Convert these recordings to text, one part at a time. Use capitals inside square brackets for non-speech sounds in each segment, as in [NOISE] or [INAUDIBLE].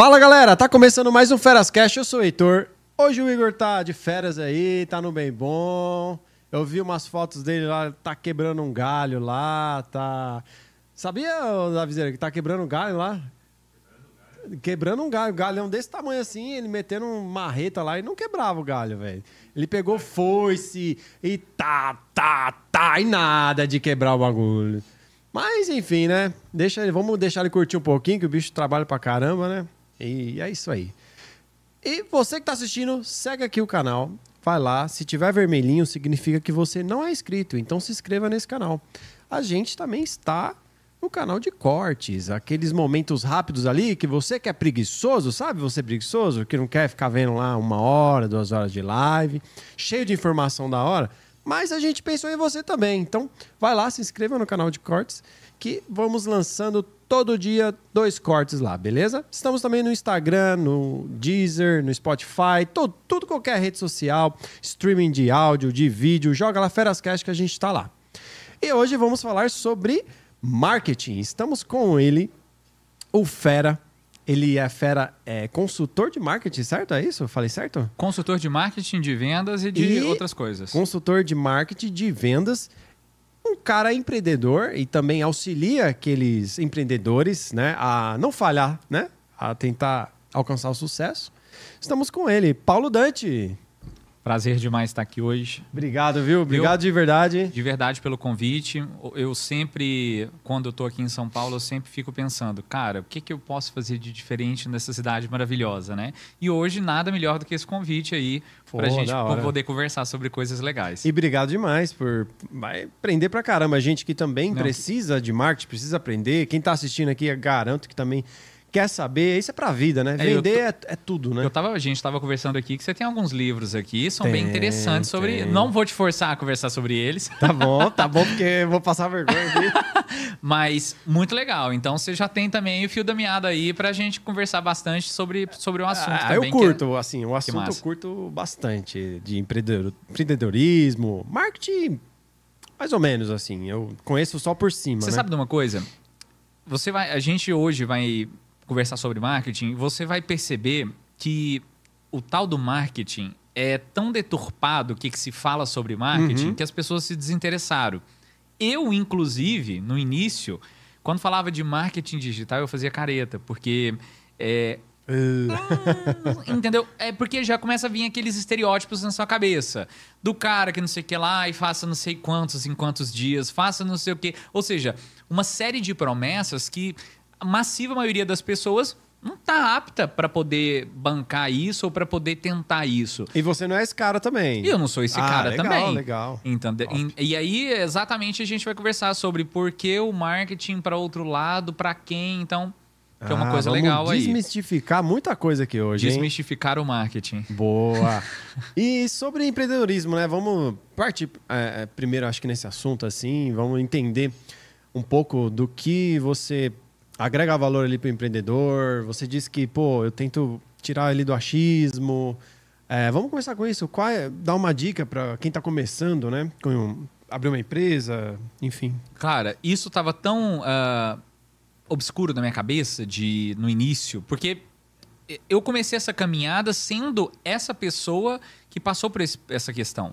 Fala galera, tá começando mais um Feras Cash, eu sou o Heitor. Hoje o Igor tá de férias aí, tá no bem bom. Eu vi umas fotos dele lá, tá quebrando um galho lá, tá. Sabia, Davizeira, que tá quebrando um galho lá? Quebrando um galho, um galhão desse tamanho assim, ele metendo uma marreta lá e não quebrava o galho, velho. Ele pegou foice e tá, tá, tá, e nada de quebrar o bagulho. Mas enfim, né? Deixa ele, vamos deixar ele curtir um pouquinho, que o bicho trabalha pra caramba, né? E é isso aí. E você que está assistindo, segue aqui o canal. Vai lá. Se tiver vermelhinho, significa que você não é inscrito. Então se inscreva nesse canal. A gente também está no canal de cortes, aqueles momentos rápidos ali que você que é preguiçoso, sabe? Você é preguiçoso, que não quer ficar vendo lá uma hora, duas horas de live, cheio de informação da hora. Mas a gente pensou em você também. Então, vai lá, se inscreva no canal de cortes, que vamos lançando todo dia dois cortes lá, beleza? Estamos também no Instagram, no Deezer, no Spotify, todo, tudo qualquer rede social, streaming de áudio, de vídeo, joga lá Ferascast que a gente está lá. E hoje vamos falar sobre marketing. Estamos com ele, o Fera. Ele é fera, é consultor de marketing, certo? É isso? Falei certo? Consultor de marketing, de vendas e de E outras coisas. Consultor de marketing, de vendas. Um cara empreendedor e também auxilia aqueles empreendedores né, a não falhar, né? A tentar alcançar o sucesso. Estamos com ele, Paulo Dante. Prazer demais estar aqui hoje. Obrigado, viu? Obrigado de verdade. De verdade pelo convite. Eu sempre, quando eu tô aqui em São Paulo, eu sempre fico pensando, cara, o que, que eu posso fazer de diferente nessa cidade maravilhosa, né? E hoje nada melhor do que esse convite aí pra Pô, gente poder conversar sobre coisas legais. E obrigado demais por vai aprender pra caramba. A gente que também Não. precisa de marketing, precisa aprender. Quem tá assistindo aqui, eu garanto que também quer saber. Isso é pra vida, né? É, Vender é, é tudo, né? Eu tava, a gente estava conversando aqui que você tem alguns livros aqui, são bem Tem, interessantes sobre. tem. Não vou te forçar a conversar sobre eles. Tá bom, tá bom, [LAUGHS] porque eu vou passar vergonha aqui. Mas muito legal. Então você já tem também o fio da meada aí pra gente conversar bastante sobre, sobre o assunto Ah, também. eu é- curto, assim, o assunto eu curto bastante de empreendedor- empreendedorismo, marketing, mais ou menos, assim. Eu conheço só por cima, Você né? sabe de uma coisa? Você vai, a gente hoje vai conversar sobre marketing. Você vai perceber que o tal do marketing é tão deturpado o que, que se fala sobre marketing Uhum. que as pessoas se desinteressaram. Eu, inclusive, no início, quando falava de marketing digital, eu fazia careta, porque é, Uh, [LAUGHS] Entendeu? É porque já começa a vir aqueles estereótipos na sua cabeça. Do cara que não sei o que lá e faça não sei quantos em quantos dias, faça não sei o que. Ou seja, uma série de promessas que massiva maioria das pessoas não tá apta para poder bancar isso ou para poder tentar isso. e você não é esse cara também. E eu não sou esse Ah, cara legal, também. legal. Entende? Top. E, e aí, exatamente, a gente vai conversar sobre por que o marketing para outro lado, para quem, então, que é uma Ah, coisa legal aí. desmistificar muita coisa aqui hoje, hein? Desmistificar o marketing. Boa. [LAUGHS] e sobre empreendedorismo, né? Vamos partir é, é, primeiro, acho que nesse assunto, assim, vamos entender um pouco do que você agrega valor ali para o empreendedor. Você disse que, pô, eu tento tirar ele do achismo. É, vamos começar com isso. Qual é, dar uma dica para quem está começando, né? Com, abrir uma empresa, enfim. Cara, isso tava tão ah, obscuro na minha cabeça de no início, porque eu comecei essa caminhada sendo essa pessoa que passou por esse- essa questão.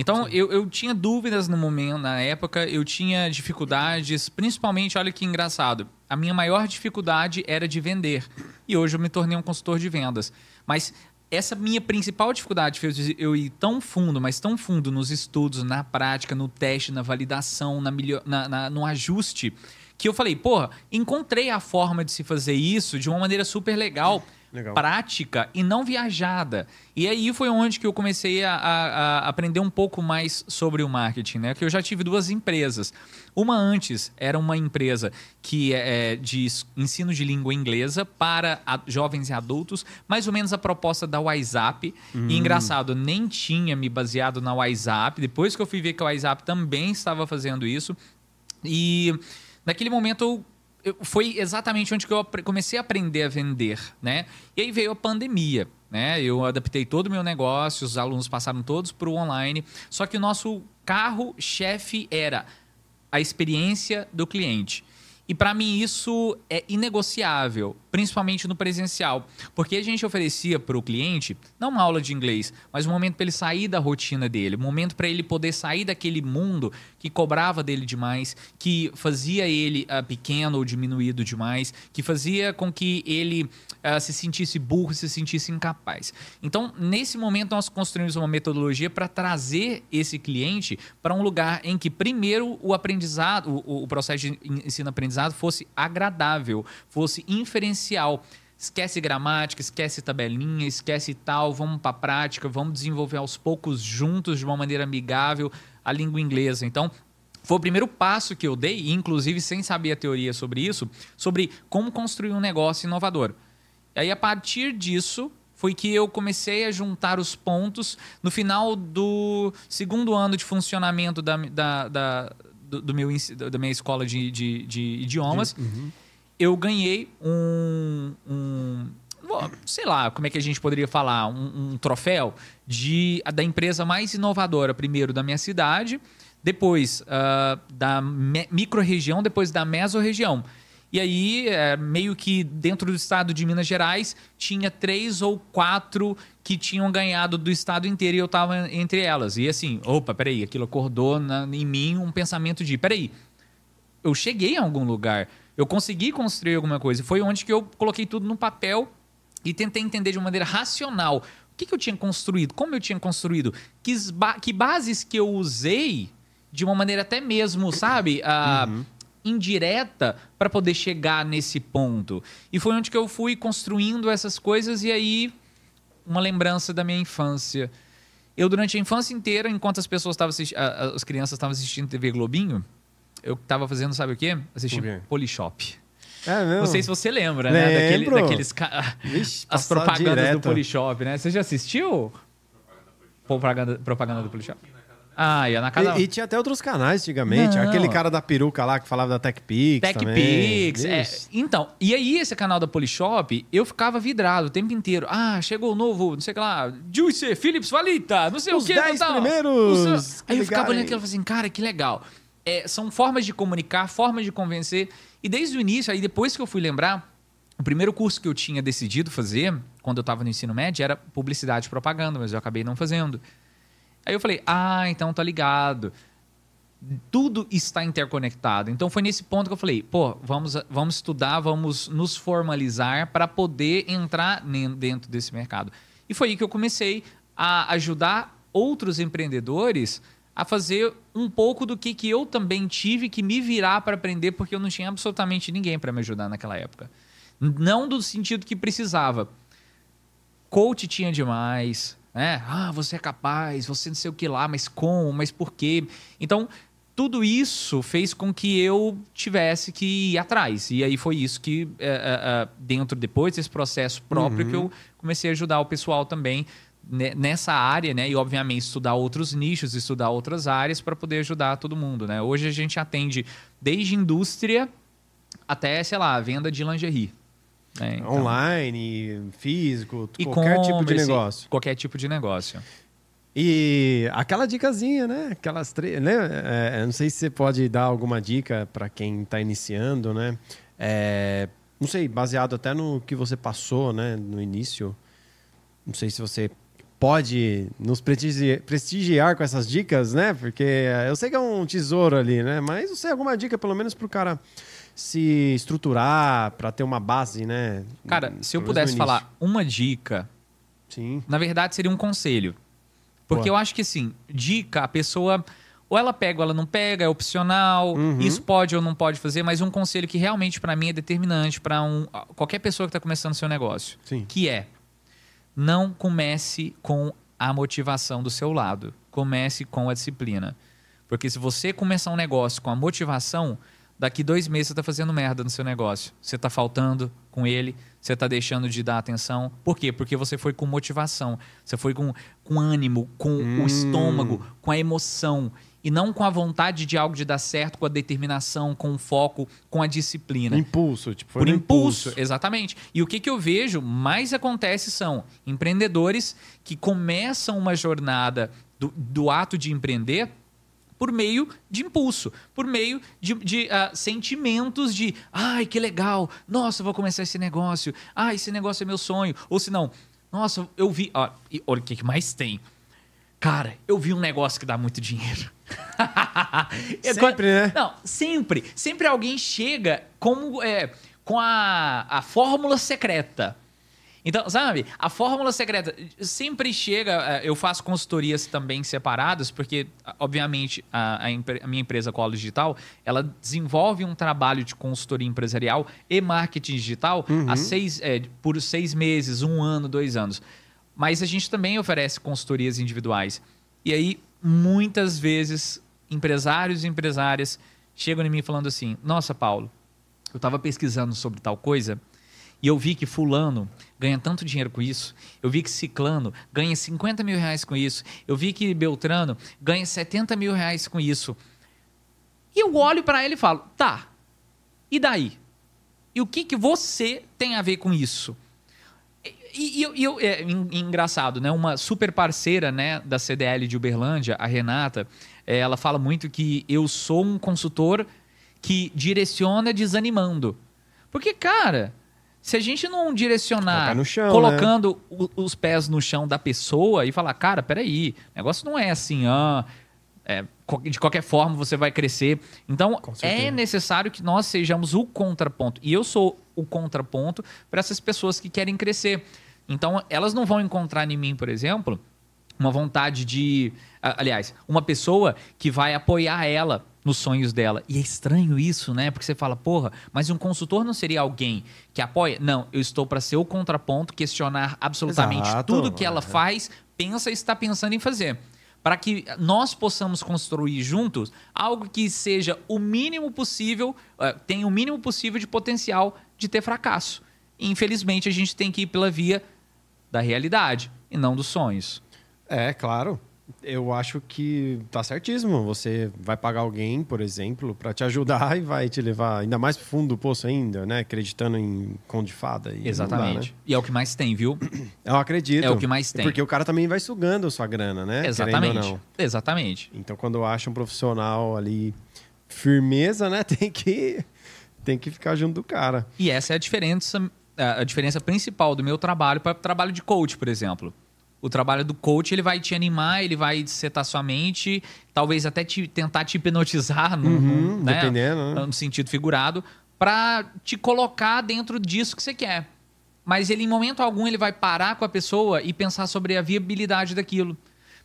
Então, eu, eu tinha dúvidas no momento, na época, eu tinha dificuldades, principalmente, olha que engraçado, a minha maior dificuldade era de vender. E hoje eu me tornei um consultor de vendas. Mas essa minha principal dificuldade fez eu ir tão fundo, mas tão fundo nos estudos, na prática, no teste, na validação, na melhor, na- na- no ajuste, que eu falei, porra, encontrei a forma de se fazer isso de uma maneira super legal, Legal. prática e não viajada. E aí foi onde que eu comecei a, a- a aprender um pouco mais sobre o marketing, né? Que eu já tive duas empresas. Uma antes era uma empresa que é de s- ensino de língua inglesa para a- jovens e adultos, mais ou menos a proposta da WhatsApp. E engraçado, nem tinha me baseado na WhatsApp. Depois que eu fui ver que a WhatsApp também estava fazendo isso. E naquele momento eu- foi exatamente onde que eu comecei a aprender a vender, né? E aí veio a pandemia, né? Eu adaptei todo o meu negócio, os alunos passaram todos para o online, só que o nosso carro-chefe era a experiência do cliente. E para mim isso é inegociável. Principalmente no presencial. Porque a gente oferecia para o cliente, não uma aula de inglês, mas um momento para ele sair da rotina dele, um momento para ele poder sair daquele mundo que cobrava dele demais, que fazia ele uh, pequeno ou diminuído demais, que fazia com que ele uh, se sentisse burro, se sentisse incapaz. Então, nesse momento, nós construímos uma metodologia para trazer esse cliente para um lugar em que, primeiro, o aprendizado, o, o processo de ensino-aprendizado fosse agradável, fosse inferencial. Esquece gramática, esquece tabelinha, esquece tal, vamos para a prática, vamos desenvolver aos poucos juntos de uma maneira amigável a língua inglesa. Então, foi o primeiro passo que eu dei, inclusive sem saber a teoria sobre isso, sobre como construir um negócio inovador. E aí, a partir disso, foi que eu comecei a juntar os pontos. No final do segundo ano de funcionamento da, da, da do, do, meu, da minha escola de, de, de idiomas, uhum. Eu ganhei um, um, sei lá, como é que a gente poderia falar, um, um troféu de, da empresa mais inovadora, primeiro da minha cidade, depois uh, da micro-região, depois da mesorregião. E aí, é, meio que dentro do estado de Minas Gerais, tinha três ou quatro que tinham ganhado do estado inteiro e eu estava entre elas. E assim, opa, peraí, aquilo acordou na, em mim um pensamento de: peraí, eu cheguei em algum lugar, eu consegui construir alguma coisa. Foi onde que eu coloquei tudo no papel e tentei entender de uma maneira racional. O que, que eu tinha construído? Como eu tinha construído? Que, que bases que eu usei de uma maneira até mesmo, sabe? Uh, uhum indireta para poder chegar nesse ponto. E foi onde que eu fui construindo essas coisas e aí uma lembrança da minha infância. Eu durante a infância inteira, enquanto as pessoas estavam as crianças estavam assistindo TV Globinho, eu estava fazendo sabe o quê? Assistindo Polishop. É mesmo? Não sei se você lembra, Lembro. né? Daquele, daqueles Vixe, as propagandas direto. do Polishop, né? Você já assistiu? Propaganda, propaganda do Polishop? Ah, ia na casa. E, e, tinha até outros canais antigamente. Não. Aquele cara da peruca lá que falava da TechPix. TechPix. É. Então, e aí esse canal da Polishop, eu ficava vidrado o tempo inteiro. Ah, chegou o novo, não sei o que lá, Juice, Philips Valita, não sei Os o que. Os 10 primeiros. Os... Aí eu ficava olhando aquilo e falei assim, cara, que legal. É, são formas de comunicar, formas de convencer. E desde o início, aí depois que eu fui lembrar, o primeiro curso que eu tinha decidido fazer, quando eu estava no ensino médio, era publicidade e propaganda, mas eu acabei não fazendo. Aí eu falei, ah, então tá ligado. Tudo está interconectado. Então foi nesse ponto que eu falei, pô, vamos, vamos estudar, vamos nos formalizar para poder entrar dentro desse mercado. E foi aí que eu comecei a ajudar outros empreendedores a fazer um pouco do que, que eu também tive que me virar para aprender, porque eu não tinha absolutamente ninguém para me ajudar naquela época. Não do sentido que precisava. Coach tinha demais, né? Ah, você é capaz, você não sei o que lá, mas como, mas por quê? Então, tudo isso fez com que eu tivesse que ir atrás. E aí foi isso que, é, é, dentro depois desse processo próprio, uhum. que eu comecei a ajudar o pessoal também nessa área, né? E obviamente estudar outros nichos, estudar outras áreas para poder ajudar todo mundo, né? Hoje a gente atende desde indústria até, sei lá, venda de lingerie. É, então... Online, físico, qualquer tipo de negócio. Qualquer tipo de negócio. E aquela dicasinha, né? Aquelas três. Né? É, não sei se você pode dar alguma dica para quem está iniciando, né? É, não sei, baseado até no que você passou, né? No início. Não sei se você pode nos prestigiar, com essas dicas, né? Porque eu sei que é um tesouro ali, né? Mas sei, alguma dica pelo menos para o cara se estruturar para ter uma base, né? Cara, se eu pudesse falar uma dica, Sim. na verdade seria um conselho. Porque Boa. eu acho que assim, dica, a pessoa ou ela pega ou ela não pega, é opcional, uhum. isso pode ou não pode fazer, mas um conselho que realmente para mim é determinante para um, qualquer pessoa que está começando seu negócio, Sim. que é não comece com a motivação do seu lado, comece com a disciplina. Porque se você começar um negócio com a motivação, daqui dois meses você está fazendo merda no seu negócio. Você está faltando com ele, você está deixando de dar atenção. Por quê? Porque você foi com motivação, você foi com, com ânimo, com hum. o estômago, com a emoção. E não com a vontade de algo de dar certo, com a determinação, com o foco, com a disciplina. Impulso, tipo, foi Por impulso, impulso, exatamente. E o que, que eu vejo mais acontece são empreendedores que começam uma jornada do, do ato de empreender por meio de impulso, por meio de, de uh, sentimentos de ai, que legal, nossa, vou começar esse negócio, ah, esse negócio é meu sonho. Ou se não, nossa, eu vi. Ó, olha o que mais tem. Cara, eu vi um negócio que dá muito dinheiro. [LAUGHS] sempre, né? Não, sempre. Sempre alguém chega como, é, com a, a fórmula secreta. Então, sabe, a fórmula secreta sempre chega. É, eu faço consultorias também separadas, porque, obviamente, a, a, minha empresa Colo Digital ela desenvolve um trabalho de consultoria empresarial e marketing digital uhum. seis, é, por seis meses, um ano, dois anos. Mas a gente também oferece consultorias individuais. E aí, muitas vezes, empresários e empresárias chegam em mim falando assim: Nossa, Paulo, eu estava pesquisando sobre tal coisa e eu vi que Fulano ganha tanto dinheiro com isso. Eu vi que Ciclano ganha 50 mil reais com isso. Eu vi que Beltrano ganha 70 mil reais com isso. E eu olho para ele e falo: tá, e daí? E o que, que você tem a ver com isso? E, e, e é engraçado, né? Uma super parceira né, da CDL de Uberlândia, a Renata, é, ela fala muito que eu sou um consultor que direciona desanimando. Porque, cara, se a gente não direcionar chão, colocando né? os pés no chão da pessoa e falar, cara, peraí, o negócio não é assim, ah, é, de qualquer forma você vai crescer. Então, é necessário que nós sejamos o contraponto. E eu sou o contraponto para essas pessoas que querem crescer. Então, elas não vão encontrar em mim, por exemplo, uma vontade de. Aliás, uma pessoa que vai apoiar ela nos sonhos dela. E é estranho isso, né? Porque você fala, porra, mas um consultor não seria alguém que apoia? Não, eu estou para ser o contraponto, questionar absolutamente Exato. tudo que ela faz, pensa e está pensando em fazer. Para que nós possamos construir juntos algo que seja o mínimo possível, uh, tenha o mínimo possível de potencial de ter fracasso. Infelizmente, a gente tem que ir pela via da realidade e não dos sonhos. É, claro. Eu acho que tá certíssimo. Você vai pagar alguém, por exemplo, para te ajudar [LAUGHS] e vai te levar ainda mais pro fundo do poço ainda, né? Acreditando em conto de fada. Exatamente. Dá, né? E é o que mais tem, viu? Eu acredito. É o que mais tem. Porque o cara também vai sugando a sua grana, né? Exatamente. Exatamente. Então, quando acha um profissional ali firmeza, né? [LAUGHS] Tem que tem que ficar junto do cara. E essa é a diferença, a diferença principal do meu trabalho para o trabalho de coach, por exemplo. O trabalho do coach ele vai te animar, ele vai setar sua mente, talvez até te, tentar te hipnotizar, no, uhum, né? dependendo, né? no sentido figurado, para te colocar dentro disso que você quer. Mas ele, em momento algum, ele vai parar com a pessoa e pensar sobre a viabilidade daquilo.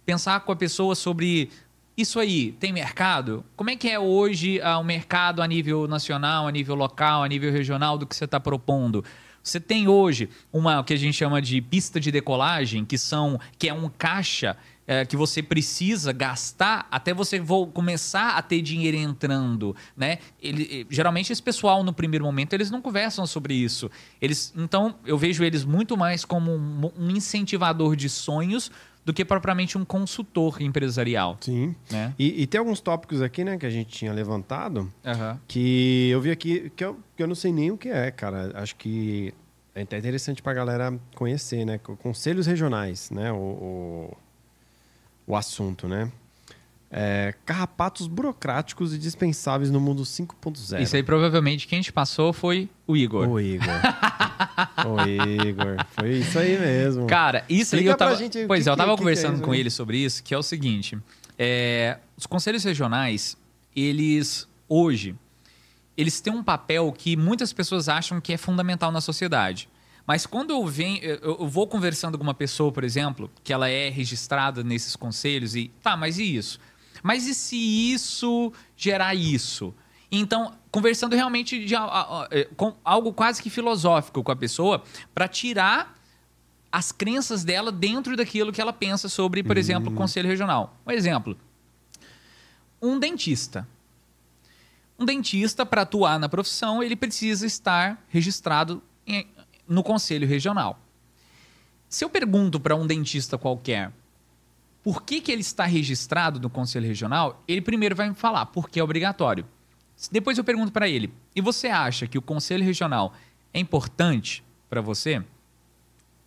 Pensar com a pessoa sobre isso aí, tem mercado? Como é que é hoje uh, o mercado a nível nacional, a nível local, a nível regional do que você está propondo? Você tem hoje uma o que a gente chama de pista de decolagem, que são que é um caixa é, que você precisa gastar até você vou começar a ter dinheiro entrando, né? Ele, geralmente esse pessoal no primeiro momento eles não conversam sobre isso. Eles, então eu vejo eles muito mais como um, um incentivador de sonhos do que propriamente um consultor empresarial. Sim. Né? E, e, tem alguns tópicos aqui, né, que a gente tinha levantado, uhum. que eu vi aqui, que eu, que eu não sei nem o que é, cara. Acho que é até interessante para a galera conhecer, né? Conselhos regionais, né? O, o, o assunto, né? É, carrapatos burocráticos e dispensáveis no mundo 5.0. Isso aí provavelmente quem te passou foi o Igor. O Igor. [LAUGHS] o Igor. Foi isso aí mesmo. Cara, isso aí eu tava. Gente, pois que, é, eu tava que, conversando que é com ele sobre isso, que é o seguinte: é, os conselhos regionais, eles hoje, eles têm um papel que muitas pessoas acham que é fundamental na sociedade. Mas quando eu venho, eu vou conversando com uma pessoa, por exemplo, que ela é registrada nesses conselhos e tá, mas e isso? Mas e se isso gerar isso? Então, conversando realmente de é, com algo quase que filosófico com a pessoa, para tirar as crenças dela dentro daquilo que ela pensa sobre, por uhum. exemplo, o conselho regional. Um exemplo: um dentista. Um dentista, para atuar na profissão, ele precisa estar registrado em, no conselho regional. Se eu pergunto para um dentista qualquer por que, que ele está registrado no Conselho Regional, ele primeiro vai me falar porque é obrigatório. Depois eu pergunto para ele: e você acha que o Conselho Regional é importante para você?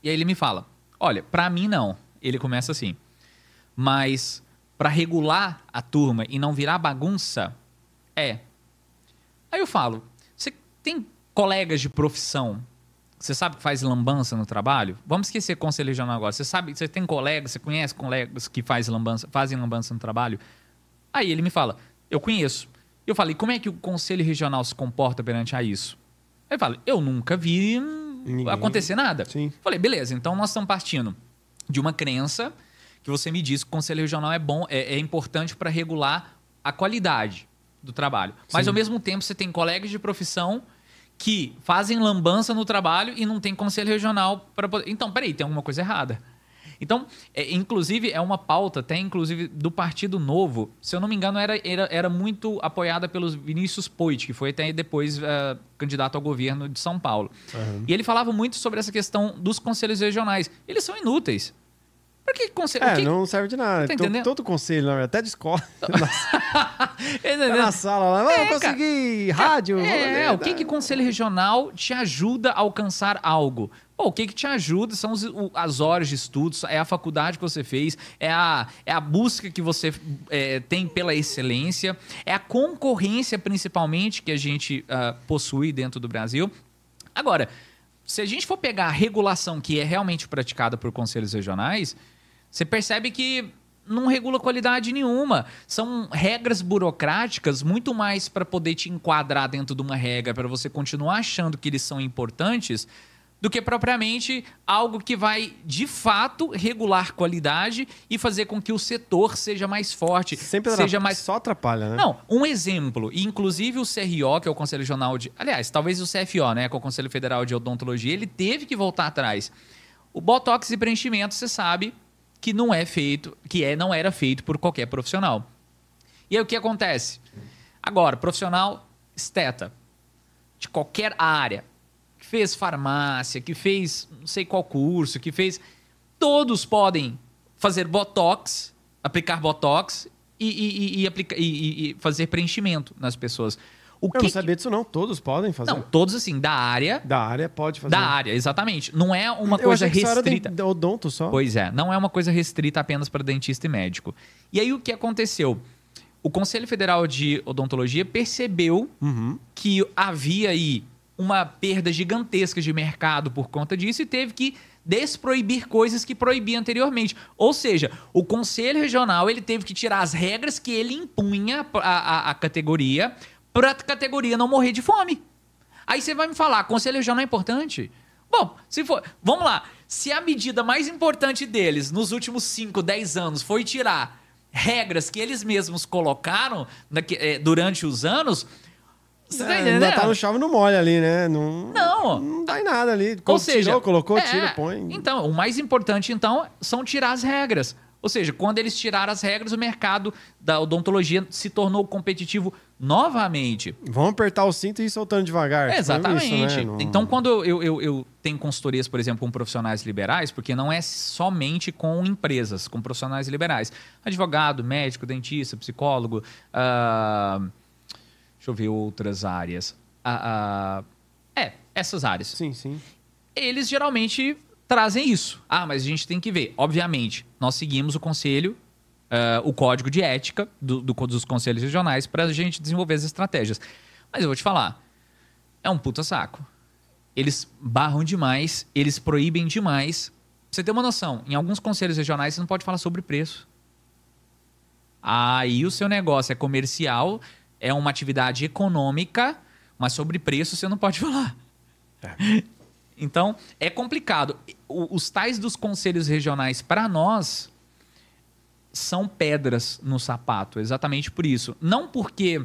E aí ele me fala: olha, para mim não. Ele começa assim. Mas para regular a turma e não virar bagunça? É. Aí eu falo, você tem colegas de profissão você sabe que faz lambança no trabalho? Vamos esquecer conselho regional agora. Você sabe, você tem colegas, você conhece colegas que faz lambança, fazem lambança no trabalho? Aí ele me fala, eu conheço. Eu falei, como é que o conselho regional se comporta perante a isso? Ele fala, eu nunca vi Ninguém. acontecer nada. Sim. Falei, beleza, então nós estamos partindo de uma crença que você me disse que o conselho regional é bom, é, é importante para regular a qualidade do trabalho. Mas Sim. ao mesmo tempo você tem colegas de profissão que fazem lambança no trabalho e não tem conselho regional para poder. Então, peraí, tem alguma coisa errada. Então, é, inclusive, é uma pauta, até inclusive do Partido Novo, se eu não me engano, era, era, era muito apoiada pelos Vinícius Poit, que foi até depois uh, candidato ao governo de São Paulo. Uhum. E ele falava muito sobre essa questão dos conselhos regionais. Eles são inúteis. Por que conselho? É, que... não serve de nada. Tá todo, todo conselho, até de escola. [LAUGHS] tá na sala lá, é, eu consegui rádio. É, é, o que que conselho regional te ajuda a alcançar algo? Pô, o que, que te ajuda são os, as horas de estudos, é a faculdade que você fez, é a, é a busca que você é, tem pela excelência, é a concorrência, principalmente, que a gente uh, possui dentro do Brasil. Agora, se a gente for pegar a regulação que é realmente praticada por conselhos regionais, você percebe que não regula qualidade nenhuma. São regras burocráticas muito mais para poder te enquadrar dentro de uma regra, para você continuar achando que eles são importantes, do que propriamente algo que vai de fato regular qualidade e fazer com que o setor seja mais forte, Sempre seja mais só atrapalha, né? Não, um exemplo, e inclusive o CRO, que é o Conselho Regional de, aliás, talvez o CFO, né, que é o Conselho Federal de Odontologia, ele teve que voltar atrás. O botox e preenchimento, você sabe, que não é feito, que é, não era feito por qualquer profissional. E aí o que acontece? Agora, profissional esteta, de qualquer área, que fez farmácia, que fez não sei qual curso, que fez. Todos podem fazer botox, aplicar botox e, e, e, aplica, e, fazer preenchimento nas pessoas. O eu que não sabia disso, não. Todos podem fazer. Não, todos assim, da área. Da área pode fazer. Da área, exatamente. Não é uma eu coisa restrita. Era odonto só. Pois é, não é uma coisa restrita apenas para dentista e médico. E aí o que aconteceu? O Conselho Federal de Odontologia percebeu uhum. que havia aí uma perda gigantesca de mercado por conta disso e teve que desproibir coisas que proibia anteriormente. Ou seja, o Conselho Regional ele teve que tirar as regras que ele impunha à categoria para a categoria não morrer de fome. Aí você vai me falar, conselho regional é importante? Bom, se for. Vamos lá. Se a medida mais importante deles nos últimos 5, 10 anos foi tirar regras que eles mesmos colocaram é, durante os anos. Você tá é, tá entendendo? Ainda tá no chave no molho ali, né? Não, não. Não dá em nada ali. Ou seja, tirou, colocou, é, tira, põe. Então, o mais importante, então, são tirar as regras. Ou seja, quando eles tiraram as regras, o mercado da odontologia se tornou competitivo novamente. Vamos apertar o cinto e ir soltando devagar. É, exatamente. Isso, né? Não... Então, quando eu, eu, eu, tenho consultorias, por exemplo, com profissionais liberais, porque não é somente com empresas, com profissionais liberais. Advogado, médico, dentista, psicólogo. Uh, deixa eu ver outras áreas. Uh, uh, é, essas áreas. Sim, sim. Eles geralmente trazem isso. Ah, mas a gente tem que ver. Obviamente, nós seguimos o conselho, uh, o código de ética do, do dos conselhos regionais para a gente desenvolver as estratégias. Mas eu vou te falar, é um puta saco. Eles barram demais, eles proíbem demais. Pra você ter uma noção, em alguns conselhos regionais você não pode falar sobre preço. Aí o seu negócio é comercial, é uma atividade econômica, mas sobre preço você não pode [LAUGHS] falar. É. Então, é complicado. Os tais dos conselhos regionais, para nós, são pedras no sapato, exatamente por isso. Não porque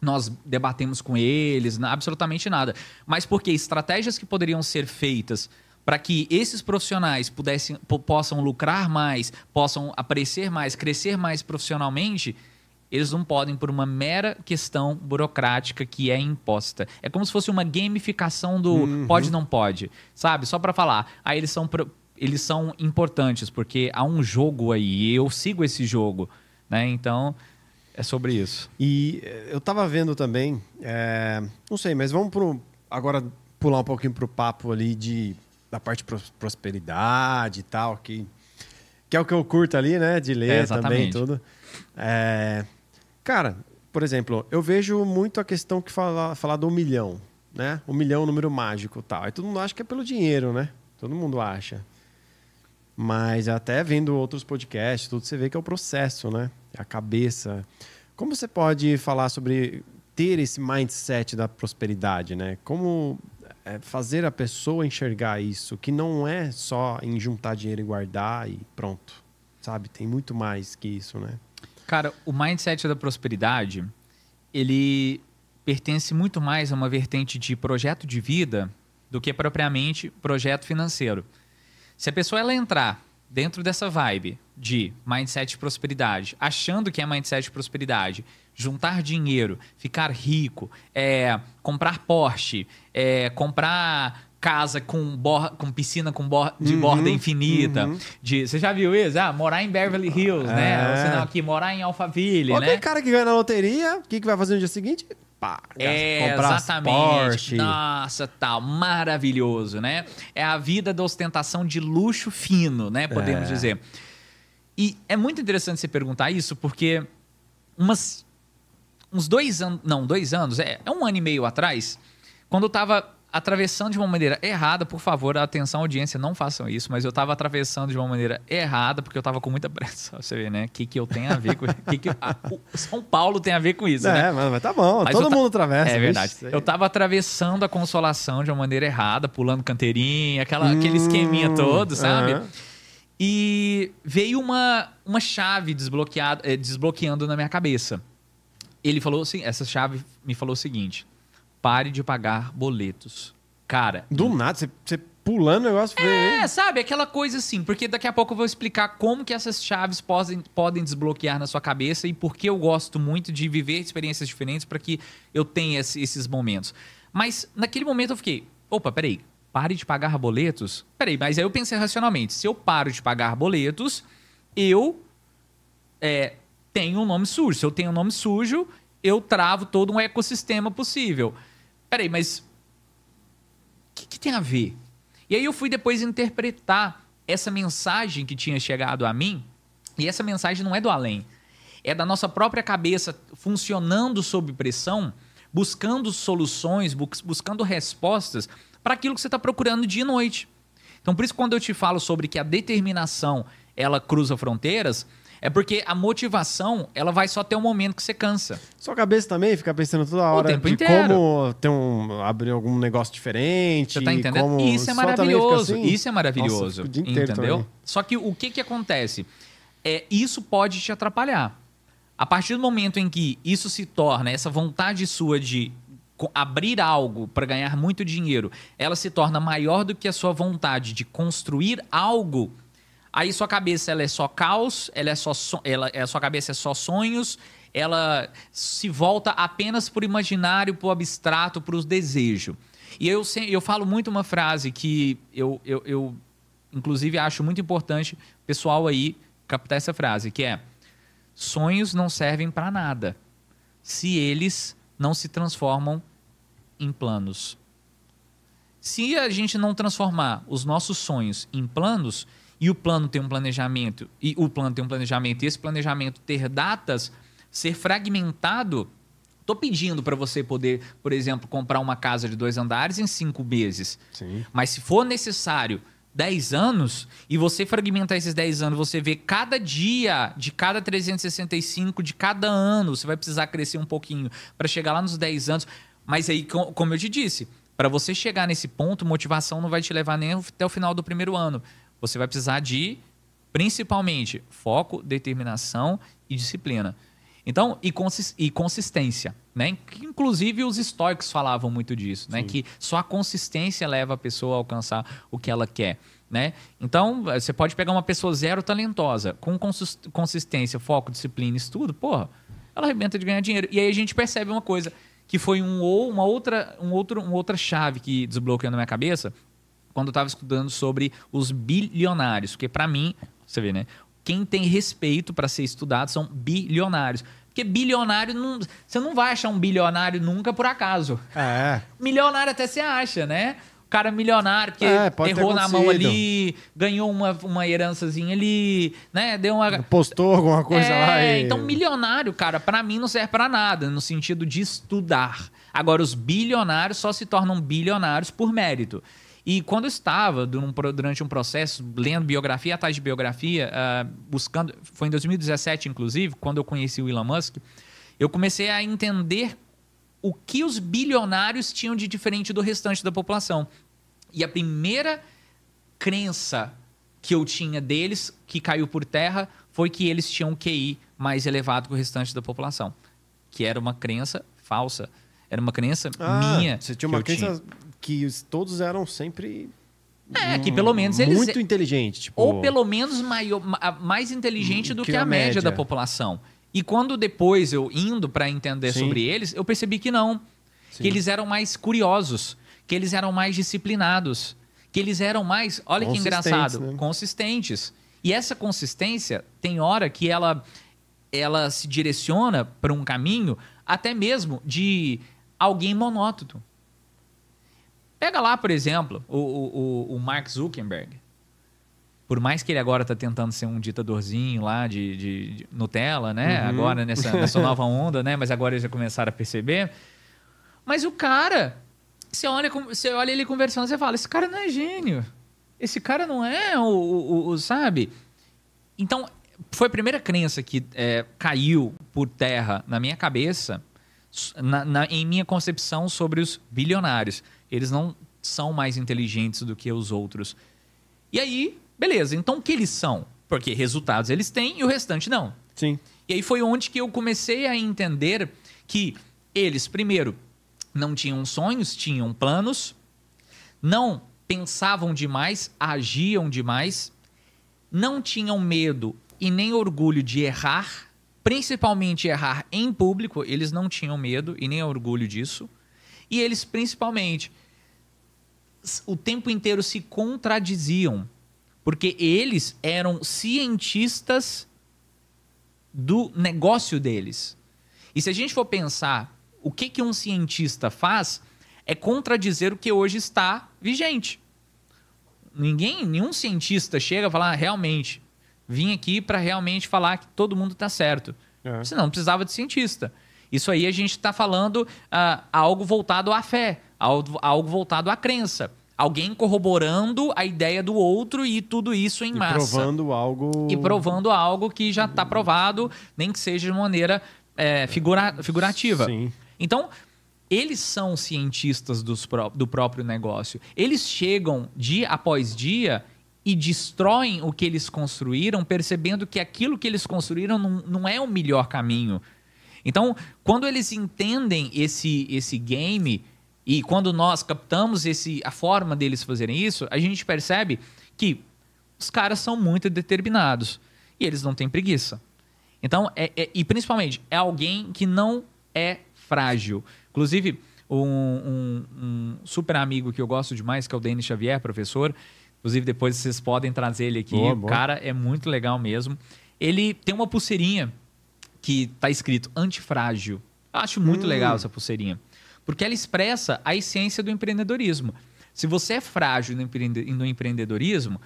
nós debatemos com eles, absolutamente nada, mas porque estratégias que poderiam ser feitas para que esses profissionais pudessem, possam lucrar mais, possam aparecer mais, crescer mais profissionalmente, eles não podem por uma mera questão burocrática que é imposta. É como se fosse uma gamificação do uhum. pode não pode, sabe? Só para falar. Aí eles são eles são importantes porque há um jogo aí, e eu sigo esse jogo, né? Então, é sobre isso. E eh, eu tava vendo também, é, não sei, mas vamos pro, agora pular um pouquinho pro papo ali de da parte de prosperidade e tal, que que é o que eu curto ali, né? De ler É, também tudo. É, Cara, por exemplo, eu vejo muito a questão que fala, falar do um milhão, né? Um milhão é um número mágico e tal. Aí todo mundo acha que é pelo dinheiro, né? Todo mundo acha. Mas até vendo outros podcasts, tudo, você vê que é o processo, né? É a cabeça. Como você pode falar sobre ter esse mindset da prosperidade, né? Como é, fazer a pessoa enxergar isso, que não é só em juntar dinheiro e guardar e pronto, sabe? Tem muito mais que isso, né? Cara, o mindset da prosperidade, ele pertence muito mais a uma vertente de projeto de vida do que propriamente projeto financeiro. Se a pessoa ela entrar dentro dessa vibe de mindset de prosperidade, achando que é mindset de prosperidade, juntar dinheiro, ficar rico, é, comprar Porsche, é, comprar casa com, bor- com piscina com bor- de Uhum, borda infinita, uhum. de, você já viu isso? Ah, morar em Beverly Hills, né? É. Ou senão aqui, morar em Alphaville, Ou né? aquele cara que ganha na loteria, o que, que vai fazer no dia seguinte? Pá, É, comprar exatamente. Porsche. Nossa, tal, maravilhoso, né? É a vida da ostentação de luxo fino, né? Podemos É. dizer. E é muito interessante você perguntar isso, porque umas, uns dois anos, não, dois anos, é, é um ano e meio atrás, quando eu tava atravessando de uma maneira errada, por favor, atenção audiência, não façam isso, mas eu tava atravessando de uma maneira errada, porque eu tava com muita pressa, [LAUGHS] você vê, né? O que, que eu tenho a ver com... que que, a- São Paulo tem a ver com isso, né? É, mas, tá bom, Mas todo eu ta- mundo atravessa. É verdade. isso. Eu tava atravessando a consolação de uma maneira errada, pulando canteirinha, aquela, aquele Hum, esqueminha todo, sabe? aham. E veio uma, uma chave desbloqueada, eh, desbloqueando na minha cabeça. Ele falou assim, essa chave me falou o seguinte: pare de pagar boletos. Cara, Do nada, você, pulando o negócio. é, sabe, aquela coisa assim, porque daqui a pouco eu vou explicar como que essas chaves podem, podem desbloquear na sua cabeça e por que eu gosto muito de viver experiências diferentes para que eu tenha esse- esses momentos. Mas naquele momento eu fiquei, opa, peraí, pare de pagar boletos? Peraí, mas aí eu pensei racionalmente, se eu paro de pagar boletos, eu é, tenho um nome sujo. Se eu tenho um nome sujo, eu travo todo um ecossistema possível. Peraí, mas o que, que tem a ver? E aí eu fui depois interpretar essa mensagem que tinha chegado a mim, e essa mensagem não é do além. É da nossa própria cabeça funcionando sob pressão, buscando soluções, bus- buscando respostas para aquilo que você está procurando dia e noite. Então, por isso, quando eu te falo sobre que a determinação ela cruza fronteiras, é porque a motivação ela vai só ter um momento que você cansa. Sua cabeça também fica pensando toda hora tempo de inteiro. como ter um, abrir algum negócio diferente. Você tá entendendo? como- Isso é maravilhoso. assim. Isso é maravilhoso. Nossa, fica o dia inteiro entendeu? também. Só que o que, que acontece? É, isso pode te atrapalhar. A partir do momento em que isso se torna, essa vontade sua de abrir algo para ganhar muito dinheiro, ela se torna maior do que a sua vontade de construir algo, aí sua cabeça ela é só caos, ela é só ela, a sua cabeça é só sonhos, ela se volta apenas por imaginário, por abstrato, para os desejos. E eu, eu falo muito uma frase que eu, eu, eu, inclusive, acho muito importante o pessoal aí captar essa frase, que é sonhos não servem para nada se eles não se transformam em planos. Se a gente não transformar os nossos sonhos em planos e o plano tem um planejamento e o plano tem um planejamento e esse planejamento ter datas, ser fragmentado, tô pedindo para você poder, por exemplo, comprar uma casa de dois andares em cinco meses. Sim. Mas se for necessário 10 anos e você fragmentar esses 10 anos, você vê cada dia de cada 365 de cada ano, você vai precisar crescer um pouquinho para chegar lá nos 10 anos. Mas aí, co- como eu te disse, para você chegar nesse ponto, motivação não vai te levar nem até o final do primeiro ano. Você vai precisar de, principalmente, foco, determinação e disciplina. Então, e, consis- e consistência, né? Que, inclusive os estoicos falavam muito disso, né? Que só a consistência leva a pessoa a alcançar o que ela quer, né? Então, você pode pegar uma pessoa zero talentosa, com consis- consistência, foco, disciplina, estudo, porra, ela arrebenta de ganhar dinheiro. E aí a gente percebe uma coisa, que foi um, ou- uma outra, um outro, uma outra chave que desbloqueou na minha cabeça, quando eu estava estudando sobre os bilionários, porque para mim, você vê, né? Quem tem respeito para ser estudado são bilionários. Porque bilionário não, você não vai achar um bilionário nunca por acaso. É. Milionário até você acha, né? O cara milionário, porque É, errou na mão ali, ganhou uma, uma herançazinha ali, né? Deu uma. Postou alguma coisa é, lá e... Então, milionário, cara, pra mim não serve pra nada, no sentido de estudar. Agora, os bilionários só se tornam bilionários por mérito. E quando eu estava durante um processo, lendo biografia atrás de biografia, ah, buscando. Foi em 2017, inclusive, quando eu conheci o Elon Musk, eu comecei a entender o que os bilionários tinham de diferente do restante da população. E a primeira crença que eu tinha deles, que caiu por terra, foi que eles tinham um QI mais elevado que o restante da população. Que era uma crença falsa. Era uma crença Ah, minha. Você tinha uma crença que os- todos eram sempre... É, que pelo menos eles- Muito inteligente, tipo... Ou pelo menos maior- ma- mais inteligente Hum, do que que, a a média, média. da população. E quando depois eu indo para entender Sim. sobre eles, eu percebi que não. Sim. Que eles eram mais curiosos, que eles eram mais disciplinados, que eles eram mais, olha que engraçado, né? consistentes. E essa consistência tem hora que ela ela se direciona para um caminho até mesmo de alguém monótono. Pega lá, por exemplo, o, o, o- Mark Zuckerberg. Por mais que ele agora está tentando ser um ditadorzinho lá de, de- de Nutella, né? Uhum. Agora nessa, nessa [LAUGHS] nova onda, né? Mas agora eles já começaram a perceber. Mas o cara, você olha, você olha ele conversando, você fala, esse cara não é gênio. Esse cara não é o, o- o- sabe? Então, foi a primeira crença que é, caiu por terra na minha cabeça, na- na- em minha concepção sobre os bilionários. Eles não são mais inteligentes do que os outros. E aí, beleza. Então, o que eles são? Porque resultados eles têm e o restante não. Sim. E aí foi onde que eu comecei a entender que eles, primeiro, não tinham sonhos, tinham planos, não pensavam demais, agiam demais, não tinham medo e nem orgulho de errar, principalmente errar em público, eles não tinham medo e nem orgulho disso. E eles, principalmente, o tempo inteiro se contradiziam, porque eles eram cientistas do negócio deles. E se a gente for pensar o que, que um cientista faz, é contradizer o que hoje está vigente. Ninguém, nenhum cientista chega a falar, "Ah, realmente, vim aqui para realmente falar que todo mundo está certo. É. Senão não precisava de cientista. Isso aí a gente está falando ah, algo voltado à fé, algo, algo voltado à crença. Alguém corroborando a ideia do outro e tudo isso em E massa provando algo... e provando algo que já está provado, nem que seja de maneira é, figura- figurativa. Sim. Então, eles são cientistas dos do próprio negócio. Eles chegam dia após dia e destroem o que eles construíram, percebendo que aquilo que eles construíram não, não é o melhor caminho. Então, quando eles entendem esse, esse game e quando nós captamos esse, a forma deles fazerem isso, a gente percebe que os caras são muito determinados e eles não têm preguiça. Então, é, é- e principalmente, é alguém que não é frágil. Inclusive, um, um- um super amigo que eu gosto demais, que é o Denis Xavier, professor. Inclusive, depois vocês podem trazer ele aqui. Boa, o boa. cara é muito legal mesmo. Ele tem uma pulseirinha que tá escrito antifrágil. Eu acho muito Hum. legal essa pulseirinha. Porque ela expressa a essência do empreendedorismo. Se você é frágil no, empreende- no empreendedorismo,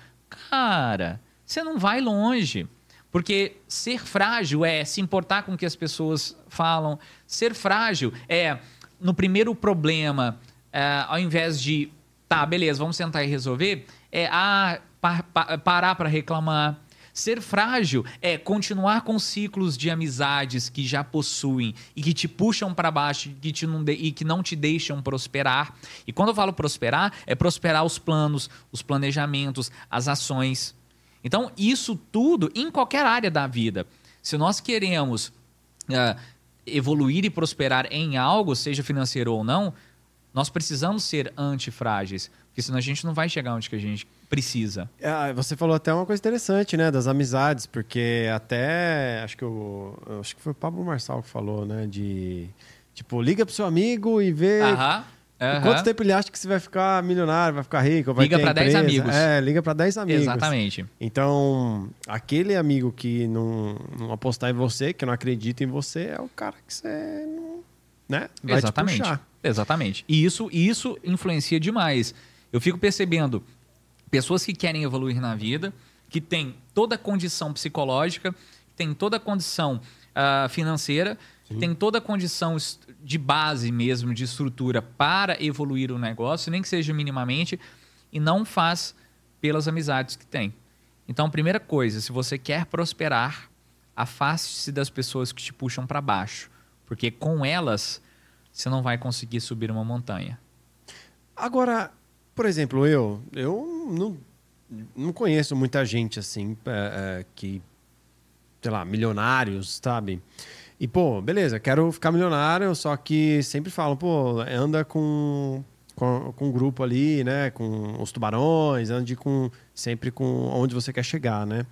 cara, você não vai longe. Porque ser frágil é se importar com o que as pessoas falam. Ser frágil é, no primeiro problema, é, ao invés de, tá, beleza, vamos sentar e resolver, é ah, pa- pa- parar para reclamar. Ser frágil é continuar com ciclos de amizades que já possuem e que te puxam para baixo que te não de- e que não te deixam prosperar. E quando eu falo prosperar, é prosperar os planos, os planejamentos, as ações. Então, isso tudo em qualquer área da vida. Se nós queremos ah, evoluir e prosperar em algo, seja financeiro ou não, nós precisamos ser antifrágeis. Porque senão a gente não vai chegar onde que a gente precisa. Ah, você falou até uma coisa interessante, né? Das amizades, porque até acho que o acho que foi o Pablo Marçal que falou, né? De tipo liga pro seu amigo e vê Aham. aham. quanto tempo ele acha que você vai ficar milionário, vai ficar rico, vai Liga ter pra 10 empresa. amigos. É, liga para 10 amigos. Exatamente. Então, aquele amigo que não, não apostar em você, que não acredita em você, é o cara que você não, né? Vai te Exatamente. puxar. Exatamente. E isso, isso influencia demais. Eu fico percebendo pessoas que querem evoluir na vida, que têm toda a condição psicológica, têm toda a condição uh, financeira, Sim. tem toda a condição de base mesmo, de estrutura para evoluir o negócio, nem que seja minimamente, e não faz pelas amizades que tem. Então, primeira coisa, se você quer prosperar, afaste-se das pessoas que te puxam para baixo, porque com elas você não vai conseguir subir uma montanha. Agora, por exemplo, eu, eu não, não conheço muita gente assim é, é, que, sei lá, milionários, sabe? E, pô, beleza, quero ficar milionário, só que sempre falam, pô, anda com, com, com um grupo ali, né? Com os tubarões, ande com, sempre com onde você quer chegar, né?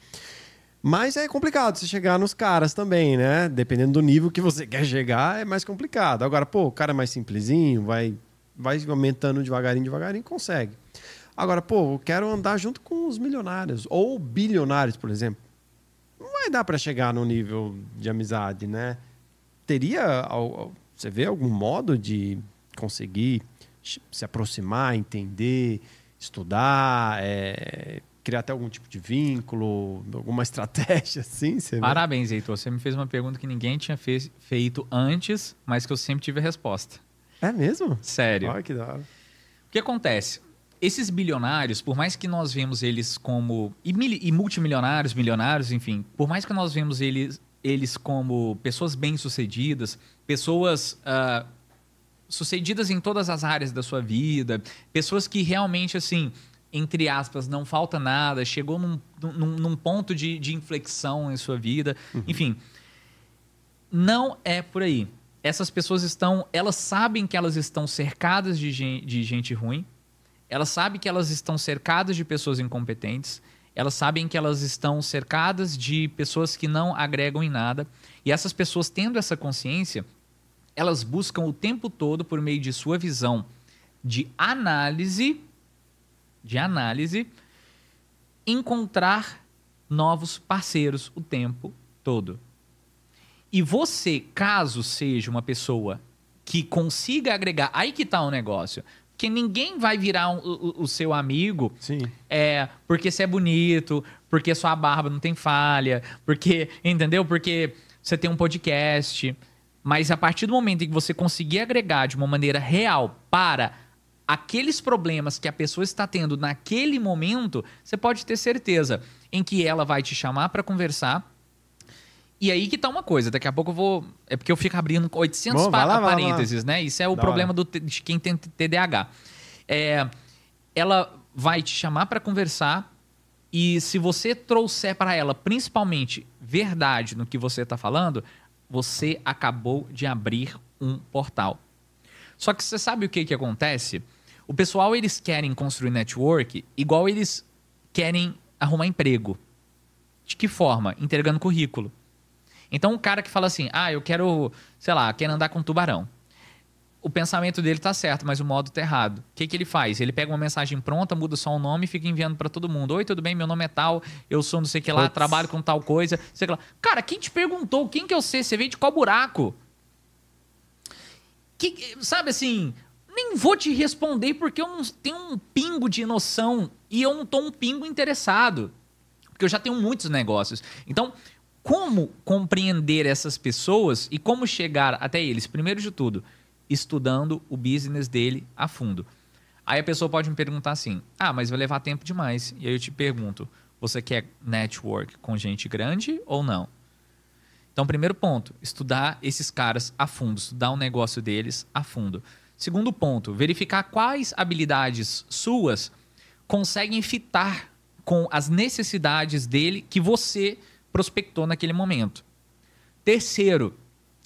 Mas é complicado você chegar nos caras também, né? Dependendo do nível que você [LAUGHS] quer chegar, é mais complicado. Agora, pô, o cara é mais simplesinho, vai, vai aumentando devagarinho, devagarinho, consegue. Agora, pô, eu quero andar junto com os milionários, ou bilionários, por exemplo não vai dar para chegar no nível de amizade, né? Teria, você vê algum modo de conseguir se aproximar, entender, estudar, é, criar até algum tipo de vínculo, alguma [LAUGHS] estratégia assim? Parabéns, Heitor. Você me fez uma pergunta que ninguém tinha feito antes, mas que eu sempre tive a resposta. É mesmo? Sério. Olha que da hora. O que acontece? esses bilionários, por mais que nós vemos eles como. E, e, multimilionários, milionários, enfim, por mais que nós vemos eles, eles como pessoas bem-sucedidas, pessoas uh, sucedidas em todas as áreas da sua vida, pessoas que realmente, assim, entre aspas, não falta nada, chegou num, num, num ponto de, de, inflexão em sua vida, uhum. enfim. Não é por aí. Essas pessoas estão. Elas sabem que elas estão cercadas de gente, de gente ruim elas sabem que elas estão cercadas de pessoas incompetentes, elas sabem que elas estão cercadas de pessoas que não agregam em nada. E essas pessoas, tendo essa consciência, elas buscam o tempo todo, por meio de sua visão de análise, de análise, encontrar novos parceiros o tempo todo. E você, caso seja uma pessoa que consiga agregar, aí que está o negócio que ninguém vai virar um, o, o, seu amigo Sim. é porque você é bonito, porque sua barba não tem falha, porque, entendeu? Porque você tem um podcast. Mas a partir do momento em que você conseguir agregar de uma maneira real para aqueles problemas que a pessoa está tendo naquele momento, você pode ter certeza em que ela vai te chamar para conversar e aí que tá uma coisa, daqui a pouco eu vou. É porque eu fico abrindo 800 Bom, lá, parênteses, né? Isso é o problema do, de quem tem TDAH. É, ela vai te chamar para conversar e se você trouxer para ela principalmente verdade no que você está falando, você acabou de abrir um portal. Só que você sabe o que, que acontece? O pessoal eles querem construir network igual eles querem arrumar emprego. De que forma? Entregando currículo. Então, um cara que fala assim, ah, eu quero, sei lá, quero andar com um tubarão. O pensamento dele tá certo, mas o modo tá errado. O que, que ele faz? Ele pega uma mensagem pronta, muda só o nome e fica enviando para todo mundo. Oi, tudo bem? Meu nome é tal, eu sou não sei o que lá, Puts. trabalho com tal coisa. Sei lá. Cara, quem te perguntou? Quem que eu sei? Você veio de qual buraco? Que, sabe assim, nem vou te responder porque eu não tenho um pingo de noção e eu não tô um pingo interessado. Porque eu já tenho muitos negócios. Então, como compreender essas pessoas e como chegar até eles? Primeiro de tudo, estudando o business dele a fundo. Aí a pessoa pode me perguntar assim: ah, mas vai levar tempo demais. E aí eu te pergunto: você quer network com gente grande ou não? Então, primeiro ponto, estudar esses caras a fundo, estudar o negócio deles a fundo. Segundo ponto, verificar quais habilidades suas conseguem fitar com as necessidades dele que você prospectou naquele momento. Terceiro,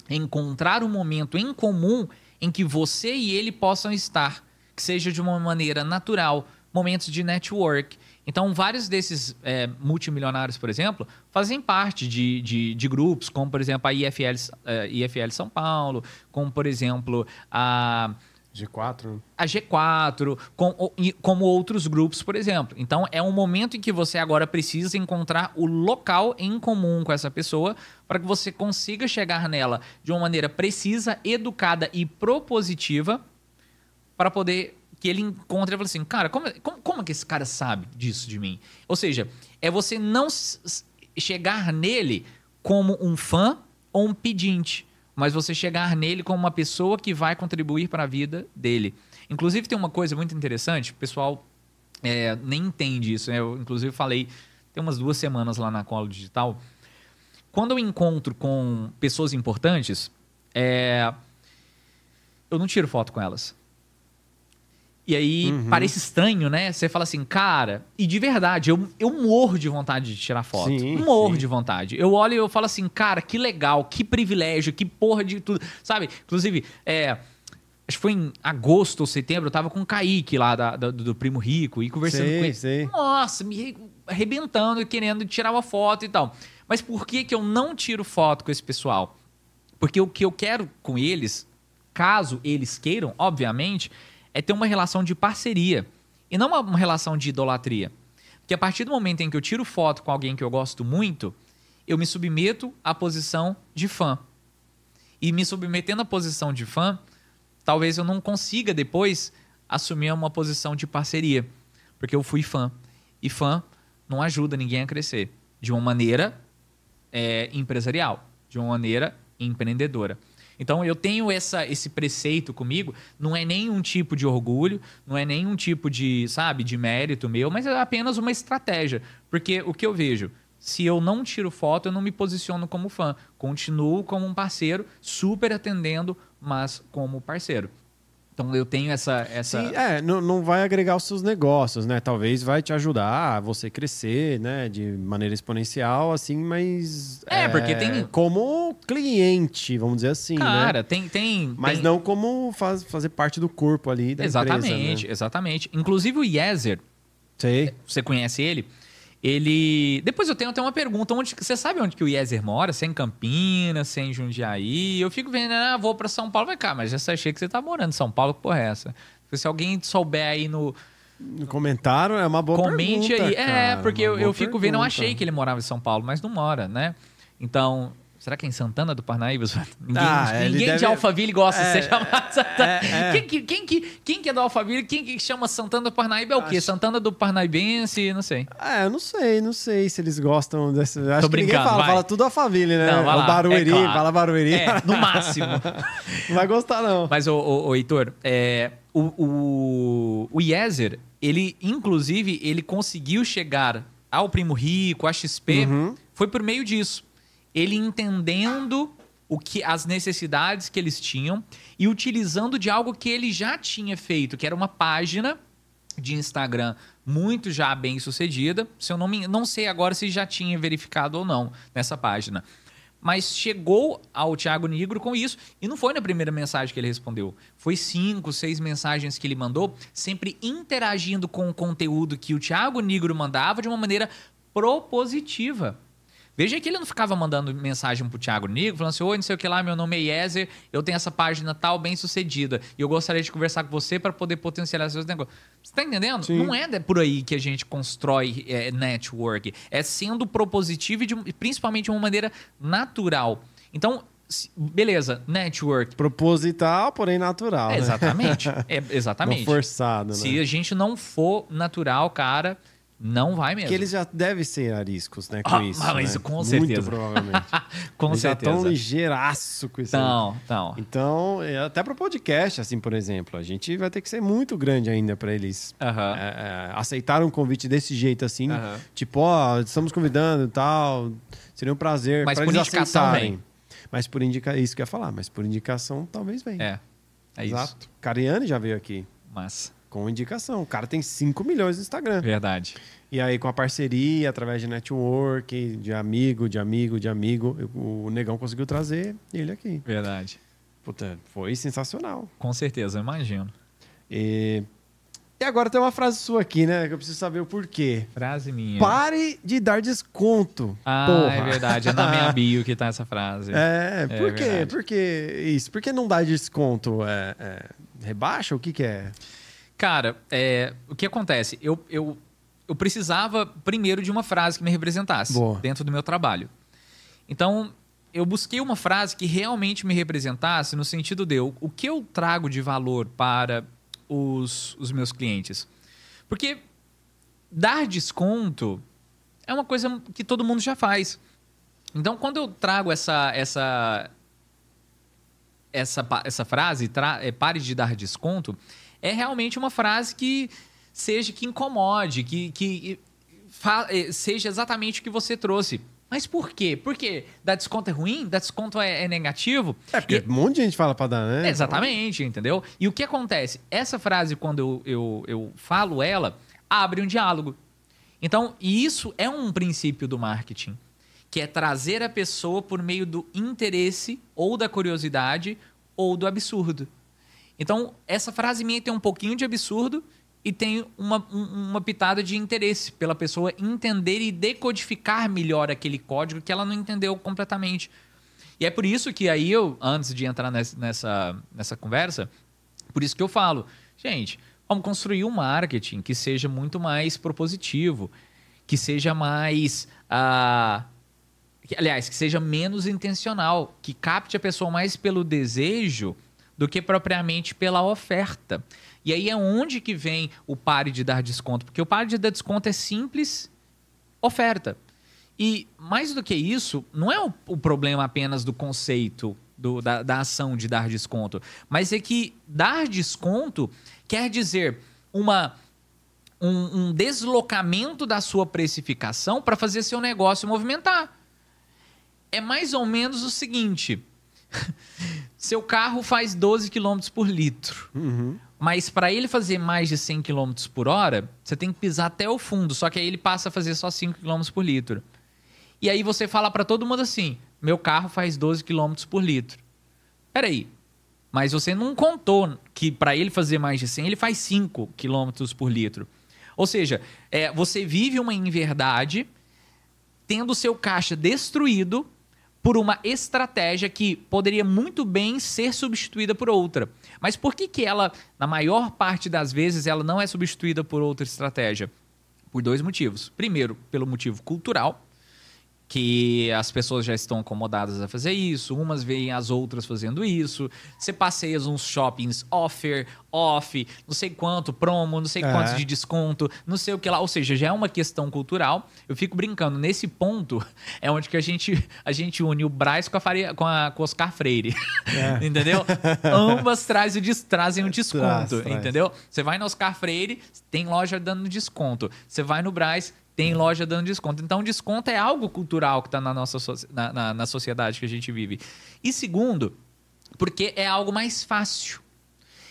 encontrar um momento em comum em que você e ele possam estar, que seja de uma maneira natural, momentos de network. Então, vários desses é, multimilionários, por exemplo, fazem parte de, de, de, grupos, como, por exemplo, a IFL, a IFL São Paulo, como, por exemplo, a G4. A G4, com, como outros grupos, por exemplo. Então, é um momento em que você agora precisa encontrar o local em comum com essa pessoa para que você consiga chegar nela de uma maneira precisa, educada e propositiva para poder que ele encontra e fala assim, cara, como, como, como que esse cara sabe disso de mim? Ou seja, é você não chegar nele como um fã ou um pedinte, mas você chegar nele como uma pessoa que vai contribuir para a vida dele. Inclusive, tem uma coisa muito interessante, o pessoal é, nem entende isso. Né? Eu, inclusive, falei tem umas duas semanas lá na Colo Digital. Quando eu encontro com pessoas importantes, é, eu não tiro foto com elas. E aí uhum. parece estranho, né? Você fala assim, cara, e de verdade, eu, eu morro de vontade de tirar foto. Sim, morro sim. de vontade. Eu olho e eu falo assim, cara, que legal, que privilégio, que porra de tudo. Sabe? Inclusive, é, acho que foi em agosto ou setembro, eu tava com o Kaique lá da, da do Primo Rico e conversando com ele. Sei. Nossa, me arrebentando e querendo tirar uma foto e tal. Mas por que, que eu não tiro foto com esse pessoal? Porque o que eu quero com eles, caso eles queiram, obviamente, é ter uma relação de parceria e não uma, relação de idolatria. Porque a partir do momento em que eu tiro foto com alguém que eu gosto muito, eu me submeto à posição de fã. E me submetendo à posição de fã, talvez eu não consiga depois assumir uma posição de parceria, porque eu fui fã. E fã não ajuda ninguém a crescer de uma maneira é, empresarial, de uma maneira empreendedora. Então eu tenho essa, esse preceito comigo, não é nenhum tipo de orgulho, não é nenhum tipo de, sabe, de mérito meu, mas é apenas uma estratégia. Porque o que eu vejo, se eu não tiro foto, eu não me posiciono como fã. Continuo como um parceiro, super atendendo, mas como parceiro. Então eu tenho essa. essa... Sim, é, não, não vai agregar os seus negócios, né? Talvez vai te ajudar a você crescer, né? De maneira exponencial, assim, mas. É, é porque tem. Como cliente, vamos dizer assim. Né? Cara, né? tem, tem. Mas tem... não como faz, fazer parte do corpo ali da exatamente, empresa. Né? Exatamente. Inclusive o Yezer. Sei. Você conhece ele? Ele. Depois eu tenho até uma pergunta. Onde... Você sabe onde que o Yezer mora? Se é em Campinas, se é em Jundiaí? Eu fico vendo, ah, vou para São Paulo. Vai cá, mas já achei que você tá morando em São Paulo, que porra é essa? Se alguém souber aí no. No comentário é uma boa Comente pergunta. Comente aí. É, cara, é, porque eu, eu fico pergunta. vendo, eu achei que ele morava em São Paulo, mas não mora, né? Então, Será que é em Santana do Parnaíba? Ninguém, ah, ninguém deve... de Alphaville gosta é, de ser [LAUGHS] chamado Santana. É, é. Quem, que, quem, que, quem que é do Alphaville? Quem que chama Santana do Parnaíba é o quê? Acho... Santana do Parnaibense? Não sei. É, eu não sei, não sei se eles gostam desse. Acho Tô que ninguém fala, vai. fala tudo Alphaville, né? Não, vai lá. O Barueri, é claro. fala Barueri. É, no máximo. [LAUGHS] não vai gostar, não. Mas, ô, ô, ô Heitor, é, o, o, o Yezer, ele, inclusive, ele conseguiu chegar ao Primo Rico, à XP, uhum. foi por meio disso ele entendendo o que as necessidades que eles tinham e utilizando de algo que ele já tinha feito, que era uma página de Instagram muito já bem sucedida. Se eu não me, não sei agora se já tinha verificado ou não nessa página. Mas chegou ao Thiago Negro com isso. E não foi na primeira mensagem que ele respondeu. Foi cinco, seis mensagens que ele mandou, sempre interagindo com o conteúdo que o Thiago Negro mandava de uma maneira propositiva. Veja que ele não ficava mandando mensagem pro Thiago Nigo, falando assim: Oi, não sei o que lá, meu nome é Yezer, eu tenho essa página tal, bem sucedida, e eu gostaria de conversar com você para poder potencializar seus negócios. Você tá entendendo? Sim. Não é por aí que a gente constrói é, network. É sendo propositivo e de, principalmente de uma maneira natural. Então, beleza, network. Proposital, porém natural. É, exatamente. Né? [LAUGHS] É, exatamente. Não forçado, né? Se a gente não for natural, cara, não vai mesmo. Porque eles já devem ser ariscos, né? Com ah, isso. Mas né? com certeza. Muito provavelmente. [LAUGHS] com eles certeza. Já estão ligeiraço com isso. Não, não. Então, é, até para o podcast, assim, por exemplo, a gente vai ter que ser muito grande ainda para eles uh -huh. é, é, aceitar um convite desse jeito, assim. Uh -huh. Tipo, ó, estamos convidando e tal. Seria um prazer. Mas por eles indicação aceitarem. Vem. Mas por indicação, isso que eu ia falar, mas por indicação talvez venha. É. É Exato. isso. Cariani já veio aqui. Mas. Com indicação. O cara tem 5 milhões no Instagram. Verdade. E aí, com a parceria, através de network, de amigo, de amigo, de amigo, o Negão conseguiu trazer ele aqui. Verdade. Puta, foi sensacional. Com certeza, eu imagino. E... e agora tem uma frase sua aqui, né? Que eu preciso saber o porquê. Frase minha. Pare de dar desconto. Ah, porra. é verdade. É na minha [LAUGHS] bio que tá essa frase. É, por é quê? Por que isso? Por que não dá desconto? É, é, rebaixa? O que, que é? Cara, é, o que acontece? Eu, eu eu precisava primeiro de uma frase que me representasse Boa. dentro do meu trabalho. Então, eu busquei uma frase que realmente me representasse no sentido de eu, o que eu trago de valor para os, os meus clientes? Porque dar desconto é uma coisa que todo mundo já faz. Então, quando eu trago essa essa essa, essa frase, tra, é, pare de dar desconto, é realmente uma frase que seja que incomode, que, que é, seja exatamente o que você trouxe. Mas por quê? Porque dar desconto é ruim? Dar desconto é, é negativo? É porque e, um monte de gente fala pra dar, né? Exatamente, entendeu? E o que acontece? Essa frase, quando eu, eu, eu falo ela, abre um diálogo. Então, isso é um princípio do marketing, que é trazer a pessoa por meio do interesse ou da curiosidade ou do absurdo. Então, essa frase minha tem um pouquinho de absurdo e tem uma, uma pitada de interesse pela pessoa entender e decodificar melhor aquele código que ela não entendeu completamente. E é por isso que aí eu, antes de entrar nessa, nessa, conversa, por isso que eu falo, gente, vamos construir um marketing que seja muito mais propositivo, que seja mais. Uh, que, aliás, que seja menos intencional, que capte a pessoa mais pelo desejo do que propriamente pela oferta. E aí é onde que vem o pare de dar desconto, porque o pare de dar desconto é simples oferta. E mais do que isso, não é o, o problema apenas do conceito do, da, da ação de dar desconto, mas é que dar desconto quer dizer uma um, um, deslocamento da sua precificação para fazer seu negócio movimentar. É mais ou menos o seguinte: [LAUGHS] seu carro faz 12 km por litro. Uhum. Mas para ele fazer mais de 100 km por hora, você tem que pisar até o fundo. Só que aí ele passa a fazer só 5 km por litro. E aí você fala para todo mundo assim: meu carro faz 12 km por litro. Peraí, mas você não contou que para ele fazer mais de 100, ele faz 5 km por litro. Ou seja, é, você vive uma inverdade tendo seu caixa destruído por uma estratégia que poderia muito bem ser substituída por outra. Mas por que, que ela, na maior parte das vezes, ela não é substituída por outra estratégia? Por dois motivos. Primeiro, pelo motivo cultural que as pessoas já estão acomodadas a fazer isso, umas veem as outras fazendo isso. Você passeia uns shoppings offer, off, não sei quanto, promo, não sei é. quanto de desconto, não sei o que lá. Ou seja, já é uma questão cultural. Eu fico brincando, nesse ponto é onde que a gente, a gente une o Braz com a, Faria, com, a com Oscar Freire. É. [LAUGHS] entendeu? Ambas trazem, trazem um desconto, traz, traz. entendeu? Você vai no Oscar Freire, tem loja dando desconto. Você vai no Braz, tem loja dando desconto. Então, desconto é algo cultural que está na nossa na, na, na sociedade que a gente vive. E segundo, porque é algo mais fácil.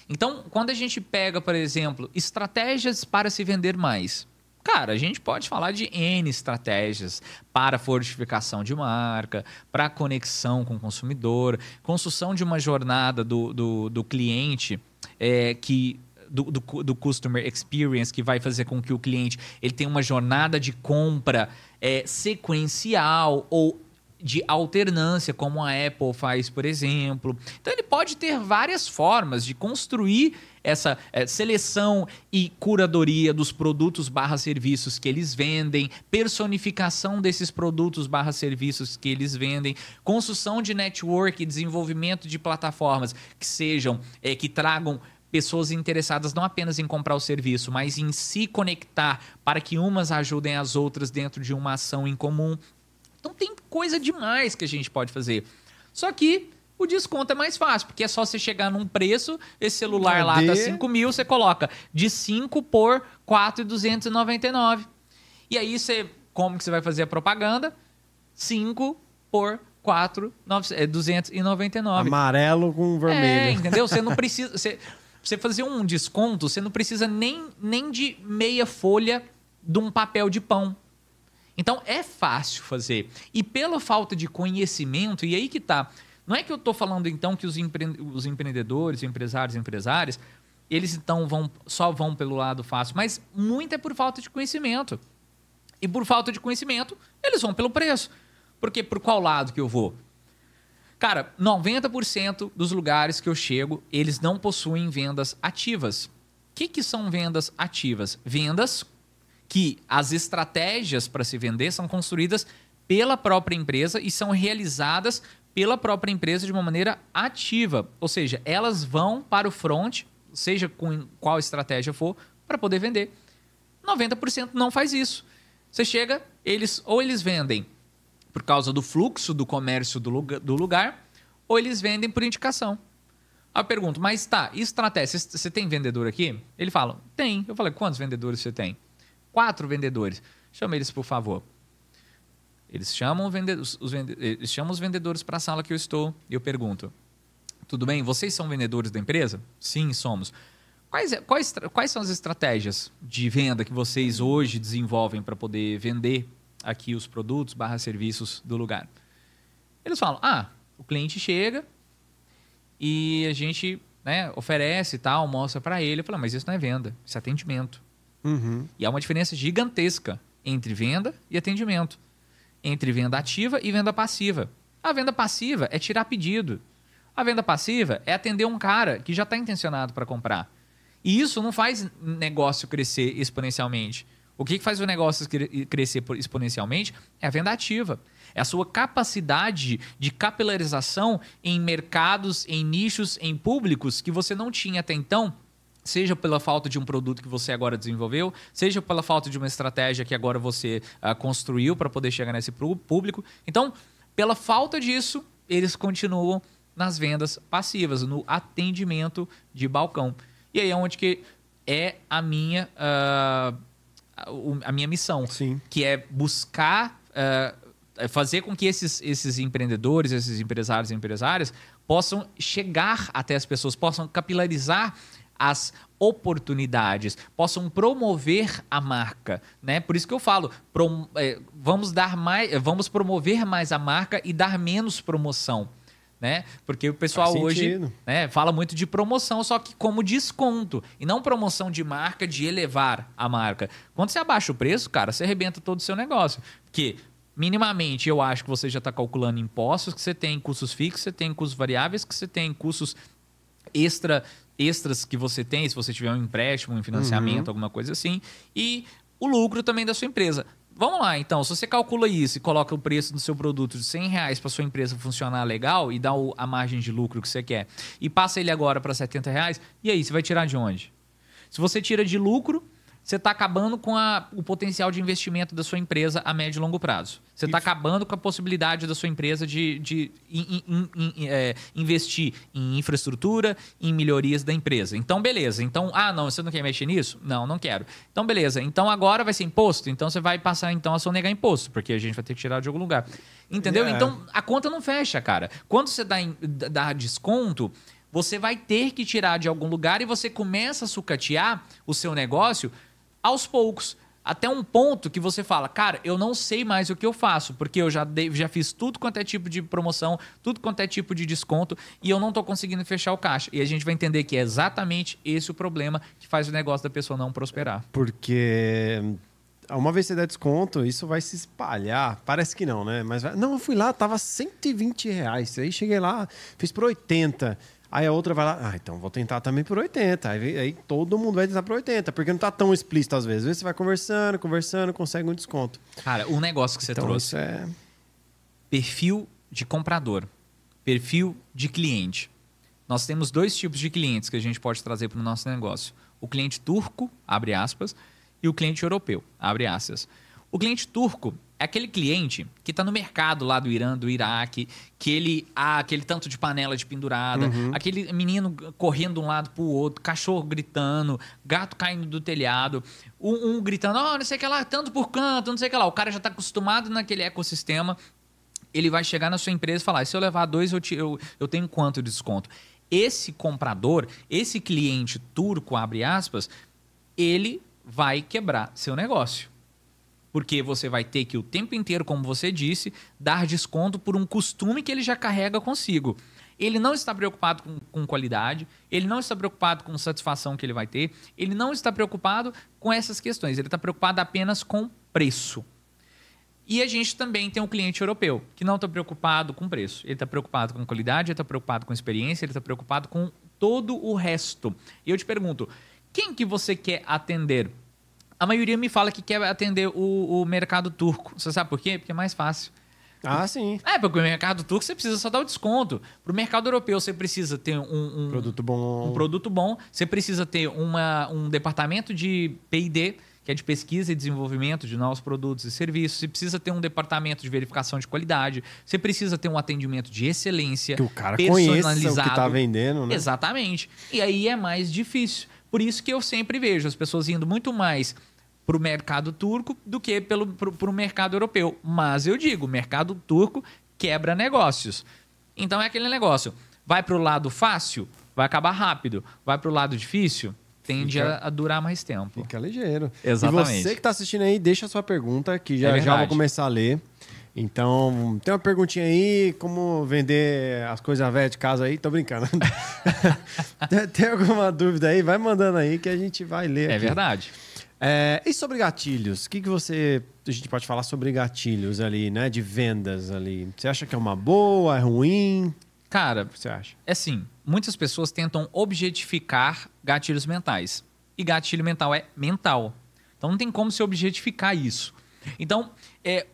Então, quando a gente pega, por exemplo, estratégias para se vender mais. Cara, a gente pode falar de N estratégias para fortificação de marca, para conexão com o consumidor, construção de uma jornada do, do, do cliente é, que do, do, do, customer experience que vai fazer com que o cliente ele tenha uma jornada de compra é, sequencial ou de alternância, como a Apple faz, por exemplo. Então ele pode ter várias formas de construir essa é, seleção e curadoria dos produtos barra serviços que eles vendem, personificação desses produtos barra serviços que eles vendem, construção de network desenvolvimento de plataformas que sejam, é, que tragam pessoas interessadas não apenas em comprar o serviço, mas em se conectar para que umas ajudem as outras dentro de uma ação em comum. Então tem coisa demais que a gente pode fazer. Só que o desconto é mais fácil, porque é só você chegar num preço, esse celular lá tá 5 mil, você coloca de 5 por 4,299. E aí você, como que você vai fazer a propaganda? 5 por 4, 299. Amarelo com vermelho. É, entendeu? Você não precisa. Você, você fazer um desconto, você não precisa nem, nem de meia folha de um papel de pão. Então é fácil fazer. E pela falta de conhecimento, e aí que tá. Não é que eu estou falando então que os, empre os empreendedores, empresários, empresárias, eles então vão só vão pelo lado fácil, mas muito é por falta de conhecimento. E por falta de conhecimento, eles vão pelo preço. Porque por qual lado que eu vou? Cara, 90% dos lugares que eu chego, eles não possuem vendas ativas. O que, que são vendas ativas? Vendas que as estratégias para se vender são construídas pela própria empresa e são realizadas pela própria empresa de uma maneira ativa. Ou seja, elas vão para o front seja com qual estratégia for, para poder vender. 90% não faz isso. Você chega, eles ou eles vendem por causa do fluxo do comércio do lugar, ou eles vendem por indicação. Aí eu pergunto, mas tá, estratégia, você tem vendedor aqui? Ele fala, tem. Eu falei, quantos vendedores você tem? Quatro vendedores. Chama eles, por favor. Eles chamam, os, vende eles chamam os vendedores para a sala que eu estou e eu pergunto, tudo bem, vocês são vendedores da empresa? Sim, somos. Quais, quais, quais são as estratégias de venda que vocês hoje desenvolvem para poder vender aqui os produtos barra serviços do lugar? Eles falam, ah, o cliente chega e a gente né, oferece e tal, mostra para ele. Eu falo, mas isso não é venda, isso é atendimento. Uhum. E há uma diferença gigantesca entre venda e atendimento. Entre venda ativa e venda passiva. A venda passiva é tirar pedido. A venda passiva é atender um cara que já está intencionado para comprar. E isso não faz negócio crescer exponencialmente. O que faz o negócio crescer exponencialmente é a venda ativa. É a sua capacidade de capilarização em mercados, em nichos, em públicos que você não tinha até então, seja pela falta de um produto que você agora desenvolveu, seja pela falta de uma estratégia que agora você uh, construiu para poder chegar nesse público. Então, pela falta disso, eles continuam nas vendas passivas, no atendimento de balcão. E aí é onde que é a minha, uh, a minha missão, Sim. que é buscar uh, fazer com que esses, esses empreendedores, esses empresários e empresárias possam chegar até as pessoas, possam capilarizar as oportunidades, possam promover a marca, né? Por isso que eu falo, prom é, vamos dar mais, vamos promover mais a marca e dar menos promoção né? Porque o pessoal hoje né, fala muito de promoção, só que como desconto. E não promoção de marca, de elevar a marca. Quando você abaixa o preço, cara, você arrebenta todo o seu negócio. Porque, minimamente, eu acho que você já está calculando impostos, que você tem custos fixos, você tem custos variáveis, que você tem custos extra extras que você tem, se você tiver um empréstimo, um financiamento, uhum. alguma coisa assim, e o lucro também da sua empresa. Vamos lá, então. Se você calcula isso e coloca o preço do seu produto de 100 reais para sua empresa funcionar legal e dá a margem de lucro que você quer, e passa ele agora para 70 reais, e aí, você vai tirar de onde? Se você tira de lucro, você está acabando com a, o potencial de investimento da sua empresa a médio e longo prazo. Você está acabando com a possibilidade da sua empresa de, de in, in, in, é, investir em infraestrutura, em melhorias da empresa. Então, beleza. Então, ah, não, você não quer mexer nisso? Não, não quero. Então, beleza. Então, agora vai ser imposto? Então, você vai passar então a sonegar imposto, porque a gente vai ter que tirar de algum lugar. Entendeu? Yeah. Então, a conta não fecha, cara. Quando você dá, dá desconto você vai ter que tirar de algum lugar e você começa a sucatear o seu negócio aos poucos. Até um ponto que você fala, cara, eu não sei mais o que eu faço, porque eu já, dei, já fiz tudo quanto é tipo de promoção, tudo quanto é tipo de desconto, e eu não estou conseguindo fechar o caixa. E a gente vai entender que é exatamente esse o problema que faz o negócio da pessoa não prosperar. Porque uma vez você der desconto, isso vai se espalhar. Parece que não, né? Mas não, eu fui lá, tava 120 reais. Aí cheguei lá, fiz por 80. Aí a outra vai lá, ah, então vou tentar também por 80. Aí, aí todo mundo vai tentar por 80, porque não tá tão explícito às vezes. Às vezes você vai conversando, conversando, consegue um desconto. Cara, o negócio que você então, trouxe. é... Perfil de comprador, perfil de cliente. Nós temos dois tipos de clientes que a gente pode trazer para o nosso negócio. O cliente turco, abre aspas, e o cliente europeu, abre aspas. O cliente turco é aquele cliente que está no mercado lá do Irã, do Iraque, que ele há aquele tanto de panela de pendurada, uhum. aquele menino correndo de um lado para o outro, cachorro gritando, gato caindo do telhado, um, um gritando, oh, não sei o que lá, tanto por canto, não sei o que lá. O cara já está acostumado naquele ecossistema. Ele vai chegar na sua empresa e falar: se eu levar dois, eu, te, eu, eu tenho quanto de desconto? Esse comprador, esse cliente turco, abre aspas, ele vai quebrar seu negócio porque você vai ter que o tempo inteiro, como você disse, dar desconto por um costume que ele já carrega consigo. Ele não está preocupado com, com, qualidade, ele não está preocupado com satisfação que ele vai ter, ele não está preocupado com essas questões, ele está preocupado apenas com preço. E a gente também tem um cliente europeu que não está preocupado com preço, ele está preocupado com qualidade, ele está preocupado com experiência, ele está preocupado com todo o resto. E eu te pergunto, quem que você quer atender? A maioria me fala que quer atender o, o mercado turco. Você sabe por quê? Porque é mais fácil. Ah, sim. É, porque o mercado turco você precisa só dar o desconto. Para o mercado europeu você precisa ter um, um Produto bom. um produto bom, você precisa ter uma, um departamento de P&D, que é de pesquisa e desenvolvimento de novos produtos e serviços. Você precisa ter um departamento de verificação de qualidade. Você precisa ter um atendimento de excelência, Que o cara conheça o que tá vendendo, né? Exatamente. E aí é mais difícil. Por isso que eu sempre vejo as pessoas indo muito mais para o mercado turco do que para o mercado europeu. Mas eu digo, o mercado turco quebra negócios. Então é aquele negócio. Vai para o lado fácil, vai acabar rápido. Vai para o lado difícil, tende Fica- a, durar mais tempo. Fica ligeiro. Exatamente. E você que tá assistindo aí, deixa a sua pergunta, que já, É já vou começar a ler. Então, tem uma perguntinha aí, como vender as coisas velhas de casa aí? Tô brincando. [LAUGHS] [LAUGHS] tem, tem alguma dúvida aí? Vai mandando aí que a gente vai ler É aqui. verdade. É, e sobre gatilhos? O que, que você. A gente pode falar sobre gatilhos ali, né? De vendas ali. Você acha que é uma boa, é ruim? Cara, O que você acha? é assim, muitas pessoas tentam objetificar gatilhos mentais. E gatilho mental é mental. Então não tem como se objetificar isso. Então, é,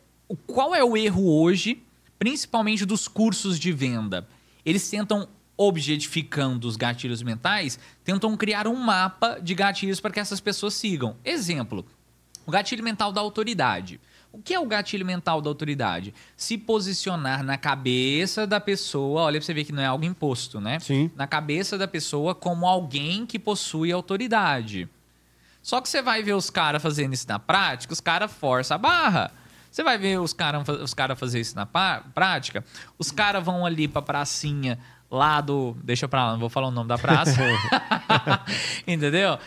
qual é o erro hoje, principalmente dos cursos de venda? Eles tentam, objetificando os gatilhos mentais, tentam criar um mapa de gatilhos para que essas pessoas sigam. Exemplo, o gatilho mental da autoridade. O que é o gatilho mental da autoridade? Se posicionar na cabeça da pessoa, olha pra você ver que não é algo imposto, né? Sim. Na cabeça da pessoa como alguém que possui autoridade. Só que você vai ver os caras fazendo isso na prática, os caras forçam a barra. Você vai ver os caras os cara fazer isso na prática, os caras vão ali pra pracinha lá do. Deixa pra lá, não vou falar o nome da praça. [LAUGHS] [LAUGHS] Entendeu?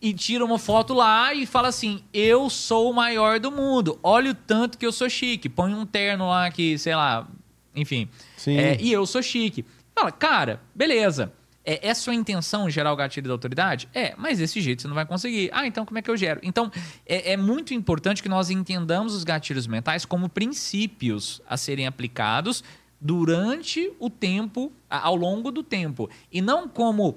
E tira uma foto lá e fala assim: Eu sou o maior do mundo. Olha o tanto que eu sou chique. Põe um terno lá que, sei lá, enfim. Sim. É, e eu sou chique. Fala, cara, beleza. É, é sua intenção gerar o gatilho da autoridade? É, mas desse jeito você não vai conseguir. Ah, então como é que eu gero? Então, é, é muito importante que nós entendamos os gatilhos mentais como princípios a serem aplicados durante o tempo, ao longo do tempo. E não como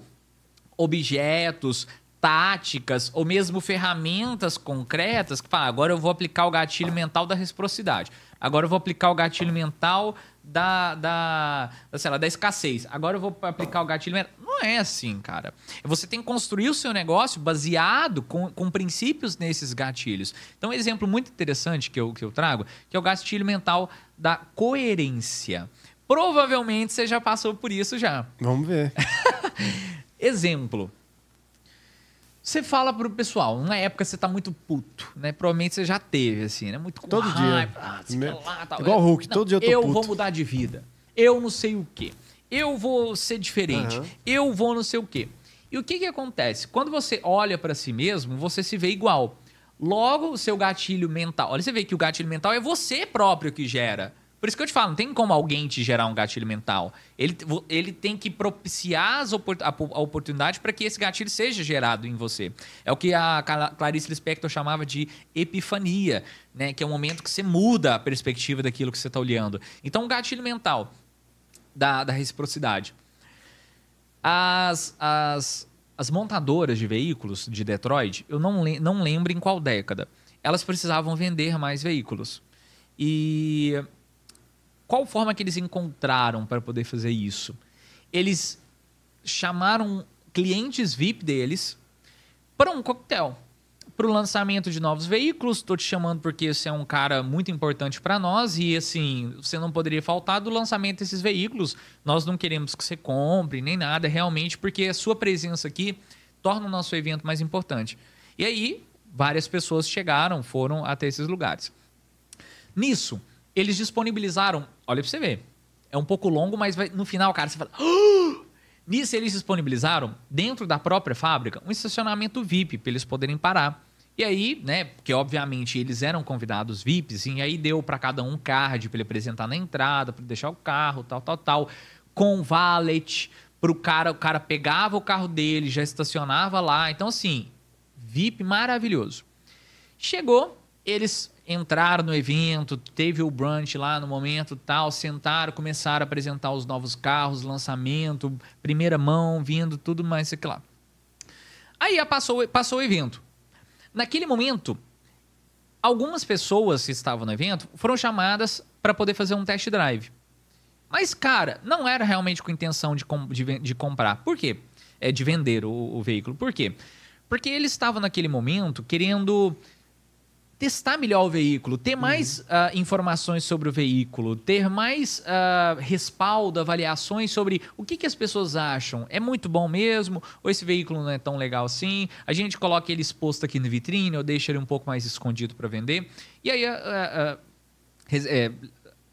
objetos, táticas ou mesmo ferramentas concretas que fala, agora eu vou aplicar o gatilho mental da reciprocidade. Agora eu vou aplicar o gatilho mental da, da, da, sei lá, da escassez. Agora eu vou aplicar o gatilho mental. Não é assim, cara. Você tem que construir o seu negócio baseado com, com princípios nesses gatilhos. Então, um exemplo muito interessante que eu, que eu trago, que é o gatilho mental da coerência. Provavelmente você já passou por isso já. Vamos ver. [LAUGHS] Exemplo. Você fala pro pessoal, numa época você tá muito puto, né? Provavelmente você já teve, assim, né? Muito com Todo dia. raiva, ah, sei Me- lá, tal. Igual o Hulk, todo dia eu tô Eu puto. vou mudar de vida. Eu não sei o quê. Eu vou ser diferente. Aham. Eu vou não sei o quê. E o que que acontece? Quando você olha pra si mesmo, você se vê igual. Logo, o seu gatilho mental... Olha, você vê que o gatilho mental é você próprio que gera. Por isso que eu te falo, não tem como alguém te gerar um gatilho mental. Ele, ele tem que propiciar opor- a, a oportunidade para que esse gatilho seja gerado em você. É o que a Cla- Clarice Lispector chamava de epifania, né? que é o momento que você muda a perspectiva daquilo que você está olhando. Então, o gatilho mental da, da reciprocidade. As, as, as montadoras de veículos de Detroit, eu não, le- não lembro em qual década, elas precisavam vender mais veículos. E qual forma que eles encontraram para poder fazer isso? Eles chamaram clientes VIP deles para um coquetel, para o lançamento de novos veículos. Estou te chamando porque você é um cara muito importante para nós e assim você não poderia faltar do lançamento desses veículos. Nós não queremos que você compre nem nada, realmente porque a sua presença aqui torna o nosso evento mais importante. E aí várias pessoas chegaram, foram até esses lugares. Nisso, eles disponibilizaram. Olha pra você ver. É um pouco longo, mas vai- no final, cara, você fala. "Ah!" Nisso, eles disponibilizaram, dentro da própria fábrica, um estacionamento VIP para eles poderem parar. E aí, né, porque obviamente eles eram convidados VIPs, e aí deu para cada um card para ele apresentar na entrada, para deixar o carro, tal, tal, tal, com valet, pro cara, o cara pegava o carro dele, já estacionava lá. Então, assim, VIP maravilhoso. Chegou, eles entraram no evento, teve o brunch lá no momento tal, sentaram, começaram a apresentar os novos carros, lançamento, primeira mão, vindo, tudo mais, aqui lá. Aí passou, passou o evento. Naquele momento, algumas pessoas que estavam no evento foram chamadas para poder fazer um test drive. Mas, cara, não era realmente com intenção de, com, de, de comprar. Por quê? É, de vender o, o veículo. Por quê? Porque eles estavam naquele momento querendo testar melhor o veículo, ter uhum. mais uhum. uh, informações sobre o veículo, ter mais uh, respaldo, avaliações sobre o que, que as pessoas acham. É muito bom mesmo? Ou esse veículo não é tão legal assim? A gente coloca ele exposto aqui na vitrine ou deixa ele um pouco mais escondido para vender. E aí uh, é,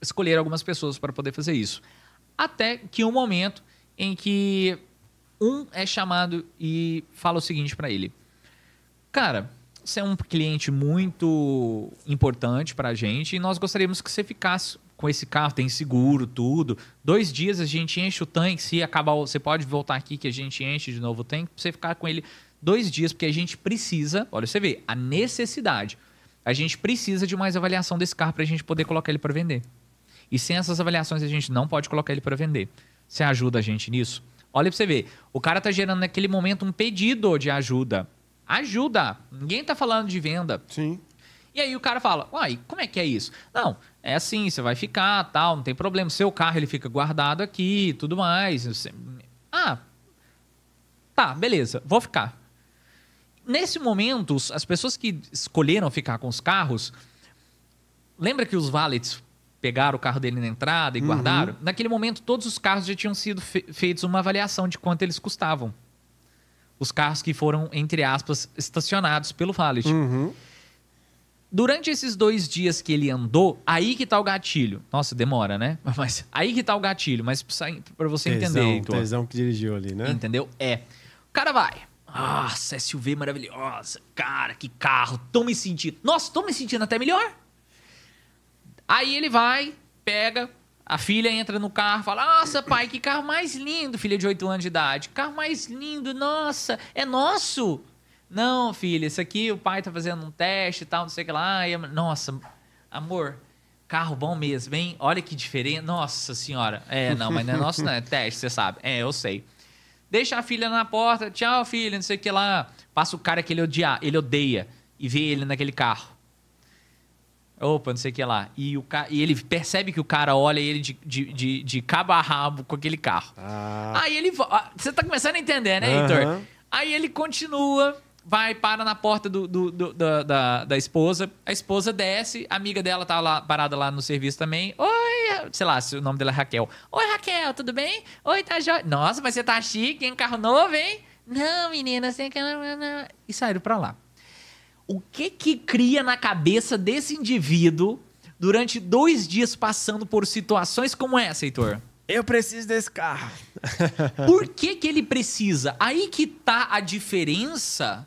escolher algumas pessoas para poder fazer isso. Até que um momento em que um é chamado e fala o seguinte para ele: Cara, você é um cliente muito importante para a gente e nós gostaríamos que você ficasse com esse carro, tem seguro, tudo. Dois dias a gente enche o tanque, se acabar, você pode voltar aqui que a gente enche de novo o tanque, para você ficar com ele dois dias, porque a gente precisa, olha, você vê, a necessidade. A gente precisa de mais avaliação desse carro para a gente poder colocar ele para vender. E sem essas avaliações a gente não pode colocar ele para vender. Você ajuda a gente nisso? Olha para você ver, o cara tá gerando naquele momento um pedido de ajuda ajuda. Ninguém tá falando de venda. Sim. E aí o cara fala, uai, como é que é isso? Não, é assim, você vai ficar, tal, não tem problema. Seu carro ele fica guardado aqui tudo mais. Você... Ah, tá, beleza, vou ficar. Nesse momento, as pessoas que escolheram ficar com os carros, lembra que os valets pegaram o carro dele na entrada e uhum. guardaram? Naquele momento, todos os carros já tinham sido fe feitos uma avaliação de quanto eles custavam os carros que foram, entre aspas, estacionados pelo Valet. Uhum. Durante esses dois dias que ele andou, aí que tá o gatilho. Nossa, demora, né? [LAUGHS] Mas aí que tá o gatilho, mas para você tesão, entender, Heitor. Tesão que dirigiu ali, né? Entendeu? É. O cara vai. Nossa, SUV maravilhosa. Cara, que carro. Tô me sentindo. Nossa, tô me sentindo até melhor. Aí ele vai, pega, a filha entra no carro fala: Nossa, pai, que carro mais lindo, filha de 8 anos de idade. Carro mais lindo, nossa, é nosso. Não, filha, isso aqui o pai tá fazendo um teste e tal, não sei o que lá. nossa, amor, carro bom mesmo, hein? Olha que diferente. Nossa senhora. É, não, mas não é nosso, não, é teste, você sabe. É, eu sei. Deixa a filha na porta, tchau, filha, não sei o que lá. Passa o cara que ele odia, ele odeia e vê ele naquele carro. Opa, não sei o que lá. E, o ca... e ele percebe que o cara olha ele de, de, de, de cabo a rabo com aquele carro. Ah. Aí ele. Ah, você tá começando a entender, né, Heitor? Aí ele continua, vai, para na porta do, do, do, da, da, da, esposa. A esposa desce, a amiga dela tá lá, parada lá no serviço também. Oi, sei lá, se o nome dela é Raquel. Oi, Raquel, tudo bem? Oi, tá jóia. Nossa, mas você tá chique, hein? Carro novo, hein? Não, menina, você quer. E saíram pra lá o que que cria na cabeça desse indivíduo durante dois dias passando por situações como essa, Heitor? Eu preciso desse carro. [LAUGHS] por que que ele precisa? Aí que tá a diferença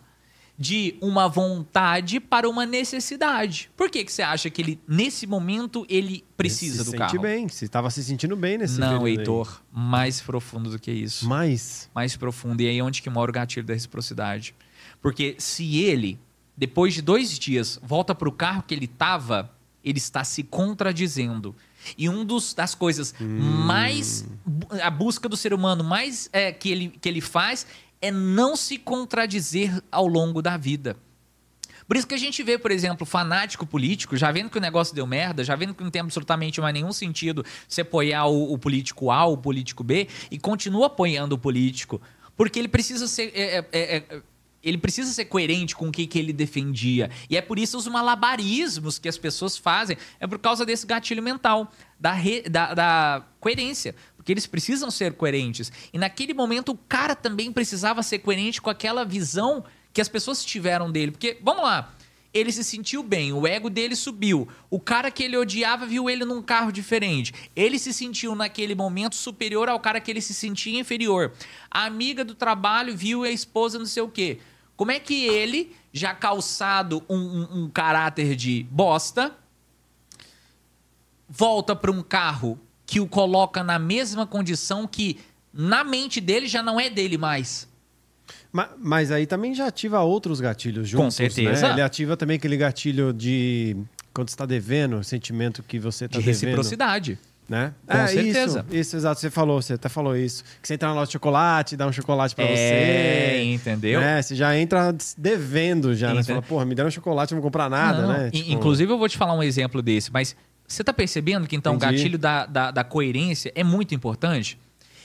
de uma vontade para uma necessidade. Por que que você acha que ele nesse momento ele precisa ele do carro? Se sente bem, se estava se sentindo bem nesse Não, Heitor, aí. mais profundo do que isso. Mais, mais profundo. E aí é onde que mora o gatilho da reciprocidade? Porque se ele depois de dois dias, volta para o carro que ele estava, ele está se contradizendo. E um dos das coisas hum. mais a busca do ser humano mais é, que, ele, que ele faz é não se contradizer ao longo da vida. Por isso que a gente vê, por exemplo, fanático político, já vendo que o negócio deu merda, já vendo que não tem absolutamente mais nenhum sentido se apoiar o, o político A ou o político B, e continua apoiando o político. Porque ele precisa ser. É, é, é, ele precisa ser coerente com o que, que ele defendia. E é por isso os malabarismos que as pessoas fazem. É por causa desse gatilho mental, da, re, da, da coerência. Porque eles precisam ser coerentes. E naquele momento o cara também precisava ser coerente com aquela visão que as pessoas tiveram dele. Porque, vamos lá, ele se sentiu bem, o ego dele subiu. O cara que ele odiava viu ele num carro diferente. Ele se sentiu naquele momento superior ao cara que ele se sentia inferior. A amiga do trabalho viu a esposa não sei o quê. Como é que ele, já calçado um, um, um caráter de bosta, volta para um carro que o coloca na mesma condição que na mente dele já não é dele mais? Mas, mas, aí também já ativa outros gatilhos juntos. Com certeza. Né? Ele ativa também aquele gatilho de quando está devendo, o sentimento que você está devendo. De reciprocidade. Né? Com é, certeza. Isso, isso, exato. Você falou, você até falou isso. Que você entra na loja de chocolate, dá um chocolate pra É, você. entendeu? Né? Você já entra devendo já, né? Você fala, porra, me deram um chocolate, eu não vou comprar nada, Não, né? Tipo, Inclusive, eu vou te falar um exemplo desse, mas você tá percebendo que então o Entendi. gatilho da, da, da coerência é muito importante?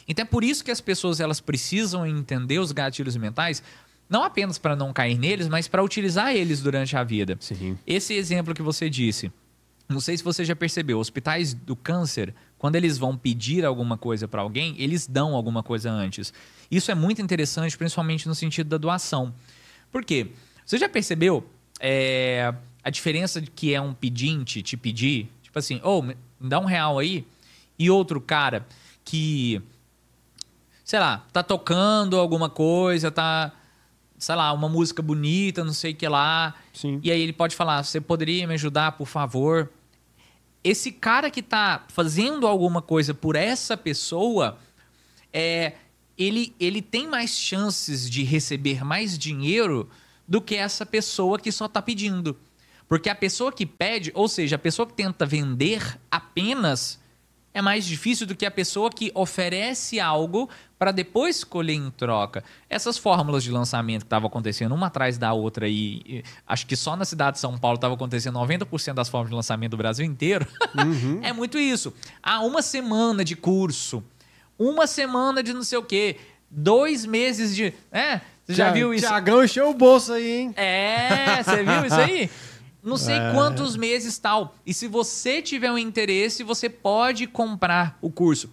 Então é por isso que as pessoas elas precisam entender os gatilhos mentais, não apenas para não cair neles, mas para utilizar eles durante a vida. Sim. Esse exemplo que você disse, não sei se você já percebeu, hospitais do câncer, quando eles vão pedir alguma coisa para alguém, eles dão alguma coisa antes. Isso é muito interessante, principalmente no sentido da doação. Por quê? Você já percebeu é, a diferença de que é um pedinte te pedir? Tipo assim, ô, me dá um real aí. E outro cara que, sei lá, tá tocando alguma coisa, tá, sei lá, uma música bonita, não sei o que lá. Sim. E aí ele pode falar: você poderia me ajudar, por favor? Esse cara que tá fazendo alguma coisa por essa pessoa, é, ele, ele tem mais chances de receber mais dinheiro do que essa pessoa que só tá pedindo. Porque a pessoa que pede, ou seja, a pessoa que tenta vender apenas, é mais difícil do que a pessoa que oferece algo para depois colher em troca. Essas fórmulas de lançamento que estavam acontecendo uma atrás da outra e, e acho que só na cidade de São Paulo estava acontecendo 90% das fórmulas de lançamento do Brasil inteiro. [LAUGHS] é muito isso. Ah, uma semana de curso, uma semana de não sei o quê, dois meses de. É, você já viu isso? Tiagão encheu o bolso aí, hein? É, você viu isso aí? [LAUGHS] Não sei quantos meses tal. E se você tiver um interesse, você pode comprar o curso.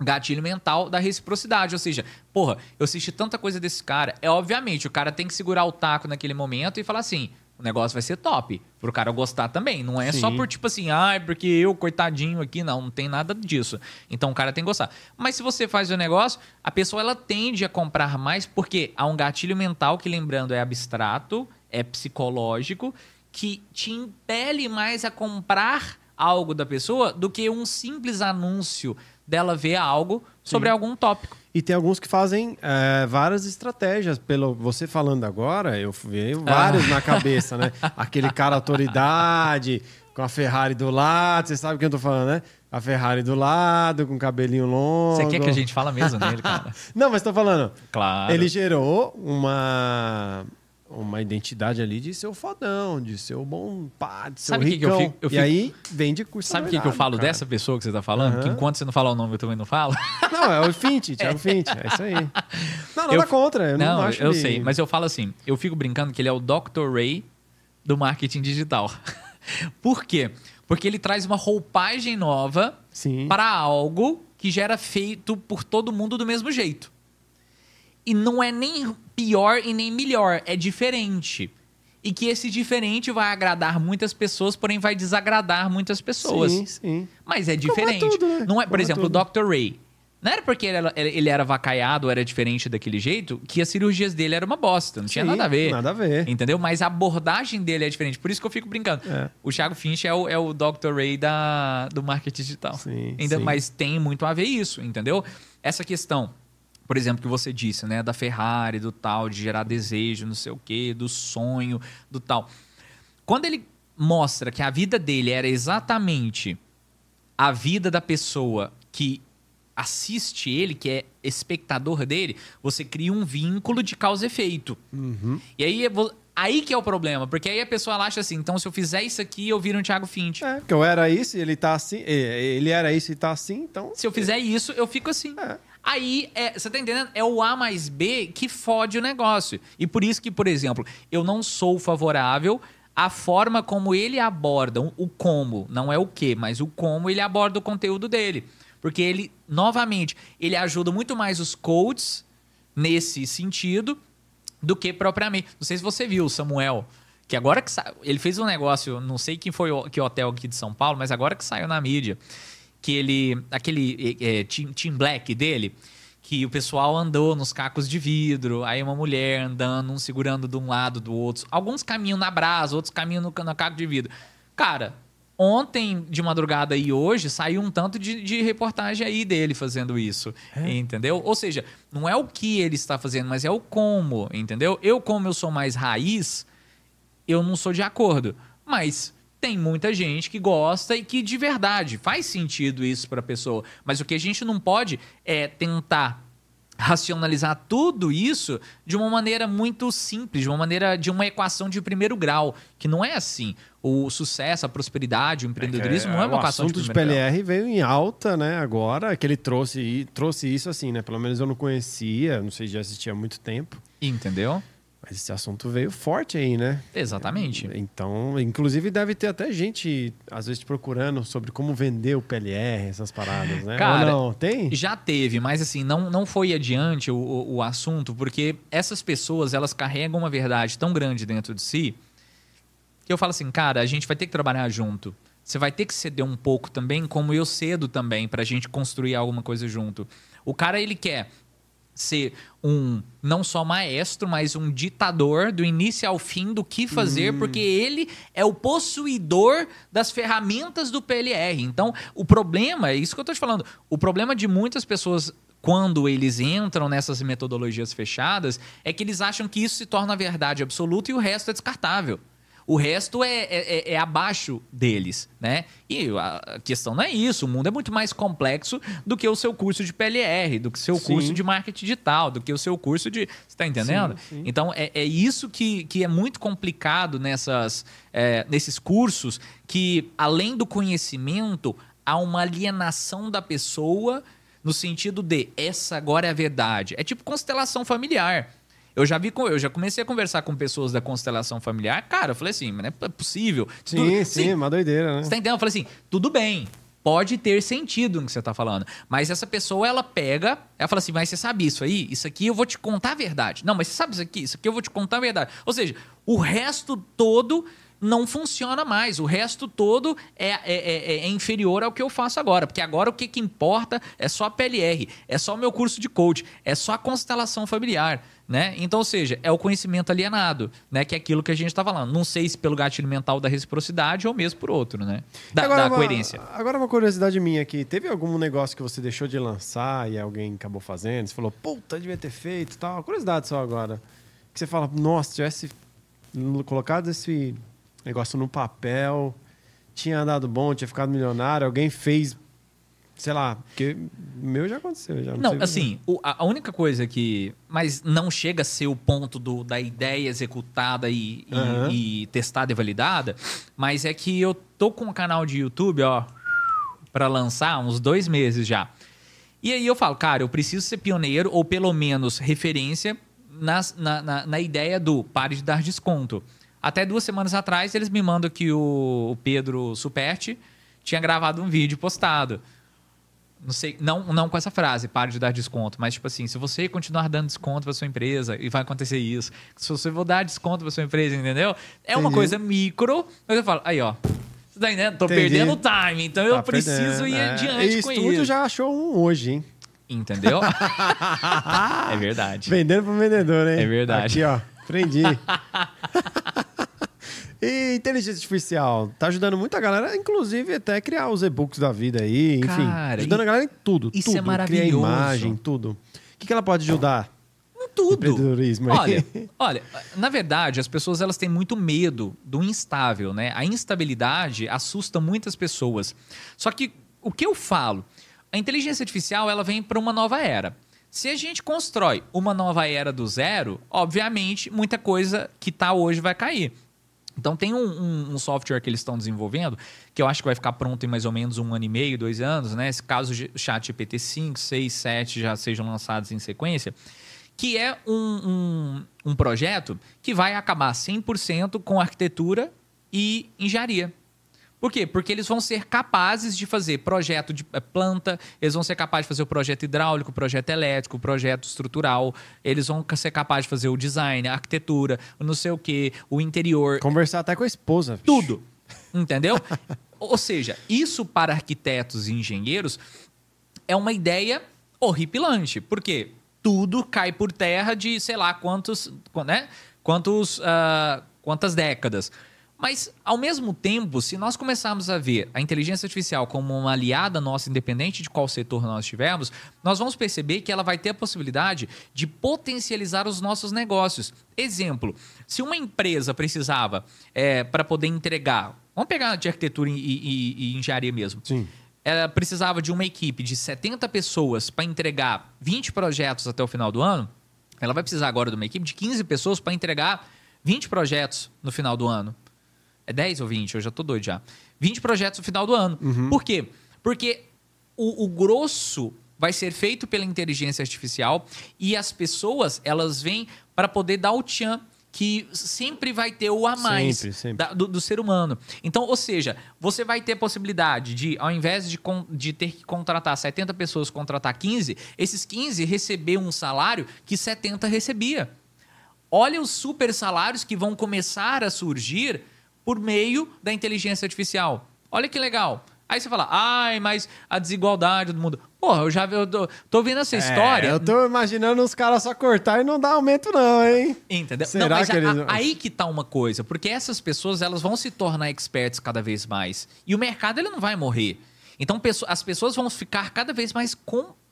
Gatilho mental da reciprocidade. Ou seja, porra, eu assisti tanta coisa desse cara. É obviamente, o cara tem que segurar o taco naquele momento e falar assim: o negócio vai ser top. Pro cara gostar também. Não é só Sim. por tipo assim, ai, porque eu, coitadinho aqui, não, não tem nada disso. Então o cara tem que gostar. Mas se você faz o negócio, a pessoa ela tende a comprar mais porque há um gatilho mental que, lembrando, é abstrato, é psicológico, que te impele mais a comprar algo da pessoa do que um simples anúncio dela ver algo sobre algum tópico. E tem alguns que fazem é, várias estratégias. Pelo você falando agora, eu veio vários Ah. na cabeça, né? [LAUGHS] Aquele cara autoridade, com a Ferrari do lado, você sabe o que eu tô falando, né? A Ferrari do lado, com cabelinho longo. Você quer que a gente fala mesmo nele, cara? [LAUGHS] Não, mas tô falando. Claro. Ele gerou uma uma identidade ali de ser o fodão, de ser o bom pá, de ser Sabe o o que que eu fico- eu E fico- aí vende curso Sabe o que, que eu falo cara. dessa pessoa que você tá falando? Que Aham. enquanto você não falar o nome, eu também não falo. [LAUGHS] Não, é o Fint, Thiago Fint, é isso aí. [LAUGHS] Não, nada Eu- contra, eu não, não, acho eu ele- sei, mas eu falo assim, eu fico brincando que ele é o Dr. Ray do marketing digital. [LAUGHS] Por quê? Porque ele traz uma roupagem nova para algo que já era feito por todo mundo do mesmo jeito. E não é nem pior e nem melhor, é diferente. E que esse diferente vai agradar muitas pessoas, porém vai desagradar muitas pessoas. Sim, sim. Mas é Como é diferente. tudo, né? Não é, por Como é exemplo, o tudo. Dr. Ray. Não era porque ele era, ele era vacaiado, era diferente daquele jeito, que as cirurgias dele eram uma bosta. Não tinha Sim, nada a ver. Nada a ver. Entendeu? Mas a abordagem dele é diferente. Por isso que eu fico brincando. É. O Thiago Finch é o, é o Dr. Ray da, do marketing digital. Sim, Ainda, sim. Mas tem muito a ver isso, entendeu? Essa questão, por exemplo, que você disse, né? Da Ferrari, do tal, de gerar desejo, não sei o quê, do sonho, do tal. Quando ele mostra que a vida dele era exatamente a vida da pessoa que assiste ele, que é espectador dele, você cria um vínculo de causa e efeito. Uhum. E aí, vou- aí que é o problema, porque aí a pessoa acha assim, então se eu fizer isso aqui, eu viro um Thiago Finch. É, porque eu era isso e ele tá assim. é, Ele era isso e tá assim, então. Se eu fizer isso, eu fico assim. É. Aí, é, você tá entendendo? É o A mais B que fode o negócio. E por isso que, por exemplo, eu não sou favorável à forma como ele aborda o- como, não é o que, mas o como ele aborda o conteúdo dele. Porque ele, novamente, ele ajuda muito mais os coaches nesse sentido do que propriamente. Não sei se você viu Samuel, que agora que sa... ele fez um negócio, não sei quem foi o que hotel aqui de São Paulo, mas agora que saiu na mídia, que ele aquele é, é, team, team Black dele, que o pessoal andou nos cacos de vidro, aí uma mulher andando, um segurando de um lado do outro, alguns caminham na brasa, outros caminham no, no caco de vidro. Cara, ontem de madrugada e hoje saiu um tanto de, de reportagem aí dele fazendo isso, entendeu? Ou seja, não é o que ele está fazendo, mas é o como, entendeu? Eu, como eu sou mais raiz, eu não sou de acordo. Mas tem muita gente que gosta e que de verdade faz sentido isso para a pessoa. Mas o que a gente não pode é tentar racionalizar tudo isso de uma maneira muito simples, de uma maneira de uma equação de primeiro grau, que não é assim. O sucesso, a prosperidade, o empreendedorismo é, não é uma equação de primeiro. O assunto de PLR grau. veio em alta, né, agora, que ele trouxe, trouxe isso assim, né? Pelo menos eu não conhecia, não sei, já assistia há muito tempo. Entendeu? Mas esse assunto veio forte aí, né? Exatamente. Então, inclusive deve ter até gente, às vezes, procurando sobre como vender o PLR, essas paradas, né? Cara, Ou não? Tem? Já teve, mas assim, não, não foi adiante o, o, o assunto, porque essas pessoas, elas carregam uma verdade tão grande dentro de si, que eu falo assim, cara, a gente vai ter que trabalhar junto. Você vai ter que ceder um pouco também, como eu cedo também, pra gente construir alguma coisa junto. O cara, ele quer ser um não só maestro, mas um ditador do início ao fim do que fazer, hum. porque ele é o possuidor das ferramentas do PLR. Então, o problema, é isso que eu estou te falando, o problema de muitas pessoas quando eles entram nessas metodologias fechadas é que eles acham que isso se torna verdade absoluta e o resto é descartável. O resto é, é, é, é, abaixo deles, né? E a questão não é isso. O mundo é muito mais complexo do que o seu curso de PLR, do que o seu sim. curso de marketing digital, do que o seu curso de. Você está entendendo? Sim, sim. Então, é, é isso que, que é muito complicado nessas, é, nesses cursos, que além do conhecimento, há uma alienação da pessoa no sentido de essa agora é a verdade. É tipo constelação familiar. Eu já vi, eu já comecei a conversar com pessoas da constelação familiar. Cara, eu falei assim, mas não é possível. Sim, tudo, sim, sim, uma doideira, né? Você tá entendendo? Eu falei assim, tudo bem. Pode ter sentido no que você tá falando. Mas essa pessoa, ela pega, ela fala assim, mas você sabe isso aí? Isso aqui eu vou te contar a verdade. Não, mas você sabe isso aqui? Isso aqui eu vou te contar a verdade. Ou seja, o resto todo não funciona mais. O resto todo é, é, é, é, inferior ao que eu faço agora. Porque agora o que, que importa é só a PLR, é só o meu curso de coach, é só a constelação familiar. Né? Então, ou seja, é o conhecimento alienado, né? Que é aquilo que a gente está falando. Não sei se pelo gatilho mental da reciprocidade ou mesmo por outro, né? Da, agora, da coerência. Uma, agora uma curiosidade minha aqui. Teve algum negócio que você deixou de lançar e alguém acabou fazendo? Você falou, puta, devia ter feito e tal. Curiosidade só agora. Que você fala, nossa, tivesse colocado esse negócio no papel, tinha dado bom, tinha ficado milionário, alguém fez sei lá, porque meu já aconteceu. Já não, não assim, o, a única coisa que. Mas não chega a ser o ponto do, da ideia executada e, uhum. e, e, testada e validada. Mas é que eu tô com um canal de YouTube, ó, para lançar uns dois meses já. E aí eu falo, cara, eu preciso ser pioneiro, ou pelo menos referência, nas, na, na, na ideia do pare de dar desconto. Até duas semanas atrás, eles me mandam que o, o Pedro Superti tinha gravado um vídeo postado. Não sei, não, não com essa frase, pare de dar desconto, mas tipo assim, se você continuar dando desconto para sua empresa e vai acontecer isso, se você for dar desconto para sua empresa, entendeu? É Entendi. uma coisa micro, mas eu falo, aí ó, você tá entendendo? Tô Entendi. perdendo o time, então tá eu preciso ir é. adiante e com isso. O estúdio já achou um hoje, hein? Entendeu? [LAUGHS] é verdade. Vendendo pro vendedor, hein? É verdade. Aqui, ó, prendi. [LAUGHS] E inteligência artificial tá ajudando muita galera, inclusive até criar os e-books da vida aí, enfim. Cara, ajudando a galera em tudo. Isso tudo, é maravilhoso. Criar imagem, tudo. O que, que ela pode ajudar? tudo. Empreendedorismo. Olha, [LAUGHS] olha, na verdade, as pessoas elas têm muito medo do instável, né? A instabilidade assusta muitas pessoas. Só que o que eu falo, a inteligência artificial ela vem para uma nova era. Se a gente constrói uma nova era do zero, obviamente muita coisa que está hoje vai cair. Então tem um, um, um, software que eles estão desenvolvendo, que eu acho que vai ficar pronto em mais ou menos um ano e meio, dois anos, né? Se caso o chat GPT 5, 6, 7 já sejam lançados em sequência, que é um, um, um projeto que vai acabar 100% com arquitetura e engenharia. Por quê? Porque eles vão ser capazes de fazer projeto de eh, planta, eles vão ser capazes de fazer o projeto hidráulico, o projeto elétrico, o projeto estrutural, eles vão ser capazes de fazer o design, a arquitetura, o não sei o quê, o interior. Conversar até com a esposa. Tudo. Entendeu? [LAUGHS] Ou seja, isso para arquitetos e engenheiros é uma ideia horripilante. Por quê? Tudo cai por terra de sei lá quantos, né? quantos, uh, quantas décadas. Mas, ao mesmo tempo, se nós começarmos a ver a inteligência artificial como uma aliada nossa, independente de qual setor nós estivermos, nós vamos perceber que ela vai ter a possibilidade de potencializar os nossos negócios. Exemplo, se uma empresa precisava, é, para poder entregar, vamos pegar de arquitetura e, e, e engenharia mesmo. Sim. Ela precisava de uma equipe de 70 pessoas para entregar 20 projetos até o final do ano. Ela vai precisar agora de uma equipe de 15 pessoas para entregar 20 projetos no final do ano. É 10 ou 20? Eu já tô doido já. 20 projetos no final do ano. Uhum. Por quê? Porque o, o grosso vai ser feito pela inteligência artificial e as pessoas, elas vêm para poder dar o tchan que sempre vai ter o a mais Sempre, sempre. da- do, do ser humano. Então, ou seja, você vai ter a possibilidade de, ao invés de, con- de ter que contratar 70 pessoas, contratar 15, esses 15 receber um salário que 70 recebia. Olha os super salários que vão começar a surgir por meio da inteligência artificial. Olha que legal. Aí você fala, ai, mas a desigualdade do mundo. Porra, eu já vi- eu tô, tô vendo essa história. É, eu tô imaginando os caras só cortar e não dar aumento, não, hein? Entendeu? Será não, mas que eles- a- aí que tá uma coisa, porque essas pessoas elas vão se tornar experts cada vez mais. E o mercado ele não vai morrer. Então as pessoas vão ficar cada vez mais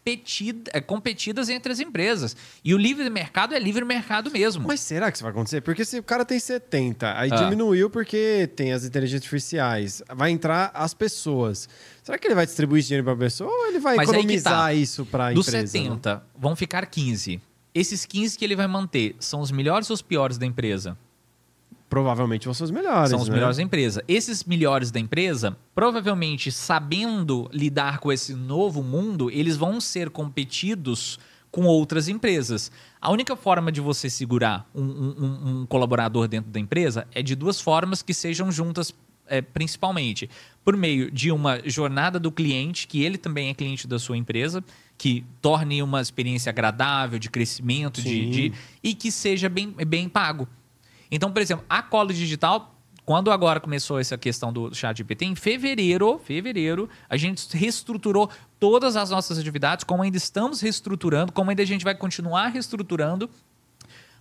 competida- eh, competidas entre as empresas. E o livre mercado é livre mercado mesmo. Mas será que isso vai acontecer? Porque se o cara tem 70, aí Ah. diminuiu porque tem as inteligências artificiais, vai entrar as pessoas. Será que ele vai distribuir esse dinheiro para a pessoa ou ele vai Mas economizar tá. isso para a Dos empresa? 70, vão ficar 15. Esses 15 que ele vai manter são os melhores ou os piores da empresa? Provavelmente vão ser os melhores. São os né? melhores da empresa. Esses melhores da empresa, provavelmente sabendo lidar com esse novo mundo, eles vão ser competidos com outras empresas. A única forma de você segurar um, um- um- colaborador dentro da empresa é de duas formas que sejam juntas, é, principalmente. Por meio de uma jornada do cliente, que ele também é cliente da sua empresa, que torne uma experiência agradável, de crescimento, de, de- e que seja bem, bem pago. Então, por exemplo, a Cola Digital, quando agora começou essa questão do chat GPT, em fevereiro, fevereiro, a gente reestruturou todas as nossas atividades, como ainda estamos reestruturando, como ainda a gente vai continuar reestruturando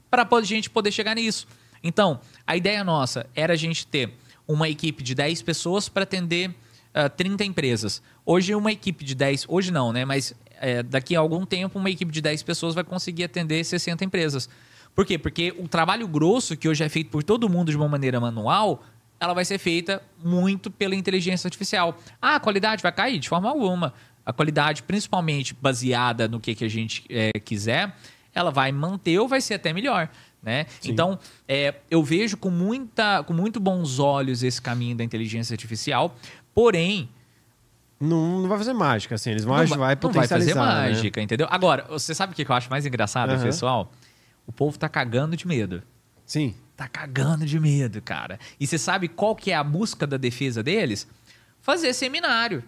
para a gente poder chegar nisso. Então, a ideia nossa era a gente ter uma equipe de 10 pessoas para atender ah, 30 empresas. Hoje, uma equipe de 10, hoje não, né? Mas é, daqui a algum tempo, uma equipe de 10 pessoas vai conseguir atender 60 empresas. Por quê? Porque o trabalho grosso, que hoje é feito por todo mundo de uma maneira manual, ela vai ser feita muito pela inteligência artificial. Ah, a qualidade vai cair? De forma alguma. A qualidade, principalmente baseada no que, que a gente é, quiser, ela vai manter ou vai ser até melhor. Né? Então, é, eu vejo com, muita, com muito bons olhos esse caminho da inteligência artificial, porém, Não, não vai fazer mágica, assim. Eles vão, não vai, vai não vai fazer potencializar, né? mágica, entendeu? Agora, você sabe o que eu acho mais engraçado, Aham. pessoal? O povo tá cagando de medo. Sim. Tá cagando de medo, cara. E você sabe qual que é a busca da defesa deles? Fazer seminário.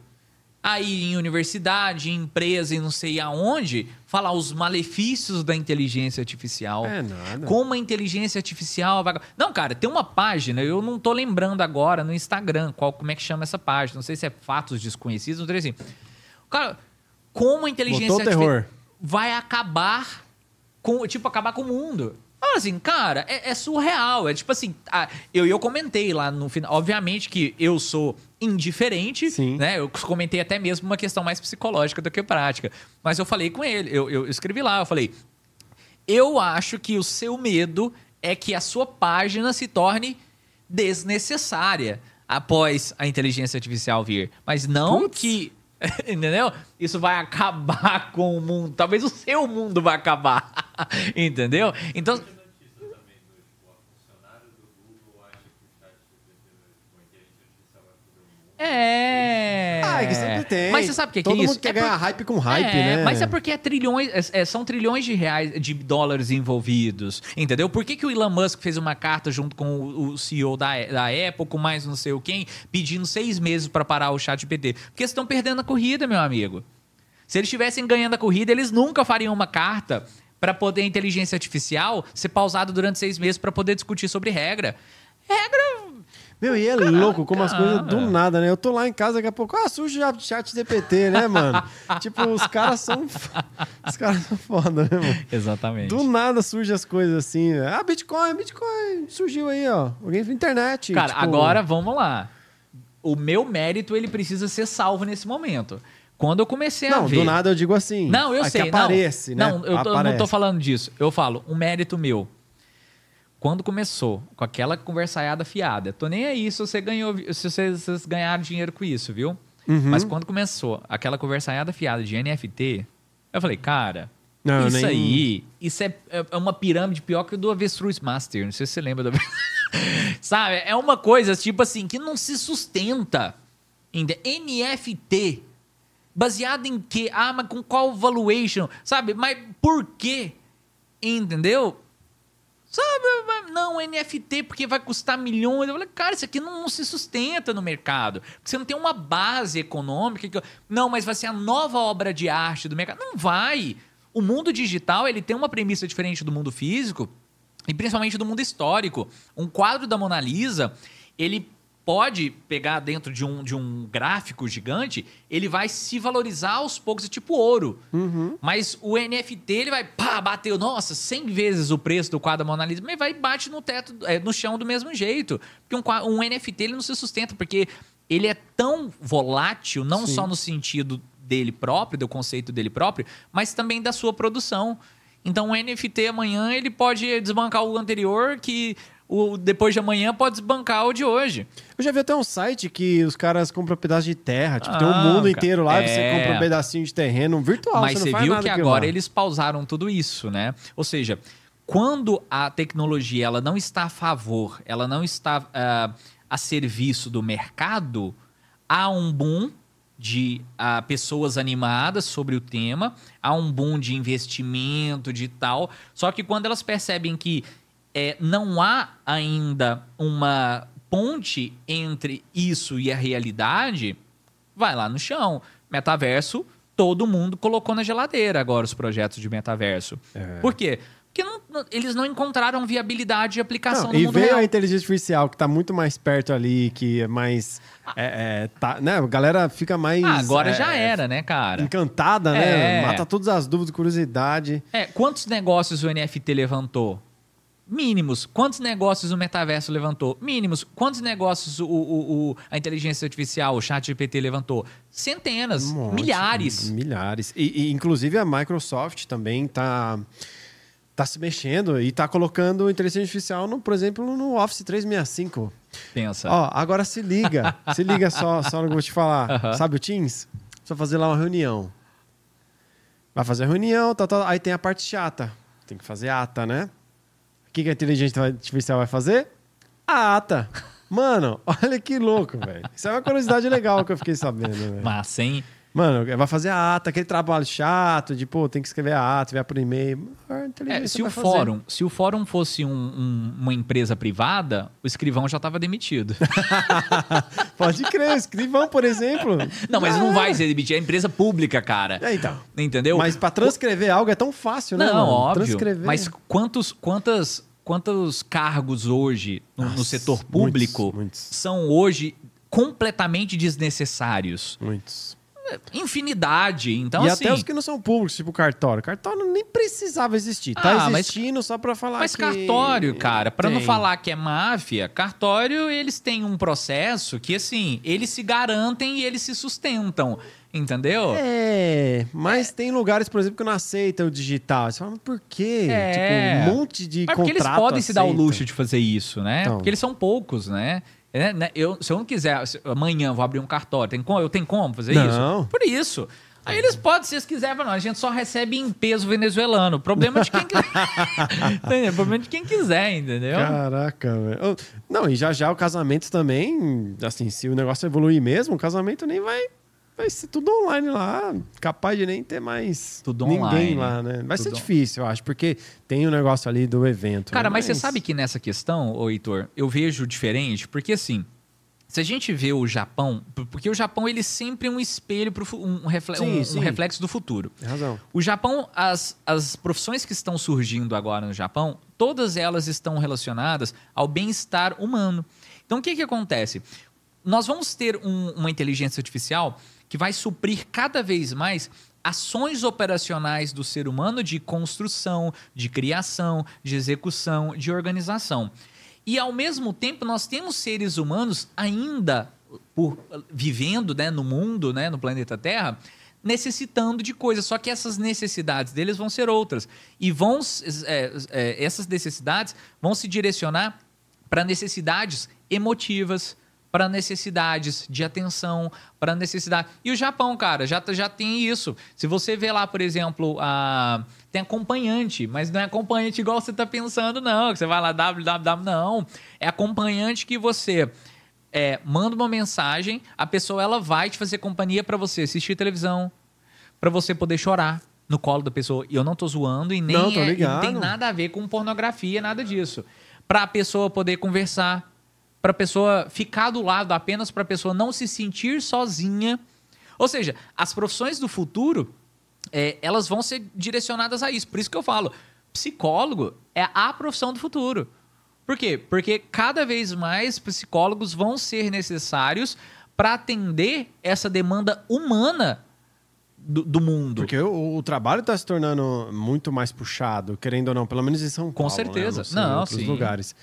Aí em universidade, em empresa e não sei aonde, falar os malefícios da inteligência artificial. É nada. Como a inteligência artificial vai. Não, cara, tem uma página, eu não tô lembrando agora no Instagram qual, como é que chama essa página. Não sei se é Fatos Desconhecidos, não sei assim. Cara, como a inteligência Botou terror. artificial vai acabar com, tipo, acabar com o mundo. Fala assim, cara, é, é surreal. É tipo assim, ah, eu, eu comentei lá no final. Obviamente que eu sou indiferente, Sim. né? Eu comentei até mesmo uma questão mais psicológica do que prática. Mas eu falei com ele, eu, eu escrevi lá, eu falei. Eu acho que o seu medo é que a sua página se torne desnecessária após a inteligência artificial vir. Mas não Putz. que. [LAUGHS] Entendeu? Isso vai acabar [LAUGHS] com o mundo. Talvez o seu mundo vai acabar. [LAUGHS] Entendeu? Então. É. Ah, é que sempre tem. Mas você sabe o que, que Todo é isso? mundo quer É por- ganhar hype com hype, é, né? Mas é porque é trilhões, é- é- são trilhões de reais, de dólares envolvidos, entendeu? Por que, que o Elon Musk fez uma carta junto com o, o CEO da, da Apple, com mais não sei o quem, pedindo seis meses para parar o chat PT? Porque eles estão perdendo a corrida, meu amigo. Se eles estivessem ganhando a corrida, eles nunca fariam uma carta para poder a inteligência artificial ser pausada durante seis meses para poder discutir sobre regra. Regra Meu, e é louco como as coisas do nada, né? Eu tô lá em casa, daqui a pouco, ah, suja o chat DPT, né, mano? [LAUGHS] tipo, os caras são. Os caras são foda, né, mano? Exatamente. Do nada surgem as coisas assim. Ah, Bitcoin, Bitcoin surgiu aí, ó. Alguém na internet. Cara, tipo, agora vamos lá. O meu mérito, ele precisa ser salvo nesse momento. Quando eu comecei a Não, ver... do nada eu digo assim. Não, eu é sei. Aparece, não, né? Não, eu tô- não tô falando disso. Eu falo, um mérito meu. Quando começou com aquela conversaiada fiada, tô nem aí se você ganhou, se vocês, vocês ganharam dinheiro com isso, viu? Uhum. Mas quando começou aquela conversaiada fiada de NFT, eu falei, cara, Não, isso nem- aí, isso é, é uma pirâmide pior que o do Avestruz Master. Não sei se você lembra do [LAUGHS] Sabe? É uma coisa, tipo assim, que não se sustenta. Ainda. NFT. Baseado em quê? Ah, mas com qual valuation? Sabe? Mas por quê? Entendeu? Sabe? Não, NFT porque vai custar milhões. Eu falei, cara, isso aqui não, não se sustenta no mercado. Porque você não tem uma base econômica. que- Não, mas vai ser a nova obra de arte do mercado. Não vai. O mundo digital ele tem uma premissa diferente do mundo físico e principalmente do mundo histórico. Um quadro da Mona Lisa, ele pode pegar dentro de um, de um gráfico gigante, ele vai se valorizar aos poucos, é tipo ouro. Mas o NFT, ele vai, pá, bateu, nossa, 100 vezes o preço do quadro da Mona Lisa, mas vai e bate no teto, é, no chão do mesmo jeito. Porque um, um NFT, ele não se sustenta, porque ele é tão volátil, não Sim. só no sentido dele próprio, do conceito dele próprio, mas também da sua produção. Então o NFT amanhã ele pode desbancar o anterior, que o depois de amanhã pode desbancar o de hoje. Eu já vi até um site que os caras compram pedaço de terra. Tipo, tem um Ah, mundo cara. inteiro lá e você É. compra um pedacinho de terreno virtual. Mas você, você viu que agora lá. eles pausaram tudo isso, né? Ou seja, quando a tecnologia ela não está a favor, ela não está ah, a serviço do mercado, há um boom de ah, pessoas animadas sobre o tema, há um boom de investimento, de tal. Só que quando elas percebem que é, não há ainda uma ponte entre isso e a realidade, vai lá no chão. Metaverso, todo mundo colocou na geladeira agora os projetos de metaverso. É. Por quê? Porque não- eles não encontraram viabilidade de aplicação Não, no e mundo veio real. a inteligência artificial, que tá muito mais perto ali, que é mais. É, é, tá, né? A galera fica mais. Ah, agora é, já era, né, cara? Encantada, né? É. Mata todas as dúvidas, curiosidade. É, quantos negócios o NFT levantou? Mínimos. Quantos negócios o metaverso levantou? Mínimos. Quantos negócios o, o- o- a inteligência artificial, o chat GPT levantou? Centenas, Um milhares. Milhares. E, e, inclusive a Microsoft também tá, tá se mexendo e tá colocando inteligência artificial, no, por exemplo, no Office 365. Pensa. Ó, agora se liga. se liga só, só no que eu vou te falar. [LAUGHS] Sabe o Teams? Só fazer lá uma reunião. Vai fazer a reunião, tal, tal. Aí tem a parte chata. Tem que fazer ata, né? O que, que a inteligência artificial vai fazer? A ata. Mano, [LAUGHS] olha que louco, velho. Isso é uma curiosidade legal que eu fiquei sabendo, velho. Massa, hein? Mano, vai fazer a ata, aquele trabalho chato de, pô, tem que escrever a ata, enviar por e-mail. É, se, o fazer. fórum, se o fórum fosse um- um- uma empresa privada, o escrivão já estava demitido. [LAUGHS] Pode crer, escrivão, por exemplo. Não, mas Já não vai ser demitido. É empresa pública, cara. É, então. Entendeu? Mas pra transcrever algo é tão fácil, né? Não, mano? óbvio. Transcrever. Mas quantos, quantas, quantos cargos hoje no, no Nossa, setor público muitos, muitos. são hoje completamente desnecessários? Muitos. Infinidade. Então, e assim. até os que não são públicos, tipo cartório. Cartório nem precisava existir. Tá Ah, mas- existindo só pra falar Mas que... cartório, cara, pra não falar que é máfia, cartório eles têm um processo que assim, eles se garantem e eles se sustentam, entendeu? É, mas tem lugares, por exemplo, que não aceitam o digital. Você fala, mas por quê? É. Tipo, um monte de Mas porque eles contrato podem se dar o luxo de fazer isso, né? Então. Porque eles são poucos, né? É, né? Eu, se eu não quiser, se- amanhã vou abrir um cartório, tem como, eu tenho como fazer Não. isso? Por isso. Aí eles podem, se eles quiserem, não, a gente só recebe em peso venezuelano. Problema de quem quiser. [LAUGHS] Problema de quem quiser, entendeu? Caraca, velho. Não, e já já o casamento também, assim, se o negócio evoluir mesmo, o casamento nem vai. Vai ser tudo online lá. Capaz de nem ter mais Tudo ninguém online. lá, né? Vai ser difícil, eu acho, porque tem o negócio ali do evento. Cara, né? mas você sabe que nessa questão, ô Heitor, eu vejo diferente, porque assim, se a gente vê o Japão, porque o Japão ele sempre é um espelho, pro, um, reflexo, Sim, um, sim. um reflexo do futuro. Tem razão. O Japão, as, as profissões que estão surgindo agora no Japão, todas elas estão relacionadas ao bem-estar humano. Então, o que, que acontece? Nós vamos ter um- uma inteligência artificial que vai suprir cada vez mais ações operacionais do ser humano de construção, de criação, de execução, de organização. E ao mesmo tempo nós temos seres humanos ainda por vivendo, né, no mundo, né, no planeta Terra, necessitando de coisas. Só que essas necessidades deles vão ser outras e vão é, é, essas necessidades vão se direcionar para necessidades emotivas, para necessidades de atenção, para necessidade. E o Japão, cara, já, já tem isso. Se você vê lá, por exemplo, a... tem acompanhante, mas não é acompanhante igual você está pensando, não. Que você vai lá, www, não. É acompanhante que você é, manda uma mensagem, a pessoa ela vai te fazer companhia para você assistir televisão, para você poder chorar no colo da pessoa. E eu não tô zoando e nem Não, tô é- e não tem nada a ver com pornografia, nada disso. Para a pessoa poder conversar, para a pessoa ficar do lado apenas para a pessoa não se sentir sozinha. Ou seja, as profissões do futuro, é, elas vão ser direcionadas a isso. Por isso que eu falo, psicólogo é a profissão do futuro. Por quê? Porque cada vez mais psicólogos vão ser necessários para atender essa demanda humana do, do mundo. Porque o, o trabalho está se tornando muito mais puxado, querendo ou não, pelo menos em São Com Paulo. né? certeza. Eu sei, em Não, outros sim. lugares.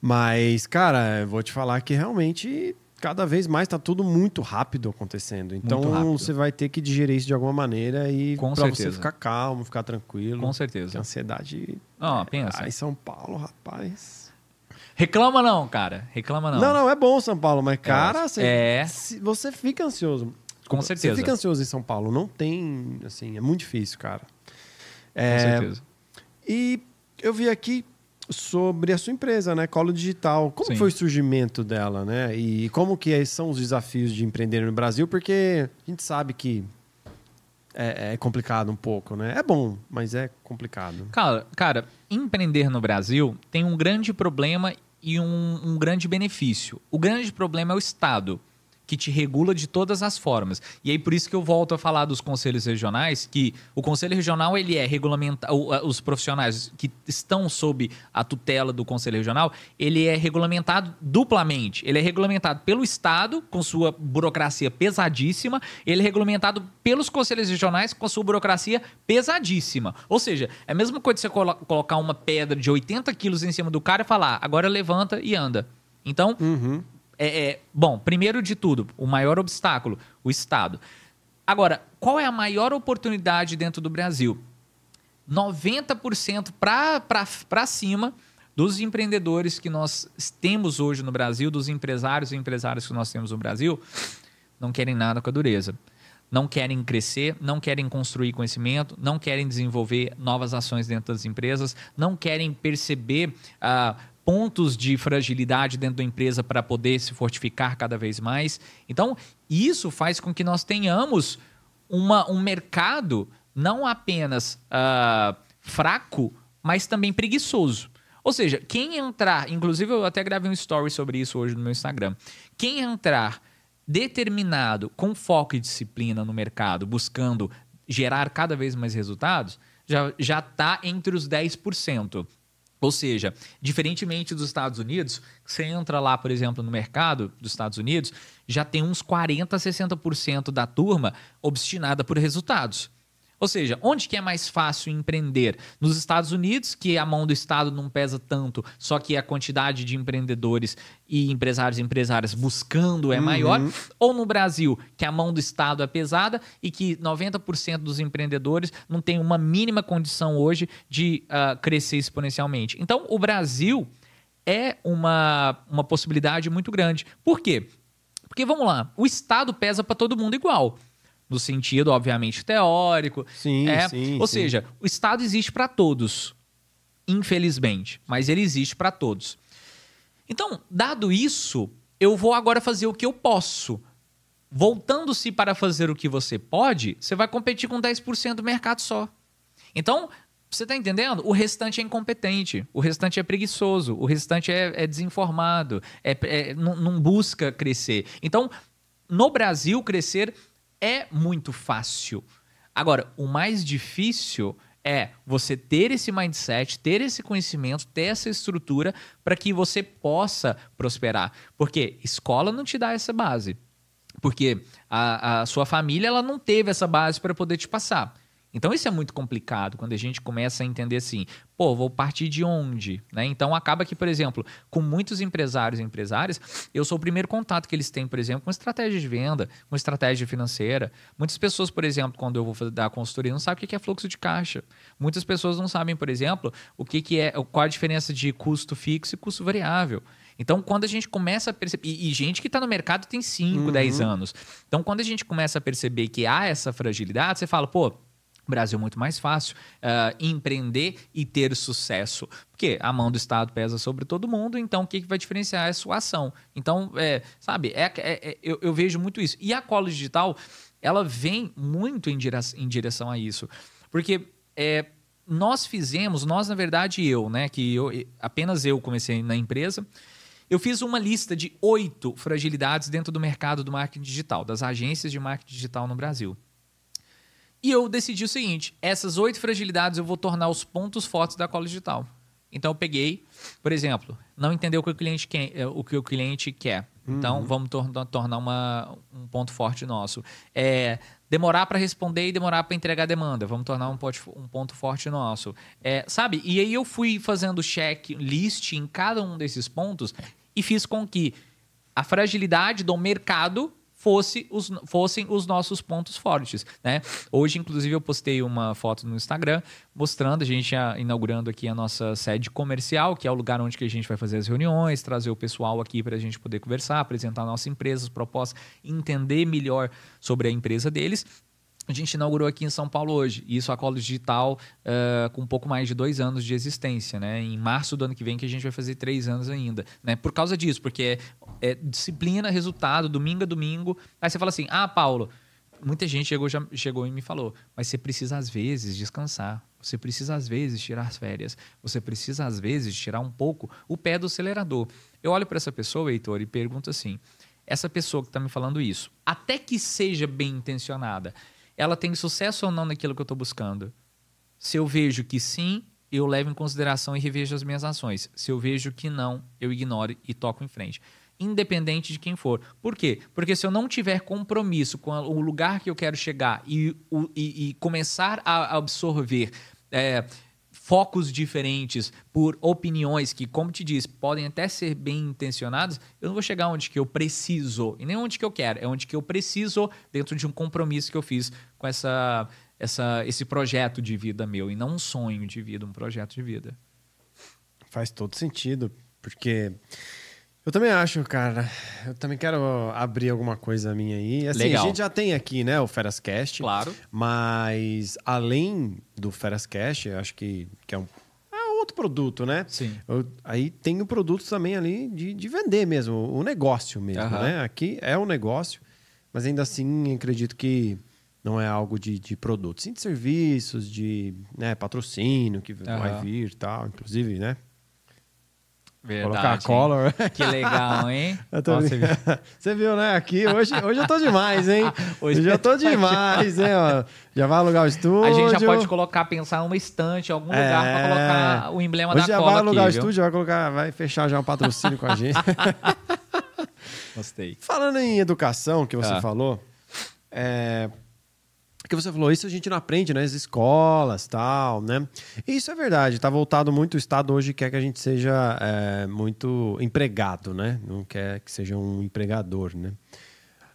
Mas, cara, eu vou te falar que realmente cada vez mais está tudo muito rápido acontecendo. Então rápido. você vai ter que digerir isso de alguma maneira e Com para você ficar calmo, ficar tranquilo. Com certeza. a ansiedade. Ó, pensa. Ah, em São Paulo, rapaz. Reclama não, cara. Reclama não. Não, não, é bom São Paulo, mas, cara, você, É. você fica ansioso. Com Você certeza. fica ansioso em São Paulo. Não tem, assim, é muito difícil, cara. Com É, certeza. E eu vi aqui sobre a sua empresa, né? Colo Digital. Como Sim. foi o surgimento dela, né? E como que são os desafios de empreender no Brasil? Porque a gente sabe que é, é complicado um pouco, né? É bom, mas é complicado. Cara, cara, empreender no Brasil tem um grande problema e um, um grande benefício. O grande problema é o Estado, que te regula de todas as formas. E aí por isso que eu volto a falar dos conselhos regionais, que o conselho regional ele é regulamentar os profissionais que estão sob a tutela do conselho regional, ele é regulamentado duplamente. Ele é regulamentado pelo Estado com sua burocracia pesadíssima, ele é regulamentado pelos conselhos regionais com sua burocracia pesadíssima. Ou seja, é a mesma coisa de você colo- colocar uma pedra de 80 quilos em cima do cara e falar, agora levanta e anda. Então, Uhum. É, é, bom, primeiro de tudo, o maior obstáculo, o Estado. Agora, qual é a maior oportunidade dentro do Brasil? 90% para cima dos empreendedores que nós temos hoje no Brasil, dos empresários e empresários que nós temos no Brasil, não querem nada com a dureza. Não querem crescer, não querem construir conhecimento, não querem desenvolver novas ações dentro das empresas, não querem perceber ah, pontos de fragilidade dentro da empresa para poder se fortificar cada vez mais. Então, isso faz com que nós tenhamos uma, um mercado não apenas ah, fraco, mas também preguiçoso. Ou seja, quem entrar, inclusive eu até gravei um story sobre isso hoje no meu Instagram. Quem entrar determinado, com foco e disciplina no mercado, buscando gerar cada vez mais resultados, já está entre os 10%. Ou seja, diferentemente dos Estados Unidos, você entra lá, por exemplo, no mercado dos Estados Unidos, já tem uns 40, 60% da turma obstinada por resultados. Ou seja, onde que é mais fácil empreender? Nos Estados Unidos, que a mão do Estado não pesa tanto, só que a quantidade de empreendedores e empresários e empresárias buscando é maior, ou no Brasil, que a mão do Estado é pesada e que 90% dos empreendedores não tem uma mínima condição hoje de ah, crescer exponencialmente. Então, o Brasil é uma, uma possibilidade muito grande. Por quê? Porque, vamos lá, o Estado pesa para todo mundo igual. No sentido, obviamente, teórico. Sim, é, sim, Ou sim. seja, o Estado existe para todos, infelizmente, mas ele existe para todos. Então, dado isso, eu vou agora fazer o que eu posso. Voltando-se para fazer o que você pode, você vai competir com 10% do mercado só. Então, Você tá entendendo? O restante é incompetente, o restante é preguiçoso, o restante é, é desinformado, é, é, não, não busca crescer. Então, no Brasil, crescer é muito fácil. Agora, o mais difícil é você ter esse mindset, ter esse conhecimento, ter essa estrutura para que você possa prosperar. Porque escola não te dá essa base. Porque a, a sua família ela não teve essa base para poder te passar. Então isso é muito complicado quando a gente começa a entender assim, pô, vou partir de onde? Né? Então acaba que, por exemplo, com muitos empresários e empresárias, eu sou o primeiro contato que eles têm, por exemplo, com estratégia de venda, com estratégia financeira. Muitas pessoas, por exemplo, quando eu vou dar consultoria, não sabem o que é fluxo de caixa. Muitas pessoas não sabem, por exemplo, o que, que é, qual a diferença de custo fixo e custo variável. Então, quando a gente começa a perceber. E, e gente que está no mercado tem 5, uhum. 10 anos. Então, quando a gente começa a perceber que há essa fragilidade, você fala, pô, Brasil muito mais fácil uh, empreender e ter sucesso. Porque a mão do Estado pesa sobre todo mundo, então o que, que vai diferenciar é a sua ação. Então, é, sabe, é, é, é eu, eu, vejo muito isso. E a cola digital, ela vem muito em, direção, em direção a isso. Porque é, nós fizemos, nós, na verdade, eu, né? Que eu, apenas eu comecei na empresa. Eu fiz uma lista de oito fragilidades dentro do mercado do marketing digital, das agências de marketing digital no Brasil. E eu decidi o seguinte: essas oito fragilidades eu vou tornar os pontos fortes da cola digital. Então eu peguei, por exemplo, não entendeu o que o cliente quer, eh, o que o cliente quer. Então uhum. vamos tor tornar uma, um ponto forte nosso. É, demorar para responder e demorar para entregar a demanda. Vamos tornar um, um ponto forte nosso. É, sabe? E aí eu fui fazendo check list em cada um desses pontos e fiz com que a fragilidade do mercado fosse os, fossem os nossos pontos fortes, né? Hoje, inclusive, eu postei uma foto no Instagram mostrando, a gente inaugurando aqui a nossa sede comercial, que é o lugar onde que a gente vai fazer as reuniões, trazer o pessoal aqui para a gente poder conversar, apresentar a nossa empresa, as propostas, entender melhor sobre a empresa deles a gente inaugurou aqui em São Paulo hoje. Isso a Colo Digital uh, com um pouco mais de dois anos de existência, né? Em março do ano que vem que a gente vai fazer três anos ainda, né? Por causa disso, porque é, disciplina, resultado, domingo a domingo. Aí você fala assim, ah, Paulo, muita gente chegou, já, chegou e me falou, mas você precisa às vezes descansar. Você precisa às vezes tirar as férias. Você precisa às vezes tirar um pouco o pé do acelerador. Eu olho para essa pessoa, Heitor, e pergunto assim: essa pessoa que está me falando isso, até que seja bem intencionada, ela tem sucesso ou não naquilo que eu estou buscando? Se eu vejo que sim, eu levo em consideração e revejo as minhas ações. Se eu vejo que não, eu ignoro e toco em frente. Independente de quem for. Por quê? Porque se eu não tiver compromisso com o lugar que eu quero chegar e, e, e começar a absorver. É, focos diferentes, por opiniões que, como te disse, podem até ser bem intencionadas, eu não vou chegar onde que eu preciso, e nem onde que eu quero, é onde que eu preciso dentro de um compromisso que eu fiz com essa, essa, esse projeto de vida meu, e não um sonho de vida, um projeto de vida. Faz todo sentido, porque eu também acho, cara. Eu também quero abrir alguma coisa minha aí. Assim, Legal. a gente já tem aqui, né, o Ferascast. Claro. Mas além do Ferascast, acho que, que é um é outro produto, né? Sim. Eu, aí tem o produto também ali de, de vender mesmo, o negócio mesmo, uhum. né? Aqui é um negócio, mas ainda assim acredito que não é algo de, de produto, sim de serviços, de né, patrocínio que uhum. vai vir tal, inclusive, né? Verdade. Colocar color. Que legal, hein? [LAUGHS] Nossa, você, viu? você viu, né? Aqui, hoje, hoje eu tô demais, hein? [LAUGHS] hoje, eu tô demais, hein? Ó, já vai alugar o estúdio. A gente já pode colocar, pensar uma estante, algum é... lugar pra colocar o emblema hoje da cola já vai alugar aqui, o estúdio, vai colocar, vai fechar já um patrocínio com a gente. [LAUGHS] Gostei. Falando em educação, que você ah. falou, é, que você falou, isso a gente não aprende nas escolas, tal, né? E isso é verdade, está voltado muito, o Estado hoje quer que a gente seja é, muito empregado, né? Não quer que seja um empregador, né?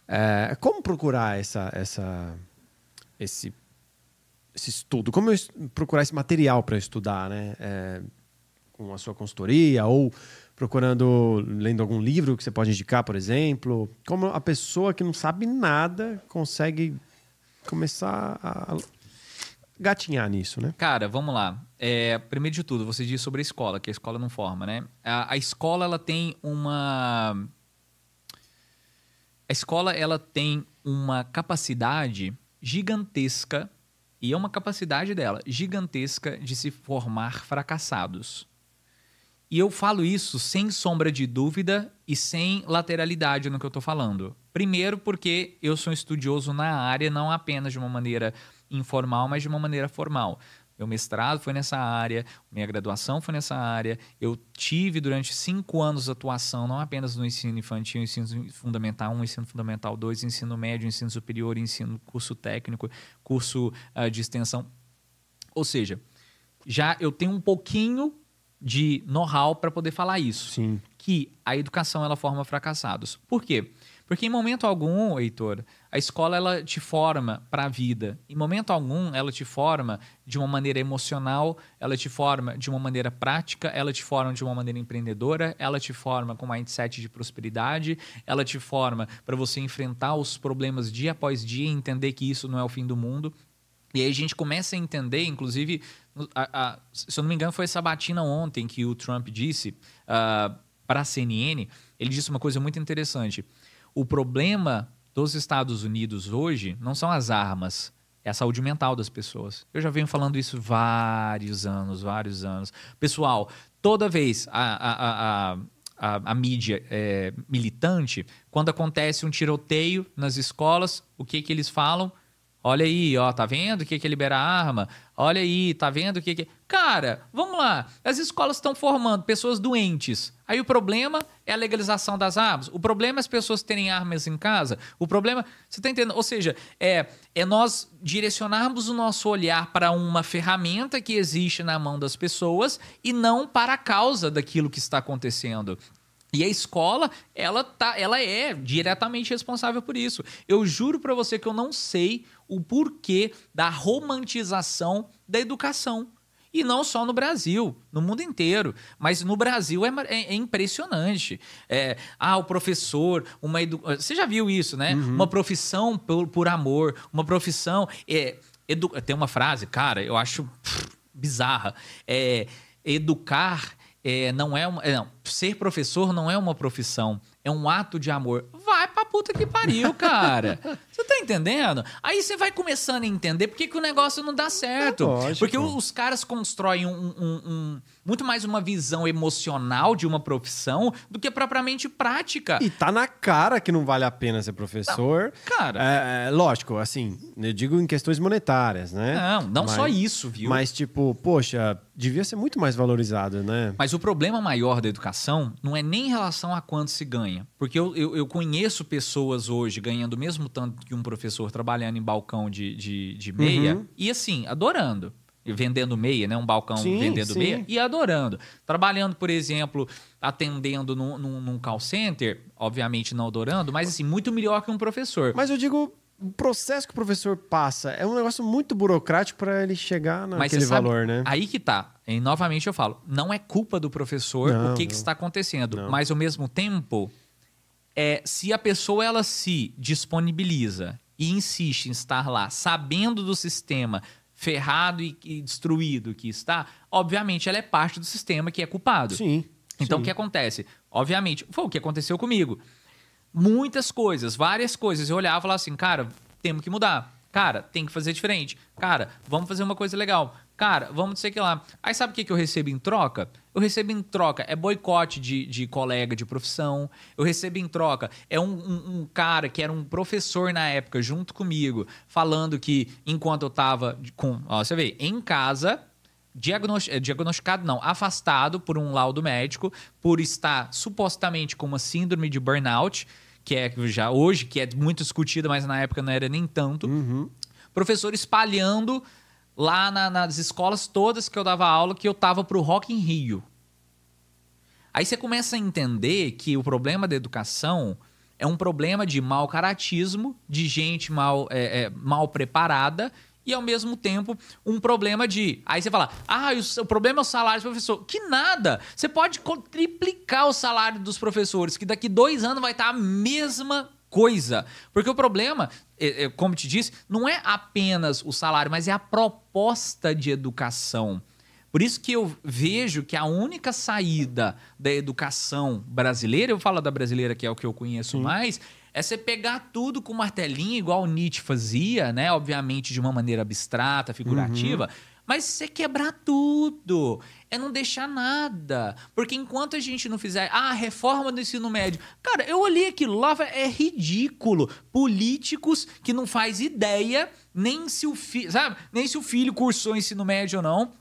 É, como procurar essa, essa, esse, esse estudo? Como procurar esse material para estudar, né? É, com a sua consultoria ou procurando, lendo algum livro que você pode indicar, por exemplo? Como a pessoa que não sabe nada consegue começar a gatinhar nisso, né? Cara, vamos lá. É, primeiro de tudo, você diz sobre a escola, que a escola não forma, né? A, a escola, ela tem uma... A escola, ela tem uma capacidade gigantesca e é uma capacidade dela gigantesca de se formar fracassados. E eu falo isso sem sombra de dúvida e sem lateralidade no que eu estou falando. Primeiro, porque eu sou um estudioso na área, não apenas de uma maneira informal, mas de uma maneira formal. Meu mestrado foi nessa área, minha graduação foi nessa área. Eu tive durante cinco anos atuação, não apenas no ensino infantil, ensino fundamental 1, ensino fundamental 2, ensino médio, ensino superior, ensino curso técnico, curso uh, de extensão. Ou seja, já eu tenho um pouquinho de know-how para poder falar isso. Sim. Que a educação ela forma fracassados. Por quê? Porque em momento algum, Heitor, a escola ela te forma para a vida. Em momento algum, ela te forma de uma maneira emocional, ela te forma de uma maneira prática, ela te forma de uma maneira empreendedora, ela te forma com mindset de prosperidade, ela te forma para você enfrentar os problemas dia após dia e entender que isso não é o fim do mundo. E aí a gente começa a entender, inclusive, a, a, se eu não me engano, foi essa batina ontem que o Trump disse uh, ah, para a CNN. Ele disse uma coisa muito interessante. O problema dos Estados Unidos hoje não são as armas, é a saúde mental das pessoas. Eu já venho falando isso vários anos, vários anos. Pessoal, toda vez a, a, a a, a, mídia é, militante, quando acontece um tiroteio nas escolas, o que, que eles falam? Olha aí, ó, tá vendo o que que libera arma? Olha aí, tá vendo o que que... Cara, vamos lá. As escolas estão formando pessoas doentes. Aí o problema é a legalização das armas. O problema é as pessoas terem armas em casa. O problema... Você tá entendendo? Ou seja, é, é nós direcionarmos o nosso olhar para uma ferramenta que existe na mão das pessoas e não para a causa daquilo que está acontecendo. E a escola, ela, tá, ela é diretamente responsável por isso. Eu juro para você que eu não sei o porquê da romantização da educação. E não só no Brasil, no mundo inteiro. Mas no Brasil é, é, é impressionante. É, ah, o professor, uma edu... Você já viu isso, né? Uhum. Uma profissão por, por amor, uma profissão. É, edu... Tem uma frase, cara, eu acho pff, bizarra. É, educar é, não é uma. É, não, ser professor não é uma profissão, é um ato de amor. Vai pra puta que pariu, [LAUGHS] cara. Você tá entendendo? Aí você vai começando a entender por que, que o negócio não dá certo. É. Porque os caras constroem um, um, um, muito mais uma visão emocional de uma profissão do que propriamente prática. E tá na cara que não vale a pena ser professor. Não, cara. É, é, lógico, assim, eu digo em questões monetárias, né? Não, não mas, só isso, viu? Mas, tipo, poxa, devia ser muito mais valorizado, né? Mas o problema maior da educação não é nem em relação a quanto se ganha. Porque eu, eu, eu conheço pessoas hoje ganhando o mesmo tanto que um professor trabalhando em balcão de, de, de meia uhum. e assim, adorando. Vendendo meia, né? Um balcão sim, vendendo sim. meia e adorando. Trabalhando, por exemplo, atendendo num, num, num call center, obviamente não adorando, mas assim, muito melhor que um professor. Mas eu digo, o processo que o professor passa é um negócio muito burocrático para ele chegar naquele sabe, valor, né? Aí que tá. E novamente eu falo, não é culpa do professor não, o que, que está acontecendo, não. mas ao mesmo tempo é, se a pessoa ela se disponibiliza e insiste em estar lá, sabendo do sistema ferrado e, e destruído que está, obviamente ela é parte do sistema que é culpado. Sim. Então sim. o que acontece? Obviamente, foi o que aconteceu comigo. Muitas coisas, várias coisas. Eu olhava e falava assim, cara, temos que mudar. Cara, tem que fazer diferente. Cara, vamos fazer uma coisa legal. Cara, vamos dizer que lá. Aí sabe o que, que eu recebo em troca? Eu recebo em troca é boicote de, de colega de profissão. Eu recebo em troca é um, um, um, cara que era um professor na época, junto comigo, falando que enquanto eu tava com. Ó, você vê, em casa, eh, diagnosticado não, afastado por um laudo médico, por estar supostamente com uma síndrome de burnout, que é já hoje, que é muito discutida, mas na época não era nem tanto. Uhum. Professor espalhando lá na, nas escolas todas que eu dava aula que eu tava pro Rock in Rio. Aí você começa a entender que o problema da educação é um problema de mau caratismo, de gente mal, é, é, mal preparada e ao mesmo tempo um problema de. Aí você fala, ah, o, o problema é o salário do professor. Que nada! Você pode triplicar o salário dos professores, que daqui dois anos vai estar a mesma coisa. Porque o problema, é, é, como te disse, não é apenas o salário, mas é a proposta de educação. Por isso que eu vejo que a única saída da educação brasileira, eu falo da brasileira que é o que eu conheço Sim. mais, É você pegar tudo com martelinho, igual Nietzsche fazia, né? Obviamente de uma maneira abstrata, figurativa. Uhum. Mas você quebrar tudo. É não deixar nada. Porque enquanto a gente não fizer. Ah, reforma do ensino médio. Cara, eu olhei aquilo lá, é ridículo. Políticos que não faz ideia nem se o filho. Sabe? Nem se o filho cursou ensino médio ou não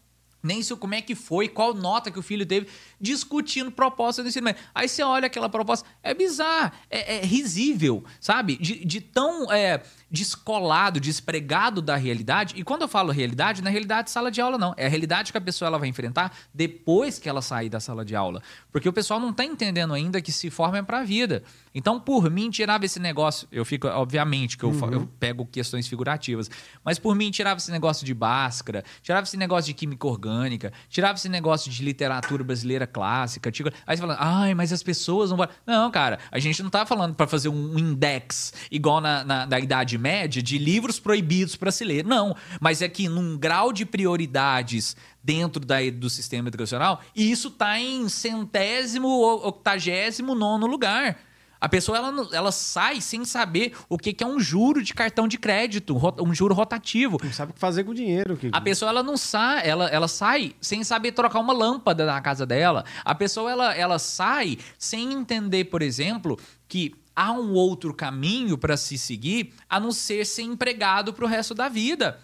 nem se como é que foi, qual nota que o filho teve, discutindo proposta do ensino médio. Aí você olha aquela proposta, é bizarro, é, é risível, sabe? De, de tão é, descolado, despregado da realidade. E quando eu falo realidade, não é realidade de sala de aula, não. É a realidade que a pessoa ela vai enfrentar depois que ela sair da sala de aula. Porque o pessoal não está entendendo ainda que se forma é para a vida. Então, por mim, tirava esse negócio. Eu fico, obviamente, que eu, uhum. eu pego questões figurativas, mas por mim, tirava esse negócio de Bhaskara, tirava esse negócio de química orgânica, tirava esse negócio de literatura brasileira clássica. Tipo, aí você fala, ai, mas as pessoas não. Não, cara, a gente não tá falando para fazer um index igual na, na, na Idade Média de livros proibidos para se ler. Não, mas é que num grau de prioridades dentro da, do sistema educacional, e isso está em centésimo, octagésimo nono lugar. A pessoa ela, ela sai sem saber o que, que é um juro de cartão de crédito, um juro rotativo. Não sabe o que fazer com o dinheiro. Que... A pessoa ela não sai, ela, ela sai sem saber trocar uma lâmpada na casa dela. A pessoa ela, ela sai sem entender, por exemplo, que há um outro caminho para se seguir a não ser ser empregado para o resto da vida.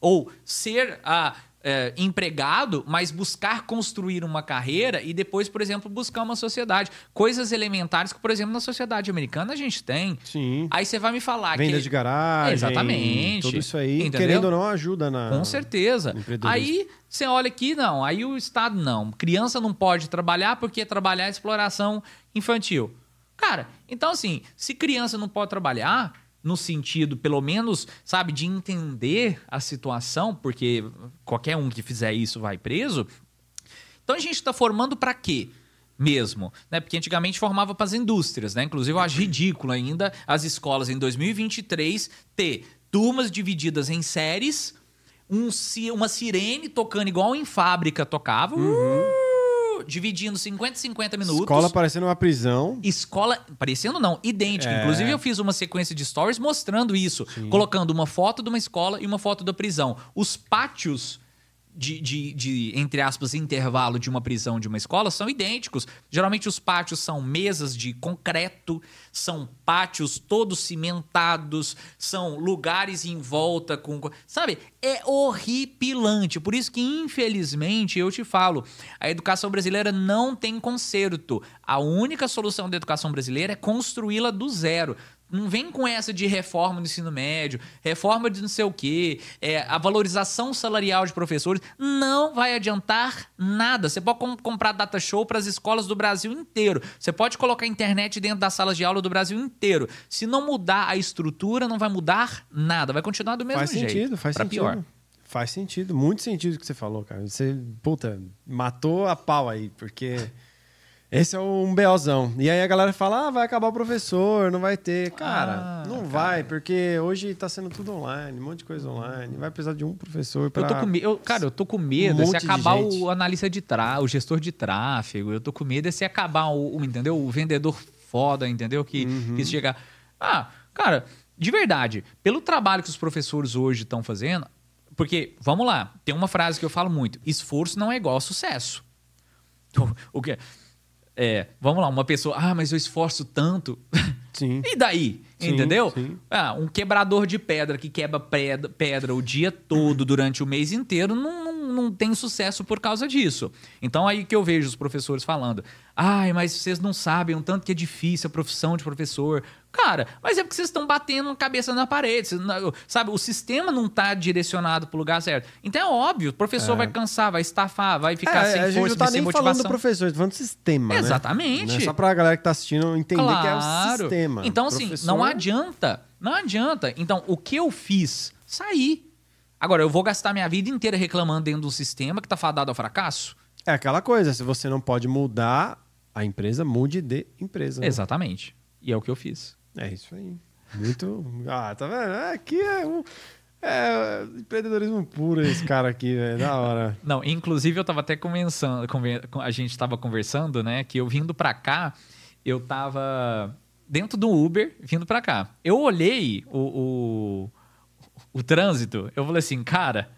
Ou ser a. Ah, é, empregado, mas buscar construir uma carreira e depois, por exemplo, buscar uma sociedade. Coisas elementares que, por exemplo, na sociedade americana a gente tem. Sim. Aí você vai me falar Venda que... de garagem. Exatamente. Tudo isso aí, entendeu? querendo ou não, ajuda na. Com certeza. Aí você olha aqui, não. Aí o Estado não. Criança não pode trabalhar porque trabalhar é exploração infantil. Cara, então assim, se criança não pode trabalhar, no sentido, pelo menos, sabe, de entender a situação, porque qualquer um que fizer isso vai preso. Então a gente está formando para quê? Mesmo, né? Porque antigamente formava para as indústrias, né? Inclusive eu acho ridículo ainda as escolas em 2023 ter turmas divididas em séries, um, uma sirene tocando igual em fábrica tocava. Uhum. Uh! Dividindo 50 e 50 minutos. Escola parecendo uma prisão. Escola, parecendo não, idêntica. É. Inclusive, eu fiz uma sequência de stories mostrando isso, Sim. colocando uma foto de uma escola e uma foto da prisão. Os pátios de, de, de, entre aspas, intervalo de uma prisão de uma escola são idênticos. Geralmente os pátios são mesas de concreto, são pátios todos cimentados, são lugares em volta com. Sabe? É horripilante. Por isso que, infelizmente, eu te falo, a educação brasileira não tem conserto. A única solução da educação brasileira é construí-la do zero. Não vem com essa de reforma do ensino médio, reforma de não sei o quê, é, a valorização salarial de professores. Não vai adiantar nada. Você pode com, comprar data show para as escolas do Brasil inteiro. Você pode colocar internet dentro das salas de aula do Brasil inteiro. Se não mudar a estrutura, não vai mudar nada. Vai continuar do mesmo faz jeito. Sentido, faz sentido, pior. Faz sentido, muito sentido o que você falou, cara. Você, puta, matou a pau aí, porque. Esse é um BOzão. E aí a galera fala: ah, vai acabar o professor, não vai ter. Cara, ah, não cara. vai, porque hoje tá sendo tudo online, um monte de coisa online. Vai precisar de um professor para. Eu tô com medo, cara, eu tô com medo um se acabar o analista de tráfego, o gestor de tráfego. Eu tô com medo se acabar o, o entendeu? O vendedor foda, entendeu? Que, uhum. que chegar. Ah, cara, de verdade, pelo trabalho que os professores hoje estão fazendo, porque, vamos lá, tem uma frase que eu falo muito: esforço não é igual a sucesso. [LAUGHS] O que? É, vamos lá, uma pessoa, ah, mas eu esforço tanto. Sim. [LAUGHS] e daí? Sim, Entendeu? Sim. Ah, um quebrador de pedra que quebra pedra, pedra o dia todo, durante o mês inteiro, não, não, não tem sucesso por causa disso. Então aí que eu vejo os professores falando: ai, mas vocês não sabem o tanto que é difícil a profissão de professor. Cara, mas é porque vocês estão batendo a cabeça na parede. Sabe, o sistema não está direcionado para o lugar certo. Então é óbvio, o professor é. vai cansar, vai estafar, vai ficar é, sem a força, não tá nem motivação. falando do professor, falando do sistema, né? Exatamente. Né? Só para a galera que está assistindo entender claro. que é o sistema. Então, assim, professor... não adianta. Não adianta. Então, o que eu fiz? Sair. Agora, eu vou gastar minha vida inteira reclamando dentro do sistema que está fadado ao fracasso? É aquela coisa, se você não pode mudar a empresa, mude de empresa. Né? Exatamente. E é o que eu fiz. É isso aí. Muito. Ah, tá vendo? É, aqui é um. É empreendedorismo puro esse cara aqui, velho. Da hora. Não, inclusive eu tava até conversando, a gente tava conversando, né? Que eu vindo pra cá, eu tava dentro do Uber vindo para cá. Eu olhei o, o, o, trânsito, eu falei assim, cara,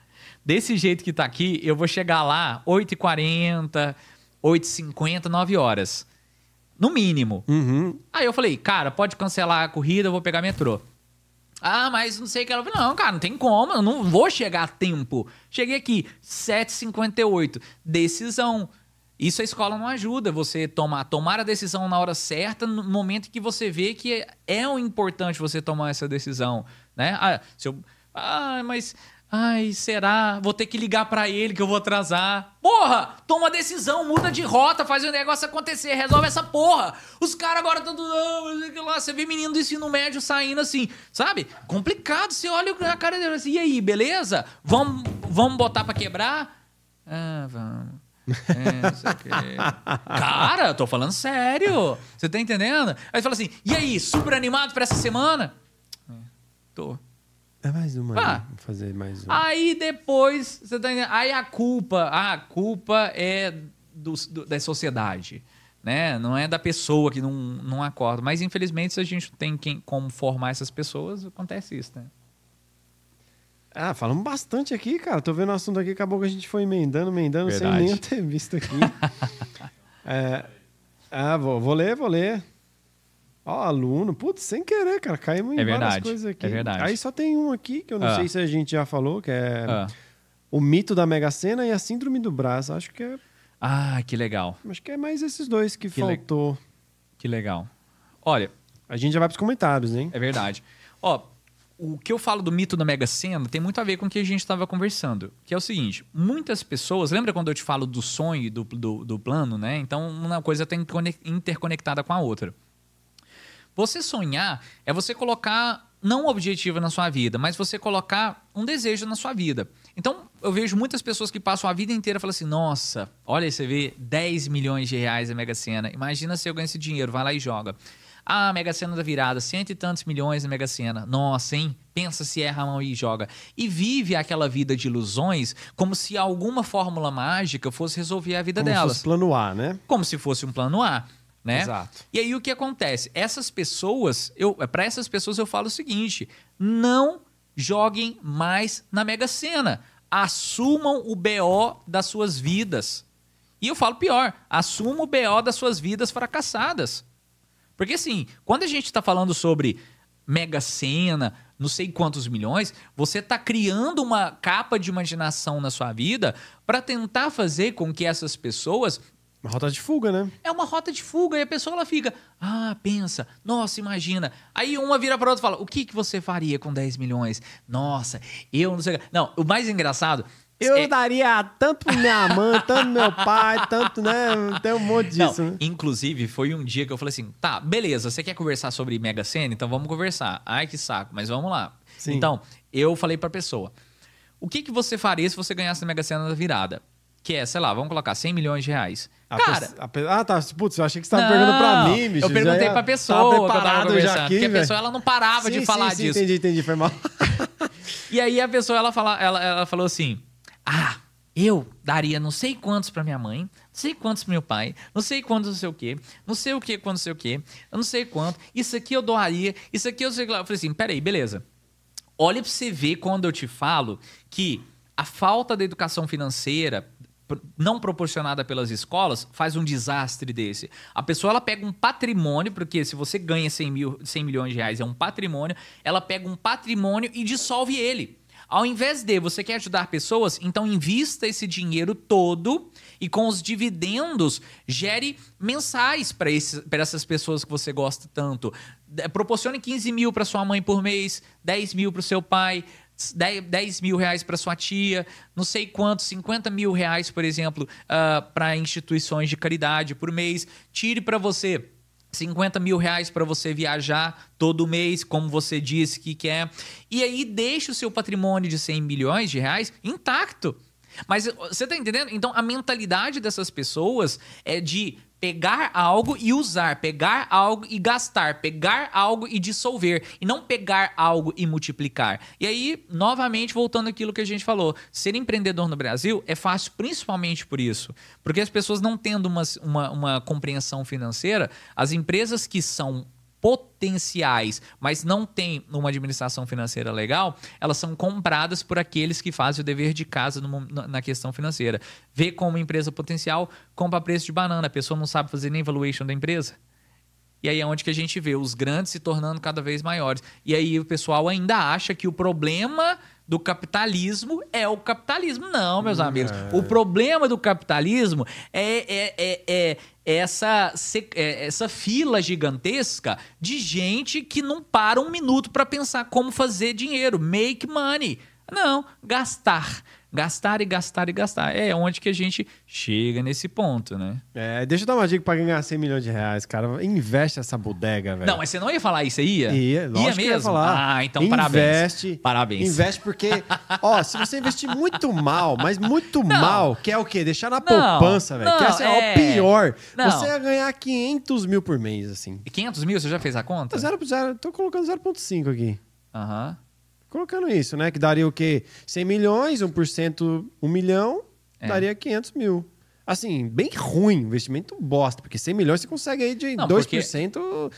desse jeito que tá aqui, eu vou chegar lá 8h40, 8h50, 9 horas. No mínimo. Uhum. Aí eu falei, cara, pode cancelar a corrida, eu vou pegar metrô. Ah, mas não sei o que ela falou. Não, cara, não tem como, eu não vou chegar a tempo. Cheguei aqui, 7h58. Decisão. Isso a escola não ajuda. Você tomar, tomar a decisão na hora certa, no momento em que você vê que é o importante você tomar essa decisão. Né? Ah, se eu, ah mas Ai, será? Vou ter que ligar para ele que eu vou atrasar. Porra! Toma decisão, muda de rota, faz o negócio acontecer, resolve essa porra. Os caras agora estão tudo. Ah, lá, você vê menino do ensino médio saindo assim, sabe? Complicado. Você olha a cara dele assim, e aí, beleza? Vamos, vamos botar para quebrar? Ah, vamos. É. [LAUGHS] Cara, tô falando sério. Você tá entendendo? Aí fala assim: e aí, super animado pra essa semana? É, tô. É mais uma. Ah. Vou fazer mais uma. Aí depois, você tá entendendo? Aí a culpa, a culpa é do, do, da sociedade. Né? Não é da pessoa que não, não acorda. Mas infelizmente, se a gente tem quem, como formar essas pessoas, acontece isso, né? Ah, falamos bastante aqui, cara. Tô vendo o assunto aqui, acabou que a gente foi emendando, emendando, Verdade. sem nem ter visto aqui. [LAUGHS] é, ah, vou, vou ler, vou ler. Ó, aluno. Putz, sem querer, cara. Caímos em É várias verdade, coisas aqui. é verdade. Aí só tem um aqui que eu não Ah. sei se a gente já falou, que é Ah. o mito da Mega Sena e a síndrome do braço. Acho que é, Ah, que legal. acho que é mais esses dois que, Que le- faltou. Que legal. Olha, A gente já vai pros comentários, hein? É verdade. Ó, o que eu falo do mito da Mega Sena tem muito a ver com o que a gente estava conversando. Que é o seguinte: muitas pessoas. Lembra quando eu te falo do sonho e do, do, do plano, né? Então, uma coisa está interconectada com a outra. Você sonhar é você colocar não um objetivo na sua vida, mas você colocar um desejo na sua vida. Então, eu vejo muitas pessoas que passam a vida inteira e falam assim: nossa, olha, aí, você vê 10 milhões de reais na Mega Sena. Imagina se eu ganho esse dinheiro, vai lá e joga. Ah, Mega Sena da virada, cento e tantos milhões na Mega Sena. Nossa, hein? Pensa se erra a mão e joga. E vive aquela vida de ilusões como se alguma fórmula mágica fosse resolver a vida Como se delas. fosse plano A, né? Como se fosse um plano A. Né? Exato. E aí o que acontece? Essas pessoas, eu, para essas pessoas eu falo o seguinte: não joguem mais na Mega Sena. Assumam o BO das suas vidas. E eu falo pior: assumam o BO das suas vidas fracassadas. Porque assim, quando a gente está falando sobre Mega Sena, não sei quantos milhões, você está criando uma capa de imaginação na sua vida para tentar fazer com que essas pessoas Uma rota de fuga, né? é uma rota de fuga e a pessoa ela fica, ah, pensa, nossa, imagina. Aí uma vira para outra e fala, o que, que você faria com 10 milhões? Nossa, eu não sei. o quê." Não, o mais engraçado. Eu é- daria tanto minha mãe, tanto meu pai, tanto, né? Tem um monte Não, disso, né? inclusive, foi um dia que eu falei assim: tá, beleza, você quer conversar sobre Mega Sena? Então vamos conversar. Ai, que saco, mas vamos lá. Sim. Então, eu falei pra pessoa: o que, que você faria se você ganhasse na Mega Sena da virada? Que é, sei lá, vamos colocar 100 milhões de reais. A Cara, pe- a Ah, tá. Putz, eu achei que você tava Não, perguntando pra mim, bicho. Eu Já perguntei ia- pra tava pessoa que eu tava conversando. já aqui, porque a velho. pessoa ela não parava de Sim, falar sim, disso. Entendi, entendi. Foi mal. [LAUGHS] E aí a pessoa ela, fala, ela, ela falou assim: Ah, eu daria não sei quantos pra minha mãe, não sei quantos pro meu pai, não sei quantos não sei o quê, não sei o que, quanto não sei o quê, eu não sei quanto, isso aqui eu doaria, isso aqui eu sei lá. Eu falei assim: peraí, beleza. Olha pra você ver quando eu te falo que a falta da educação financeira não proporcionada pelas escolas faz um desastre desse. A pessoa ela pega um patrimônio, porque se você ganha 100, mil, 100 milhões de reais é um patrimônio, ela pega um patrimônio e dissolve ele. Ao invés de você quer ajudar pessoas, então invista esse dinheiro todo e com os dividendos gere mensais para essas pessoas que você gosta tanto. Proporcione 15 mil para sua mãe por mês, 10 mil para o seu pai, 10, 10 mil reais para sua tia, não sei quanto, 50 mil reais, por exemplo, para instituições de caridade por mês. Tire para você 50 mil reais para você viajar todo mês, como você disse que quer. E aí deixa o seu patrimônio de 100 milhões de reais intacto. Mas você tá entendendo? Então a mentalidade dessas pessoas é de pegar algo e usar, pegar algo e gastar, pegar algo e dissolver, e não pegar algo e multiplicar. E aí, novamente, voltando àquilo que a gente falou, ser empreendedor no Brasil é fácil principalmente por isso. Porque as pessoas não tendo uma, uma, uma compreensão financeira, as empresas que são potenciais, mas não tem uma administração financeira legal, elas são compradas por aqueles que fazem o dever de casa no, na questão financeira. Vê como empresa potencial, compra preço de banana. A pessoa não sabe fazer nem valuation da empresa. E aí é onde que a gente vê os grandes se tornando cada vez maiores. E aí o pessoal ainda acha que o problema do capitalismo é o capitalismo. Não, meus amigos. É. O problema do capitalismo é, é, é, é essa, é, essa fila gigantesca de gente que não para um minuto para pensar como fazer dinheiro, make money. Não, gastar. Gastar e gastar e gastar. É onde que a gente chega nesse ponto, né? É, deixa eu dar uma dica pra ganhar 100 milhões de reais, cara. Investe essa bodega, velho. Não, mas você não ia falar isso, ia? Ia, ia mesmo? Ia falar. Ah, então investe, parabéns. Parabéns. Investe porque, [LAUGHS] ó, se você investir muito mal, mas muito não. mal, quer o quê? Deixar na poupança, velho. Quer ser é... o pior. Não. Você ia ganhar 500 mil por mês, assim. E 500 mil, você já fez a conta? Zero, zero, tô colocando 0,5 aqui. Aham. Uhum colocando isso, né? Que daria o quê? 100 milhões, 1%, 1 milhão, é. daria 500 mil. Assim, bem ruim, investimento bosta, porque 100 milhões você consegue aí de Não, 2%. Porque...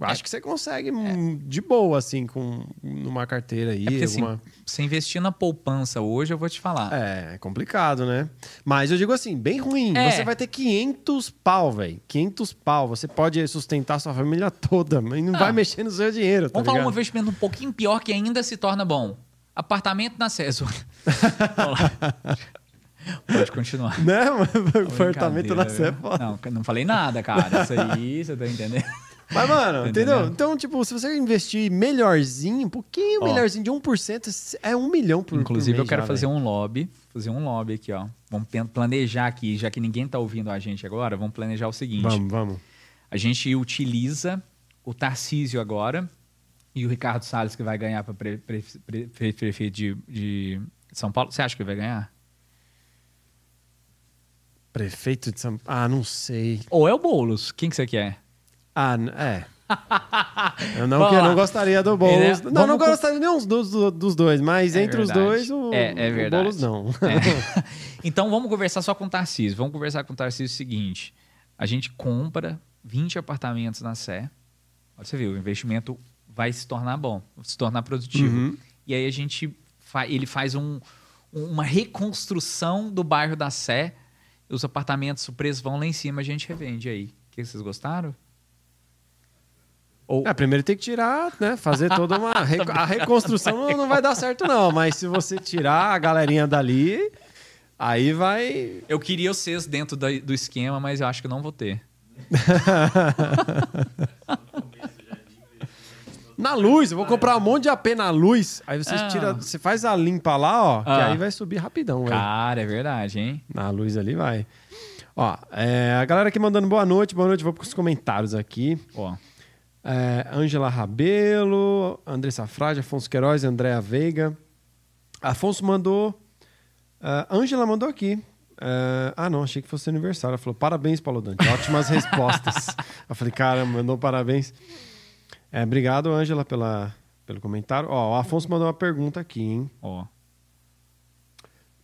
Acho é. que você consegue é. de boa, assim, com numa carteira aí. É porque, assim, alguma... assim, você investir na poupança hoje, eu vou te falar. É, é complicado, né? Mas eu digo assim, bem ruim. É. Você vai ter 500 pau, velho. 500 pau. Você pode sustentar sua família toda, mas não, não. vai mexer no seu dinheiro. Tá Vamos ligado? falar um investimento um pouquinho pior que ainda se torna bom. Apartamento na César. [LAUGHS] Pode continuar. Não, [LAUGHS] apartamento na Sé. Não, não falei nada, cara. Isso aí, você tá entendendo? Mas, mano, tá entendeu? Então, tipo, se você investir melhorzinho, um pouquinho ó, melhorzinho, de 1%, é um milhão por Inclusive, por eu quero já, fazer véio. um lobby. Fazer um lobby aqui, ó. Vamos planejar aqui, já que ninguém tá ouvindo a gente agora, vamos planejar o seguinte. Vamos, vamos. A gente utiliza o Tarcísio agora e o Ricardo Salles, que vai ganhar para pre, pre, pre, prefeito de, de São Paulo. Você acha que vai ganhar? Prefeito de São Paulo? Ah, não sei. Ou é o Boulos? Quem que você quer? Ah, é. [LAUGHS] Eu não, que, eu não gostaria do Boulos. Não, não gostaria nenhum dos, dos dois, mas é entre verdade. os dois, o, é, é verdade. Boulos não. É. [LAUGHS] [LAUGHS] Então vamos conversar só com o Tarcísio. Vamos conversar com o Tarcísio o seguinte: a gente compra 20 apartamentos na Sé. Você viu, o investimento vai se tornar bom, se tornar produtivo. Uhum. E aí a gente fa ele faz um, uma reconstrução do bairro da Sé. Os apartamentos, o preço vão lá em cima, a gente revende aí. O que vocês gostaram? Ou... É, primeiro tem que tirar, né? Fazer toda uma. [LAUGHS] a reconstrução não vai dar certo, não. Mas se você tirar a galerinha dali, aí vai. Eu queria vocês dentro do esquema, mas eu acho que não vou ter. [LAUGHS] na luz, eu vou comprar um monte de AP na luz. Aí você ah. tira, você faz a limpa lá, ó, ah. que aí vai subir rapidão. Cara, véio. é verdade, hein? Na luz ali vai. Ó, é, a galera aqui mandando boa noite, boa noite. Vou para os comentários aqui. Ó. Ângela é, Rabelo, Andressa Frade, Afonso Queiroz, Andréa Veiga. Afonso mandou. É, Ângela uh, mandou aqui. Uh, ah, não, achei que fosse aniversário. Ela falou: parabéns, Paulo Dante. Ótimas [LAUGHS] respostas. Eu falei: caramba, mandou parabéns. É, obrigado, Ângela, pela, pelo comentário. Ó, o Afonso mandou uma pergunta aqui, hein? Ó.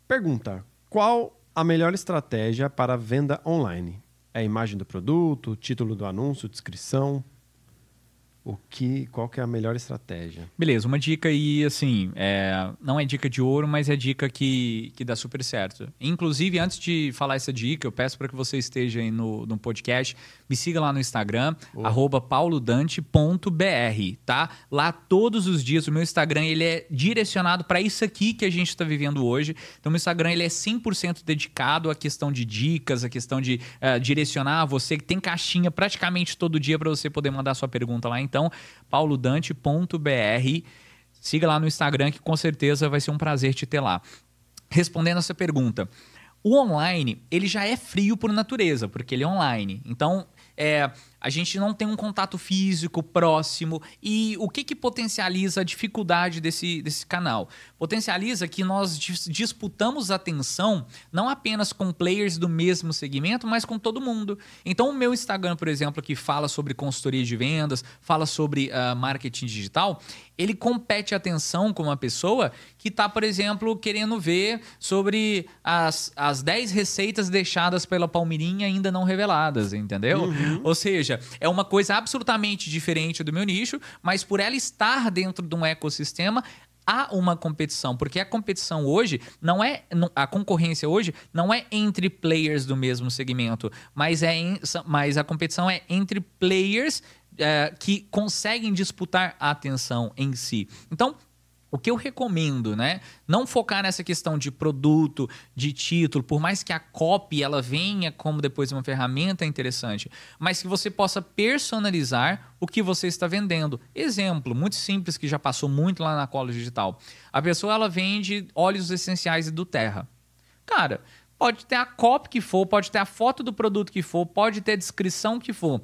Pergunta: Qual a melhor estratégia para venda online? É a imagem do produto, título do anúncio, descrição? O que, qual que é a melhor estratégia? Beleza, uma dica aí, assim, é, não é dica de ouro, mas é dica que, que dá super certo. Inclusive, antes de falar essa dica, eu peço para que você esteja aí no, no podcast, me siga lá no Instagram, oh. paulodante.br, tá? Lá todos os dias, o meu Instagram, ele é direcionado para isso aqui que a gente está vivendo hoje. Então, o meu Instagram, ele é 100% dedicado à questão de dicas, à questão de uh, direcionar você, que tem caixinha praticamente todo dia para você poder mandar sua pergunta lá. Então, então, paulodante.br. Siga lá no Instagram que com certeza vai ser um prazer te ter lá. Respondendo essa pergunta, o online ele já é frio por natureza, porque ele é online. Então, é, a gente não tem um contato físico próximo. E o que, que potencializa a dificuldade desse, desse canal? Potencializa que nós disputamos atenção não apenas com players do mesmo segmento, mas com todo mundo. Então, o meu Instagram, por exemplo, que fala sobre consultoria de vendas, fala sobre uh, marketing digital, ele compete atenção com uma pessoa que está, por exemplo, querendo ver sobre as, as 10 receitas deixadas pela Palmirinha ainda não reveladas, entendeu? Uhum. Ou seja, seja, é uma coisa absolutamente diferente do meu nicho, mas por ela estar dentro de um ecossistema, há uma competição, porque a competição hoje não é a concorrência hoje não é entre players do mesmo segmento, mas é em, mas a competição é entre players é, que conseguem disputar a atenção em si. Então o que eu recomendo, né? Não focar nessa questão de produto, de título, por mais que a copy ela venha como depois uma ferramenta interessante, mas que você possa personalizar o que você está vendendo. Exemplo, muito simples que já passou muito lá na Cola Digital. A pessoa ela vende óleos essenciais do Terra. Cara, pode ter a copy que for, pode ter a foto do produto que for, pode ter a descrição que for.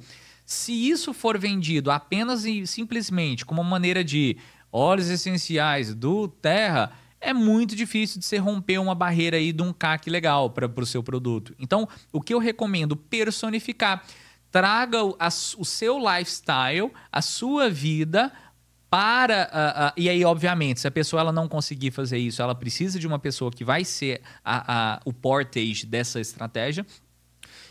Se isso for vendido apenas e simplesmente como uma maneira de óleos essenciais do Terra, é muito difícil de você romper uma barreira aí de um CAC legal para o seu produto. Então, o que eu recomendo personificar, traga o, a, o seu lifestyle, a sua vida para uh, uh, e aí obviamente se a pessoa ela não conseguir fazer isso ela precisa de uma pessoa que vai ser a, a, o portage dessa estratégia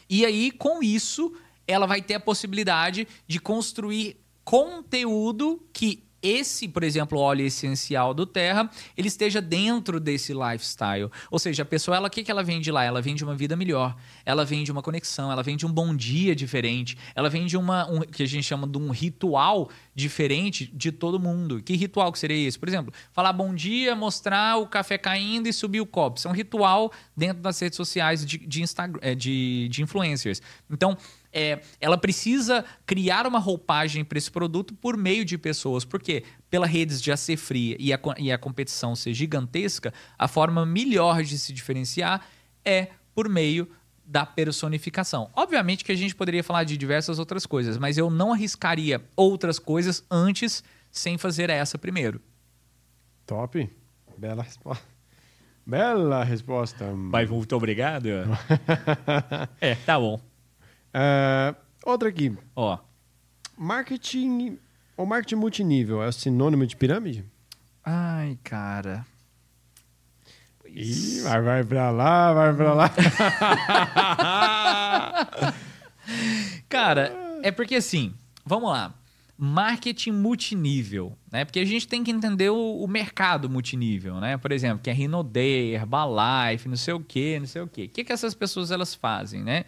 e aí com isso ela vai ter a possibilidade de construir conteúdo que esse, por exemplo, óleo essencial do Terra, ele esteja dentro desse lifestyle. Ou seja, a pessoa, ela, o que, que ela vende lá? Ela vende uma vida melhor, ela vende uma conexão, ela vende um bom dia diferente, ela vende uma, um, que a gente chama de um ritual diferente de todo mundo. Que ritual que seria esse? Por exemplo, falar bom dia, mostrar o café caindo e subir o copo. Isso é um ritual dentro das redes sociais de, de, Instagram, é, de, de influencers. Então, é, ela precisa criar uma roupagem para esse produto por meio de pessoas. Porque pela redes já ser fria e a, e a competição ser gigantesca, a forma melhor de se diferenciar é por meio da personificação. Obviamente que a gente poderia falar de diversas outras coisas, mas eu não arriscaria outras coisas antes sem fazer essa primeiro. Top. Bela resposta. Bela resposta. Mas muito obrigado. [LAUGHS] é, tá bom. Uh, outra aqui. Ó. Marketing ou marketing multinível é sinônimo de pirâmide? Ai, cara. Ih, vai, vai pra lá, vai pra lá. [LAUGHS] cara, é porque assim, vamos lá. Marketing multinível, né? Porque a gente tem que entender o, o mercado multinível, né? Por exemplo, que é Rinode, Herbalife, não sei o quê, não sei o quê. O que, que essas pessoas elas fazem, né?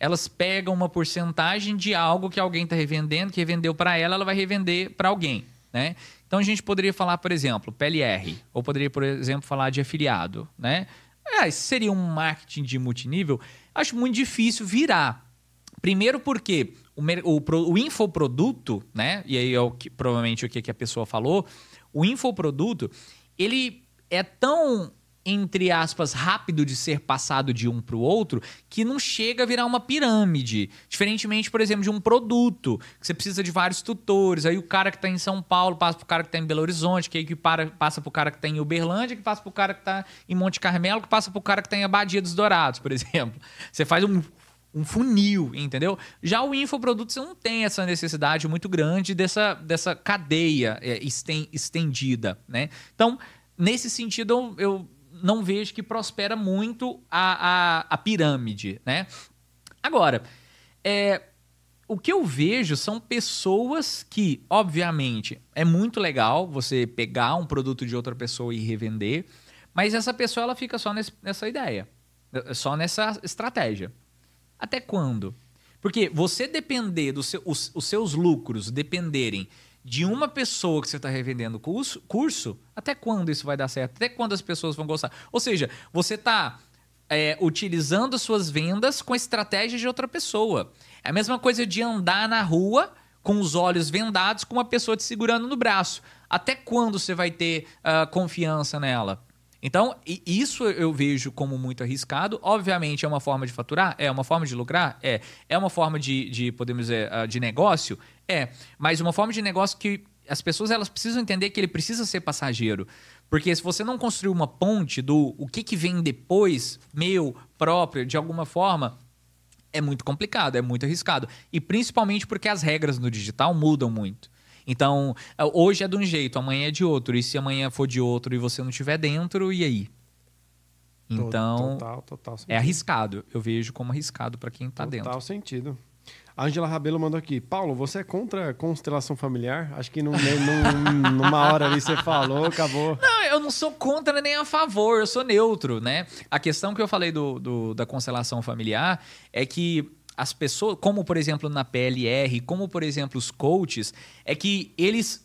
Elas pegam uma porcentagem de algo que alguém está revendendo, que revendeu para ela, ela vai revender para alguém. Né? Então a gente poderia falar, por exemplo, PLR, ou poderia, por exemplo, falar de afiliado. Né? É, seria um marketing de multinível. Acho muito difícil virar. Primeiro porque o, o, o infoproduto, né? E aí é o que, provavelmente o que, que a pessoa falou, o infoproduto, ele é tão entre aspas, rápido de ser passado de um para o outro, que não chega a virar uma pirâmide. Diferentemente, por exemplo, de um produto, que você precisa de vários tutores. Aí o cara que está em São Paulo passa para o cara que está em Belo Horizonte, que aí que para, passa para o cara que está em Uberlândia, que passa para o cara que está em Monte Carmelo, que passa para o cara que está em Abadia dos Dourados, por [LAUGHS] exemplo. Você faz um um funil, entendeu? Já o infoproduto você não tem essa necessidade muito grande dessa, dessa cadeia é, estendida, né? Então, nesse sentido, eu, não vejo que prospera muito a, a, a pirâmide, né? Agora, é, o que eu vejo são pessoas que, obviamente, é muito legal você pegar um produto de outra pessoa e revender, mas essa pessoa ela fica só nesse, nessa ideia, só nessa estratégia. Até quando? Porque você depender dos seu, os, os seus lucros dependerem de uma pessoa que você está revendendo curso, curso, até quando isso vai dar certo? Até quando as pessoas vão gostar? Ou seja, você está é, utilizando suas vendas com a estratégia de outra pessoa. É a mesma coisa de andar na rua com os olhos vendados com uma pessoa te segurando no braço. Até quando você vai ter uh, confiança nela? Então, isso eu vejo como muito arriscado. Obviamente, é uma forma de faturar? É. Uma forma de lucrar? É. É uma forma de, de podemos dizer, ah, de negócio? É. Mas uma forma de negócio que as pessoas elas precisam entender que ele precisa ser passageiro. Porque se você não construir uma ponte do o que, que vem depois, meu, próprio, de alguma forma, é muito complicado, é muito arriscado. E principalmente porque as regras no digital mudam muito. Então, é, hoje é de um jeito, amanhã é de outro. E se amanhã for de outro e você não estiver dentro, e aí? Então, total, total é arriscado. Eu vejo como arriscado para quem está dentro. Total sentido. Angela Rabelo mandou aqui. Paulo, você é contra constelação familiar? Acho que num, num, numa hora ali você falou, acabou. Não, eu não sou contra nem a favor, eu sou neutro, né? A questão que eu falei do, do da constelação familiar é que as pessoas, como por exemplo na PLR, como por exemplo os coaches, é que eles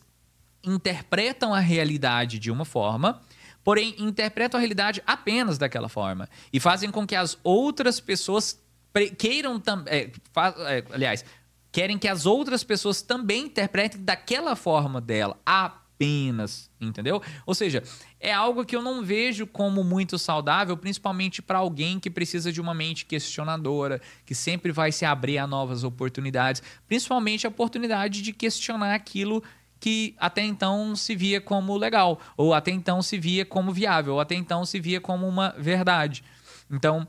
interpretam a realidade de uma forma, porém interpretam a realidade apenas daquela forma e fazem com que as outras pessoas queiram também. É, aliás, querem que as outras pessoas também interpretem daquela forma dela, apenas, entendeu? Ou seja, é algo que eu não vejo como muito saudável, principalmente para alguém que precisa de uma mente questionadora, que sempre vai se abrir a novas oportunidades, principalmente a oportunidade de questionar aquilo que até então se via como legal, ou até então se via como viável, ou até então se via como uma verdade. Então,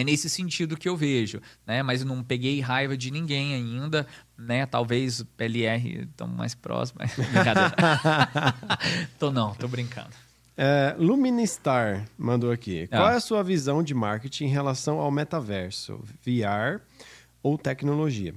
é nesse sentido que eu vejo, né? Mas não peguei raiva de ninguém ainda, né? Talvez PLR estão mais próximo. [LAUGHS] Brincadeira. [LAUGHS] tô não, tô brincando. É, Luministar mandou aqui. Qual ah. é a sua visão de marketing em relação ao metaverso, VR ou tecnologia?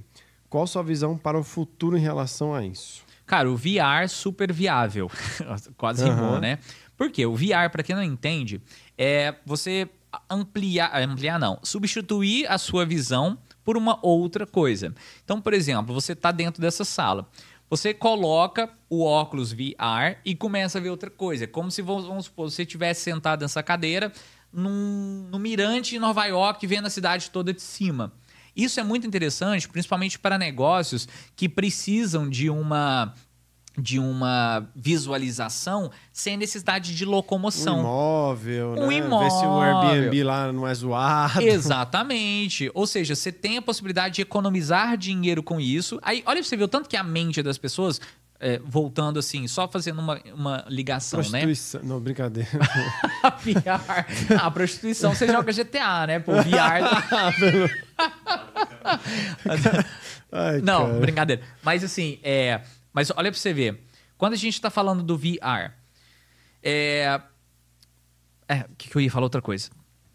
Qual a sua visão para o futuro em relação a isso? Cara, o VR super viável. [LAUGHS] Quase uhum. rimou, né? Por quê? O VR, para quem não entende, é você ampliar, ampliar não, substituir a sua visão por uma outra coisa. Então, por exemplo, você está dentro dessa sala. Você coloca o óculos VR e começa a ver outra coisa. Como se, vamos supor, você estivesse sentado nessa cadeira num, no mirante em Nova York, vendo a cidade toda de cima. Isso é muito interessante, principalmente para negócios que precisam de uma de uma visualização sem necessidade de locomoção. Um imóvel, um né? imóvel. Ver se o Airbnb lá não é zoado. Exatamente. Ou seja, você tem a possibilidade de economizar dinheiro com isso. Aí, olha você o tanto que a mente das pessoas é, voltando assim, só fazendo uma, uma ligação, né? prostituição. né? Não, brincadeira. [LAUGHS] VR. Ah, prostituição você joga GTA, né? Pô, VR. [LAUGHS] [LAUGHS] Ai, não, brincadeira. Mas assim, é mas olha para você ver. Quando a gente está falando do VR, é. É, o que, que eu ia falar outra coisa?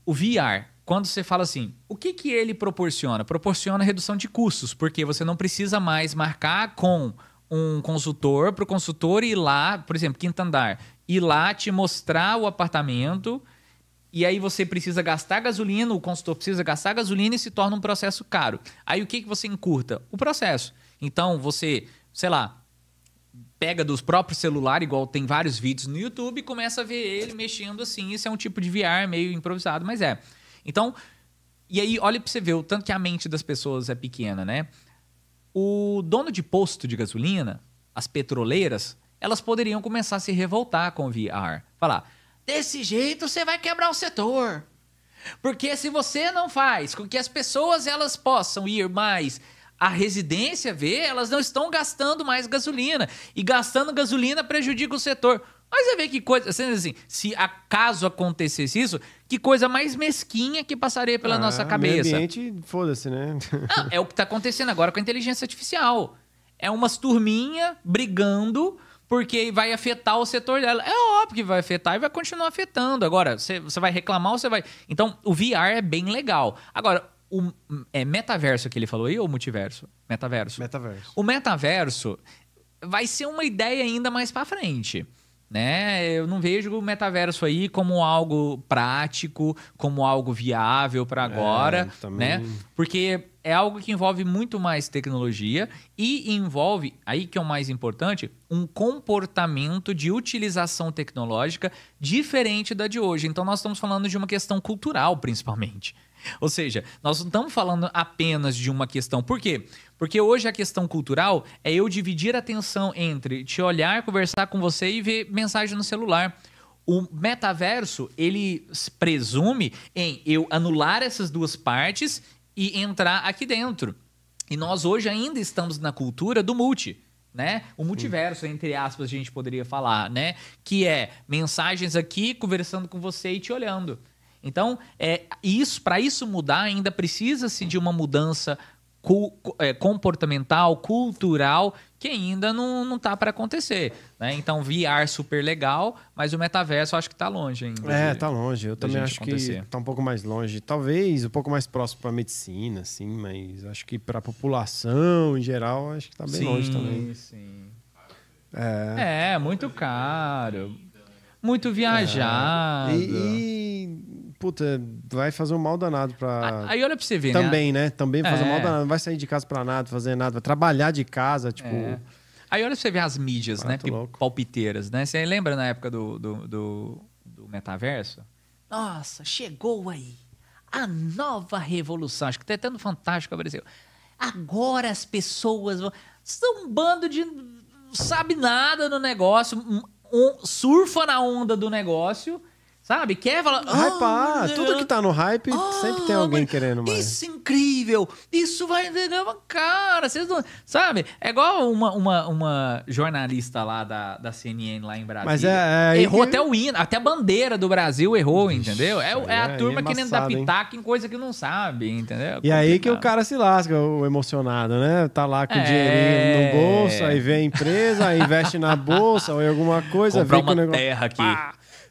O VR, quando você fala assim, o que, que ele proporciona? Proporciona redução de custos, porque você não precisa mais marcar com um consultor para o consultor ir lá, por exemplo, quinto andar, ir lá te mostrar o apartamento e aí você precisa gastar gasolina, o consultor precisa gastar gasolina e se torna um processo caro. Aí o que, que você encurta? O processo. Então você, sei lá, pega dos próprios celulares, igual tem vários vídeos no YouTube, e começa a ver ele mexendo assim. Isso é um tipo de VR meio improvisado, mas é. Então, e aí olha para você ver o tanto que a mente das pessoas é pequena, né? O dono de posto de gasolina, as petroleiras, elas poderiam começar a se revoltar com o VR. Falar, desse jeito você vai quebrar o setor. Porque se você não faz com que as pessoas elas possam ir mais a residência vê, elas não estão gastando mais gasolina. E gastando gasolina prejudica o setor. Mas você vê que coisa, assim, se acaso acontecesse isso, que coisa mais mesquinha que passaria pela ah, nossa cabeça. Meio ambiente, foda-se, né? [LAUGHS] Não, é o que está acontecendo agora com a inteligência artificial. É umas turminha brigando porque vai afetar o setor dela. É óbvio que vai afetar e vai continuar afetando. Agora, você, você vai reclamar ou você vai. Então, o VR é bem legal. Agora, o é metaverso que ele falou aí ou multiverso? Metaverso. Metaverso. O metaverso vai ser uma ideia ainda mais para frente. Né? Eu não vejo o metaverso aí como algo prático, como algo viável para agora, é, né? Porque é algo que envolve muito mais tecnologia e envolve, aí que é o mais importante, um comportamento de utilização tecnológica diferente da de hoje. Então nós estamos falando de uma questão cultural, principalmente. Ou seja, nós não estamos falando apenas de uma questão. Por quê? Porque hoje a questão cultural é eu dividir a atenção entre te olhar, conversar com você e ver mensagem no celular. O metaverso, ele presume em eu anular essas duas partes e entrar aqui dentro. E nós hoje ainda estamos na cultura do multi. Né? O multiverso, entre aspas, a gente poderia falar, né? Que é mensagens aqui conversando com você e te olhando. Então, é, isso para isso mudar ainda precisa-se de uma mudança é, comportamental, cultural, que ainda não, não tá para acontecer. Né? Então, VR super legal, mas o metaverso acho que tá longe ainda. É, de- tá longe. Eu também acho acontecer. que tá um pouco mais longe. Talvez um pouco mais próximo pra medicina, assim, mas acho que pra população em geral, acho que tá bem sim, longe também. Sim. É. É, muito caro. Muito viajado. E, e, puta, vai fazer um mal danado pra. Aí olha pra você ver, né? Também, né? Também vai fazer um É. mal danado. Não vai sair de casa pra nada, fazer nada. Vai trabalhar de casa, tipo. É. Aí olha pra você ver as mídias, né? Pi- louco. Palpiteiras, né? Você lembra na época do, do, do, do metaverso? Nossa, chegou aí. A nova revolução. Acho que até no Fantástico apareceu. Agora as pessoas vão. São um bando de. sabe nada do negócio. um- surfa na onda do negócio. Sabe? Quer falar. Hypar. "Ah, Tudo que tá no hype, sempre tem ah, alguém mas querendo mais. Isso é incrível! Isso vai. Cara, vocês não. Sabe? É igual uma, uma, uma jornalista lá da, da CNN lá em Brasília. Mas é- é errou que- até o hino, até a bandeira do Brasil errou, entendeu? É, é a é turma querendo dar pitaco em coisa que não sabe, entendeu? E aí que o cara se lasca, o emocionado, né? Tá lá com o É. dinheirinho no bolso, aí vem a empresa, aí investe na bolsa ou em alguma coisa, Comprar vem com o uma negócio. terra aqui. Pá!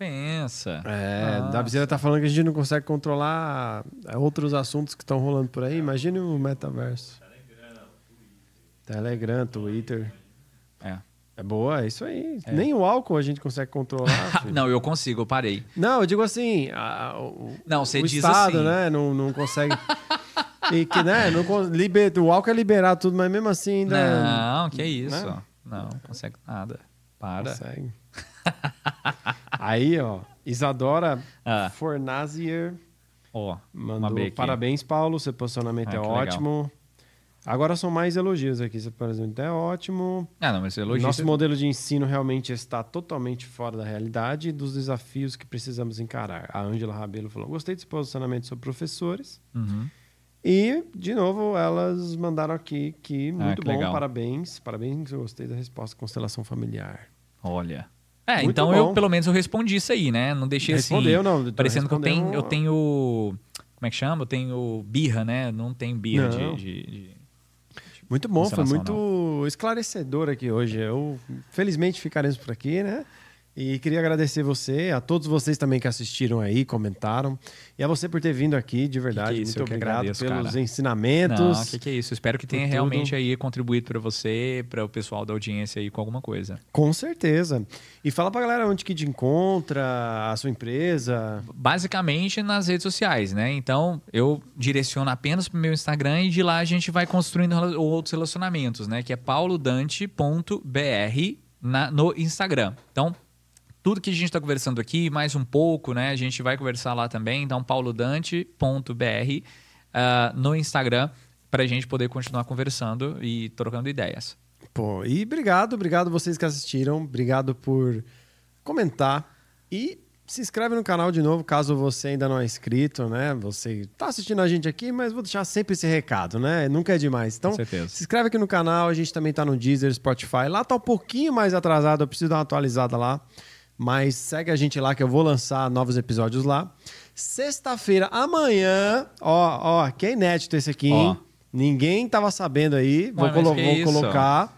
pensa. É, Nossa. da Viseira tá falando que a gente não consegue controlar é, outros assuntos que estão rolando por aí. Imagine o metaverso. Telegram, Twitter. É. É boa, é isso aí. Nem o álcool a gente consegue controlar. [LAUGHS] Não, eu consigo, eu parei. Não, eu digo assim, a- o, Não, você o diz Estado, assim. né, não, não consegue... e que, né, não, liber, o álcool é liberado tudo, mas mesmo assim ainda... Não, que isso. né? Não, não consegue nada. Para. Consegue. [LAUGHS] Aí, ó, Isadora Ah. Fornazier uma mandou parabéns, Paulo, seu posicionamento Ah, é que legal. ótimo. Agora são mais elogios aqui, seu posicionamento é ótimo. Ah, não, mas. Nosso modelo de ensino realmente está totalmente fora da realidade e dos desafios que precisamos encarar. A Ângela Rabelo falou: gostei desse posicionamento sobre professores. Uhum. E, de novo, elas mandaram aqui que muito Ah, que bom, legal. parabéns. Parabéns, eu gostei da resposta constelação familiar. Olha. É, Muito então bom. eu, pelo menos, eu respondi isso aí, né? Não deixei Respondeu, assim. não, Parecendo que eu tenho, eu tenho. Como é que chama? Eu tenho birra, né? Não tenho birra de- Não. de- de Muito bom, foi muito esclarecedor aqui hoje. Eu, felizmente, ficaremos por aqui, né? E queria agradecer você, a todos vocês também que assistiram aí, comentaram. E a você por ter vindo aqui, de verdade. Que que isso, muito obrigado agradeço, pelos cara. ensinamentos. Não, o que, que é isso? Espero que tenha tudo. realmente aí contribuído para você, para o pessoal da audiência aí com alguma coisa. Com certeza. E fala pra galera onde que te encontra, a sua empresa. Basicamente nas redes sociais, né? Então eu direciono apenas para o meu Instagram e de lá a gente vai construindo outros relacionamentos, né? Que é paulodante.br no Instagram. Então tudo que a gente está conversando aqui, mais um pouco, né? A gente vai conversar lá também. Então, paulodante.br ah, no Instagram para a gente poder continuar conversando e trocando ideias. Pô, e obrigado, obrigado vocês que assistiram. Obrigado por comentar. E se inscreve no canal de novo, caso você ainda não é inscrito, né? Você tá assistindo a gente aqui, mas vou deixar sempre esse recado, né? Nunca é demais. Então, se inscreve aqui no canal. A gente também tá no Deezer, Spotify. Lá tá um pouquinho mais atrasado, eu preciso dar uma atualizada lá. Mas segue a gente lá que eu vou lançar novos episódios lá. Sexta-feira, amanhã, ó, ó, que é inédito esse aqui, hein? Ó. Ninguém tava sabendo aí. Vou, Ué, colo- vou isso? colocar.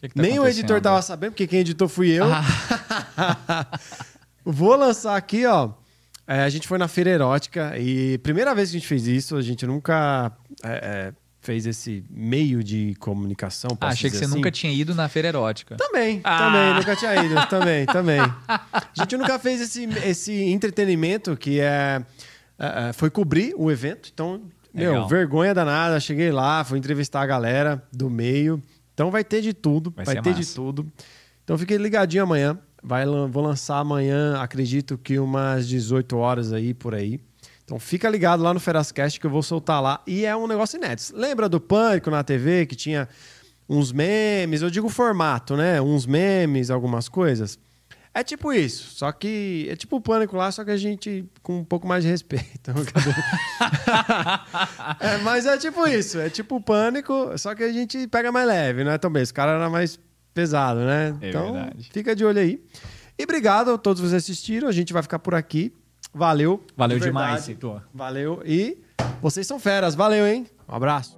Que que tá Nem o editor tava sabendo, porque quem editou fui eu. Ah. [LAUGHS] Vou lançar aqui, ó. É, a gente foi na feira erótica e primeira vez que a gente fez isso, a gente nunca é, é, fez esse meio de comunicação. Ah, achei que você assim. nunca tinha ido na feira erótica. Também, Ah. também, nunca tinha ido, [LAUGHS] também, também. A gente nunca fez esse, esse entretenimento que é, é, é, foi cobrir o evento, então, meu, Legal. vergonha danada, cheguei lá, fui entrevistar a galera do meio, então vai ter de tudo, Vai vai, ter de massa. tudo. Então fiquei ligadinho amanhã, vai, vou lançar amanhã, acredito que umas 18 horas aí, por aí. Então fica ligado lá no Ferascast que eu vou soltar lá. E é um negócio inédito. Lembra do Pânico na TV que tinha uns memes, eu digo formato, né? Uns memes, algumas coisas. É tipo isso, só que é tipo o pânico lá, só que a gente com um pouco mais de respeito. [LAUGHS] [LAUGHS] é, mas é tipo isso, é tipo o pânico, só que a gente pega mais leve, não é tão bem. Esse cara era mais pesado, né? É então, verdade. fica de olho aí. E obrigado a todos vocês que assistiram, a gente vai ficar por aqui. Valeu. Valeu de demais. Heitor. Valeu e vocês são feras. Valeu, hein? Um abraço.